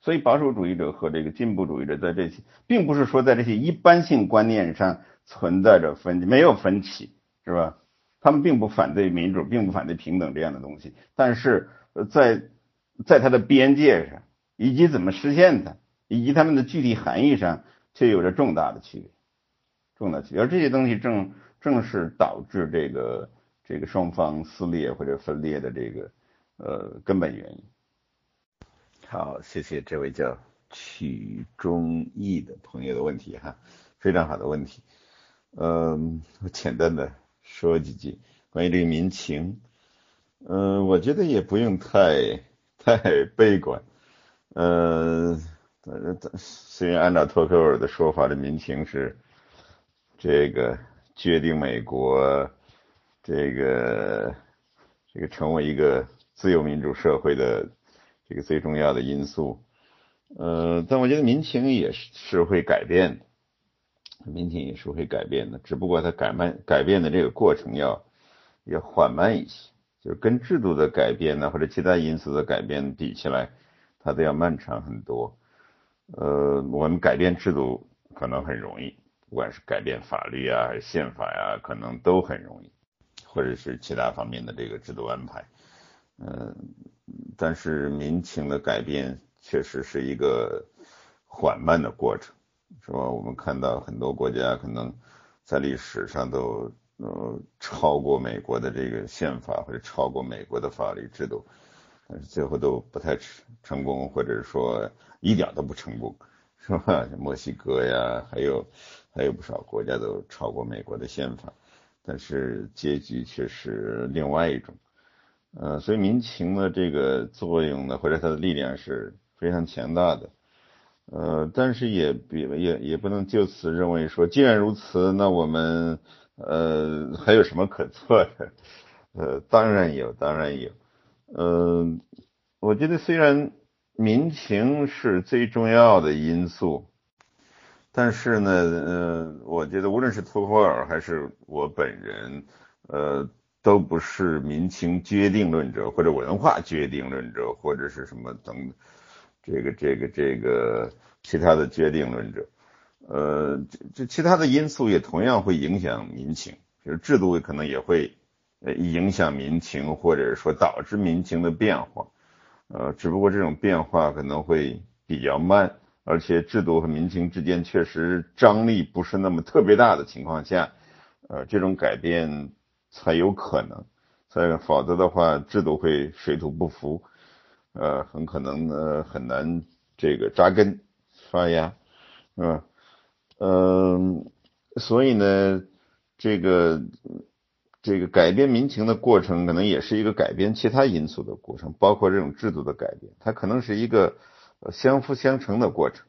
所以保守主义者和这个进步主义者在这些，并不是说在这些一般性观念上存在着分歧没有分歧，是吧？他们并不反对民主，并不反对平等这样的东西，但是在在它的边界上，以及怎么实现它，以及他们的具体含义上，却有着重大的区别，重大区别。而这些东西正正是导致这个这个双方撕裂或者分裂的这个呃根本原因。好，谢谢这位叫曲中义的朋友的问题哈，非常好的问题。嗯，我简单的说几句关于这个民情。嗯，我觉得也不用太太悲观。呃，虽然按照托克尔的说法，这民情是这个决定美国这个这个成为一个自由民主社会的。这个最重要的因素，呃，但我觉得民情也是是会改变的，民情也是会改变的，只不过它改慢改变的这个过程要要缓慢一些，就是跟制度的改变呢或者其他因素的改变比起来，它都要漫长很多。呃，我们改变制度可能很容易，不管是改变法律啊还是宪法呀，可能都很容易，或者是其他方面的这个制度安排，嗯。但是民情的改变确实是一个缓慢的过程，是吧？我们看到很多国家可能在历史上都呃超过美国的这个宪法或者超过美国的法律制度，但是最后都不太成成功，或者说一点都不成功，是吧？墨西哥呀，还有还有不少国家都超过美国的宪法，但是结局却是另外一种。呃，所以民情的这个作用呢，或者它的力量是非常强大的。呃，但是也比也也不能就此认为说，既然如此，那我们呃还有什么可做的？呃，当然有，当然有。呃，我觉得虽然民情是最重要的因素，但是呢，呃，我觉得无论是托霍尔还是我本人，呃。都不是民情决定论者，或者文化决定论者，或者是什么等这个这个这个其他的决定论者。呃，这这其他的因素也同样会影响民情，就是制度可能也会呃影响民情，或者说导致民情的变化。呃，只不过这种变化可能会比较慢，而且制度和民情之间确实张力不是那么特别大的情况下，呃，这种改变。才有可能，所以否则的话，制度会水土不服，呃，很可能呢很难这个扎根发芽，嗯，嗯，所以呢，这个这个改变民情的过程，可能也是一个改变其他因素的过程，包括这种制度的改变，它可能是一个相辅相成的过程，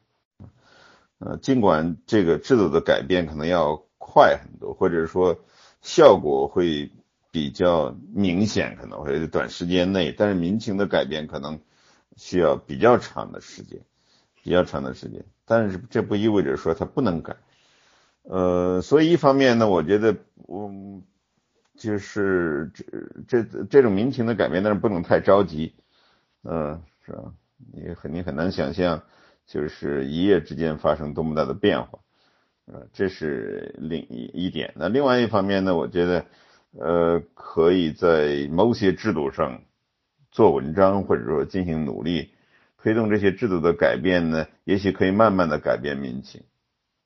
呃，尽管这个制度的改变可能要快很多，或者说。效果会比较明显，可能会短时间内，但是民情的改变可能需要比较长的时间，比较长的时间。但是这不意味着说它不能改，呃，所以一方面呢，我觉得我就是这这这种民情的改变，但是不能太着急，嗯，是吧？你很你很难想象，就是一夜之间发生多么大的变化。呃，这是另一一点。那另外一方面呢，我觉得，呃，可以在某些制度上做文章，或者说进行努力，推动这些制度的改变呢，也许可以慢慢的改变民情，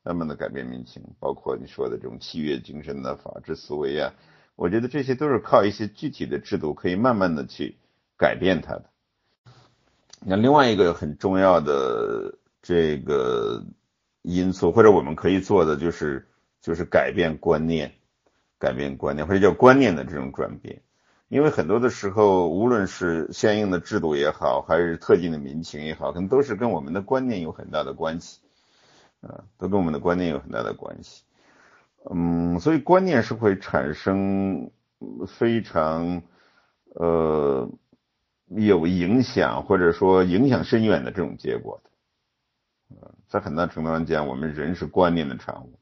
慢慢的改变民情，包括你说的这种契约精神的法治思维啊，我觉得这些都是靠一些具体的制度可以慢慢的去改变它的。那另外一个很重要的这个。因素或者我们可以做的就是就是改变观念，改变观念或者叫观念的这种转变。因为很多的时候，无论是相应的制度也好，还是特定的民情也好，可能都是跟我们的观念有很大的关系，啊，都跟我们的观念有很大的关系。嗯，所以观念是会产生非常呃有影响或者说影响深远的这种结果的。在很大程度上讲，我们人是观念的产物，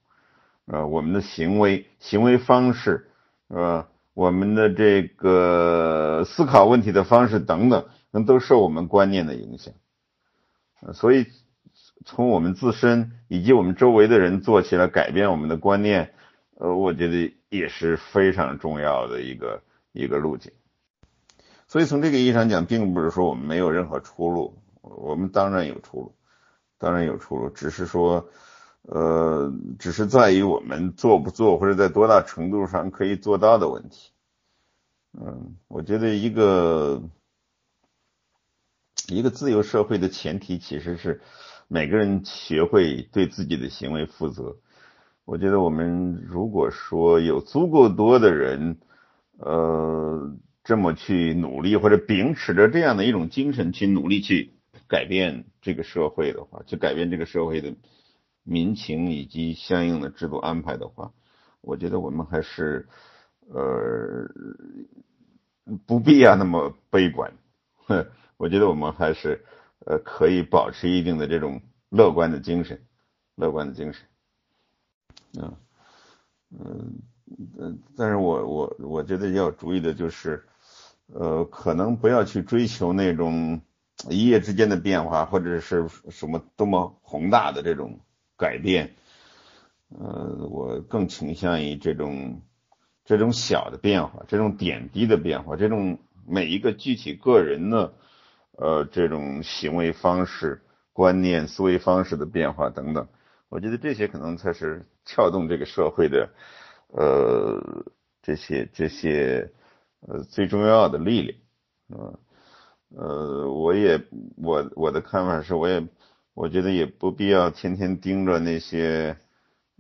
呃，我们的行为、行为方式，呃。我们的这个思考问题的方式等等，那都受我们观念的影响。所以从我们自身以及我们周围的人做起来改变我们的观念，呃，我觉得也是非常重要的一个一个路径。所以从这个意义上讲，并不是说我们没有任何出路，我们当然有出路，当然有出路，只是说。呃，只是在于我们做不做，或者在多大程度上可以做到的问题。嗯，我觉得一个一个自由社会的前提其实是每个人学会对自己的行为负责。我觉得我们如果说有足够多的人，呃，这么去努力，或者秉持着这样的一种精神去努力去改变这个社会的话，去改变这个社会的。民情以及相应的制度安排的话，我觉得我们还是呃不必要那么悲观，哼 我觉得我们还是呃可以保持一定的这种乐观的精神，乐观的精神，嗯嗯嗯，但是我我我觉得要注意的就是，呃，可能不要去追求那种一夜之间的变化，或者是什么多么宏大的这种。改变，呃，我更倾向于这种这种小的变化，这种点滴的变化，这种每一个具体个人的呃这种行为方式、观念、思维方式的变化等等，我觉得这些可能才是撬动这个社会的呃这些这些呃最重要的力量，嗯呃，我也我我的看法是，我也。我觉得也不必要天天盯着那些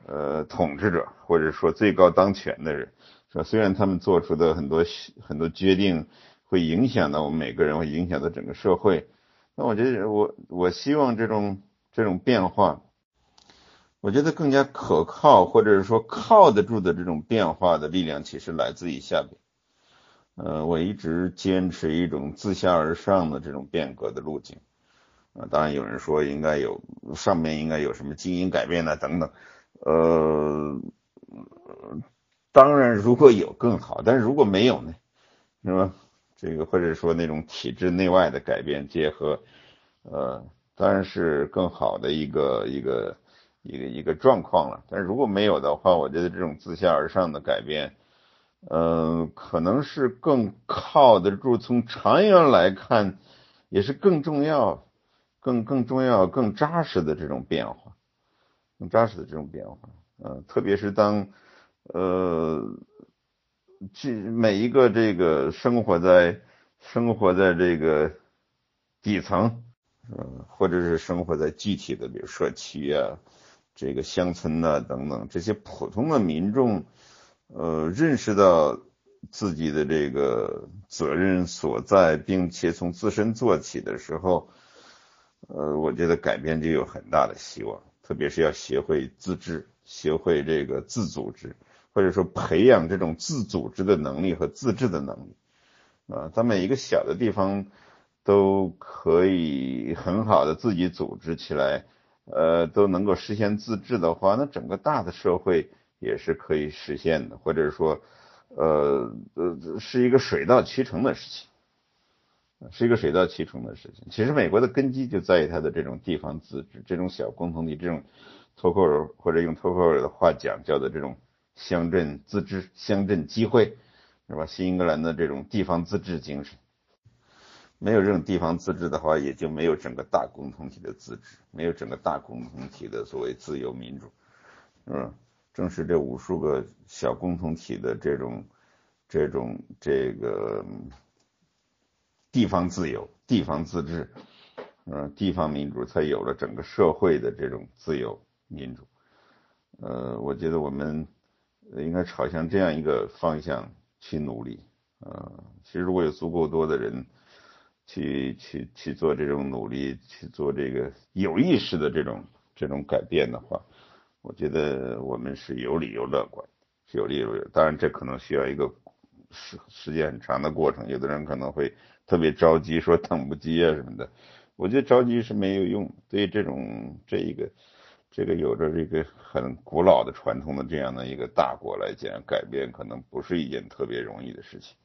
呃统治者或者说最高当权的人，是吧？虽然他们做出的很多很多决定会影响到我们每个人，会影响到整个社会，那我觉得我我希望这种这种变化，我觉得更加可靠或者是说靠得住的这种变化的力量，其实来自于下边。呃，我一直坚持一种自下而上的这种变革的路径。啊，当然有人说应该有上面应该有什么基因改变呢等等，呃，当然如果有更好，但是如果没有呢，是吧？这个或者说那种体制内外的改变结合，呃，当然是更好的一个一个一个一个状况了。但是如果没有的话，我觉得这种自下而上的改变，嗯，可能是更靠得住，从长远来看也是更重要。更更重要、更扎实的这种变化，更扎实的这种变化，嗯，特别是当呃，这每一个这个生活在生活在这个底层，嗯，或者是生活在具体的，比如社区啊、这个乡村呐等等这些普通的民众，呃，认识到自己的这个责任所在，并且从自身做起的时候。呃，我觉得改变就有很大的希望，特别是要学会自治，学会这个自组织，或者说培养这种自组织的能力和自治的能力。啊，在每一个小的地方都可以很好的自己组织起来，呃，都能够实现自治的话，那整个大的社会也是可以实现的，或者说，呃呃，是一个水到渠成的事情。是一个水到渠成的事情。其实美国的根基就在于它的这种地方自治，这种小共同体，这种脱口尔或者用脱口尔的话讲，叫做这种乡镇自治、乡镇机会，是吧？新英格兰的这种地方自治精神，没有这种地方自治的话，也就没有整个大共同体的自治，没有整个大共同体的所谓自由民主，嗯，正是这无数个小共同体的这种、这种、这个。地方自由、地方自治，嗯，地方民主才有了整个社会的这种自由民主，呃，我觉得我们应该朝向这样一个方向去努力。呃，其实如果有足够多的人去去去做这种努力，去做这个有意识的这种这种改变的话，我觉得我们是有理由乐观，是有理由。当然，这可能需要一个时时间很长的过程。有的人可能会特别着急，说等不及啊什么的。我觉得着急是没有用。对这种这一个这个有着这个很古老的传统的这样的一个大国来讲，改变可能不是一件特别容易的事情。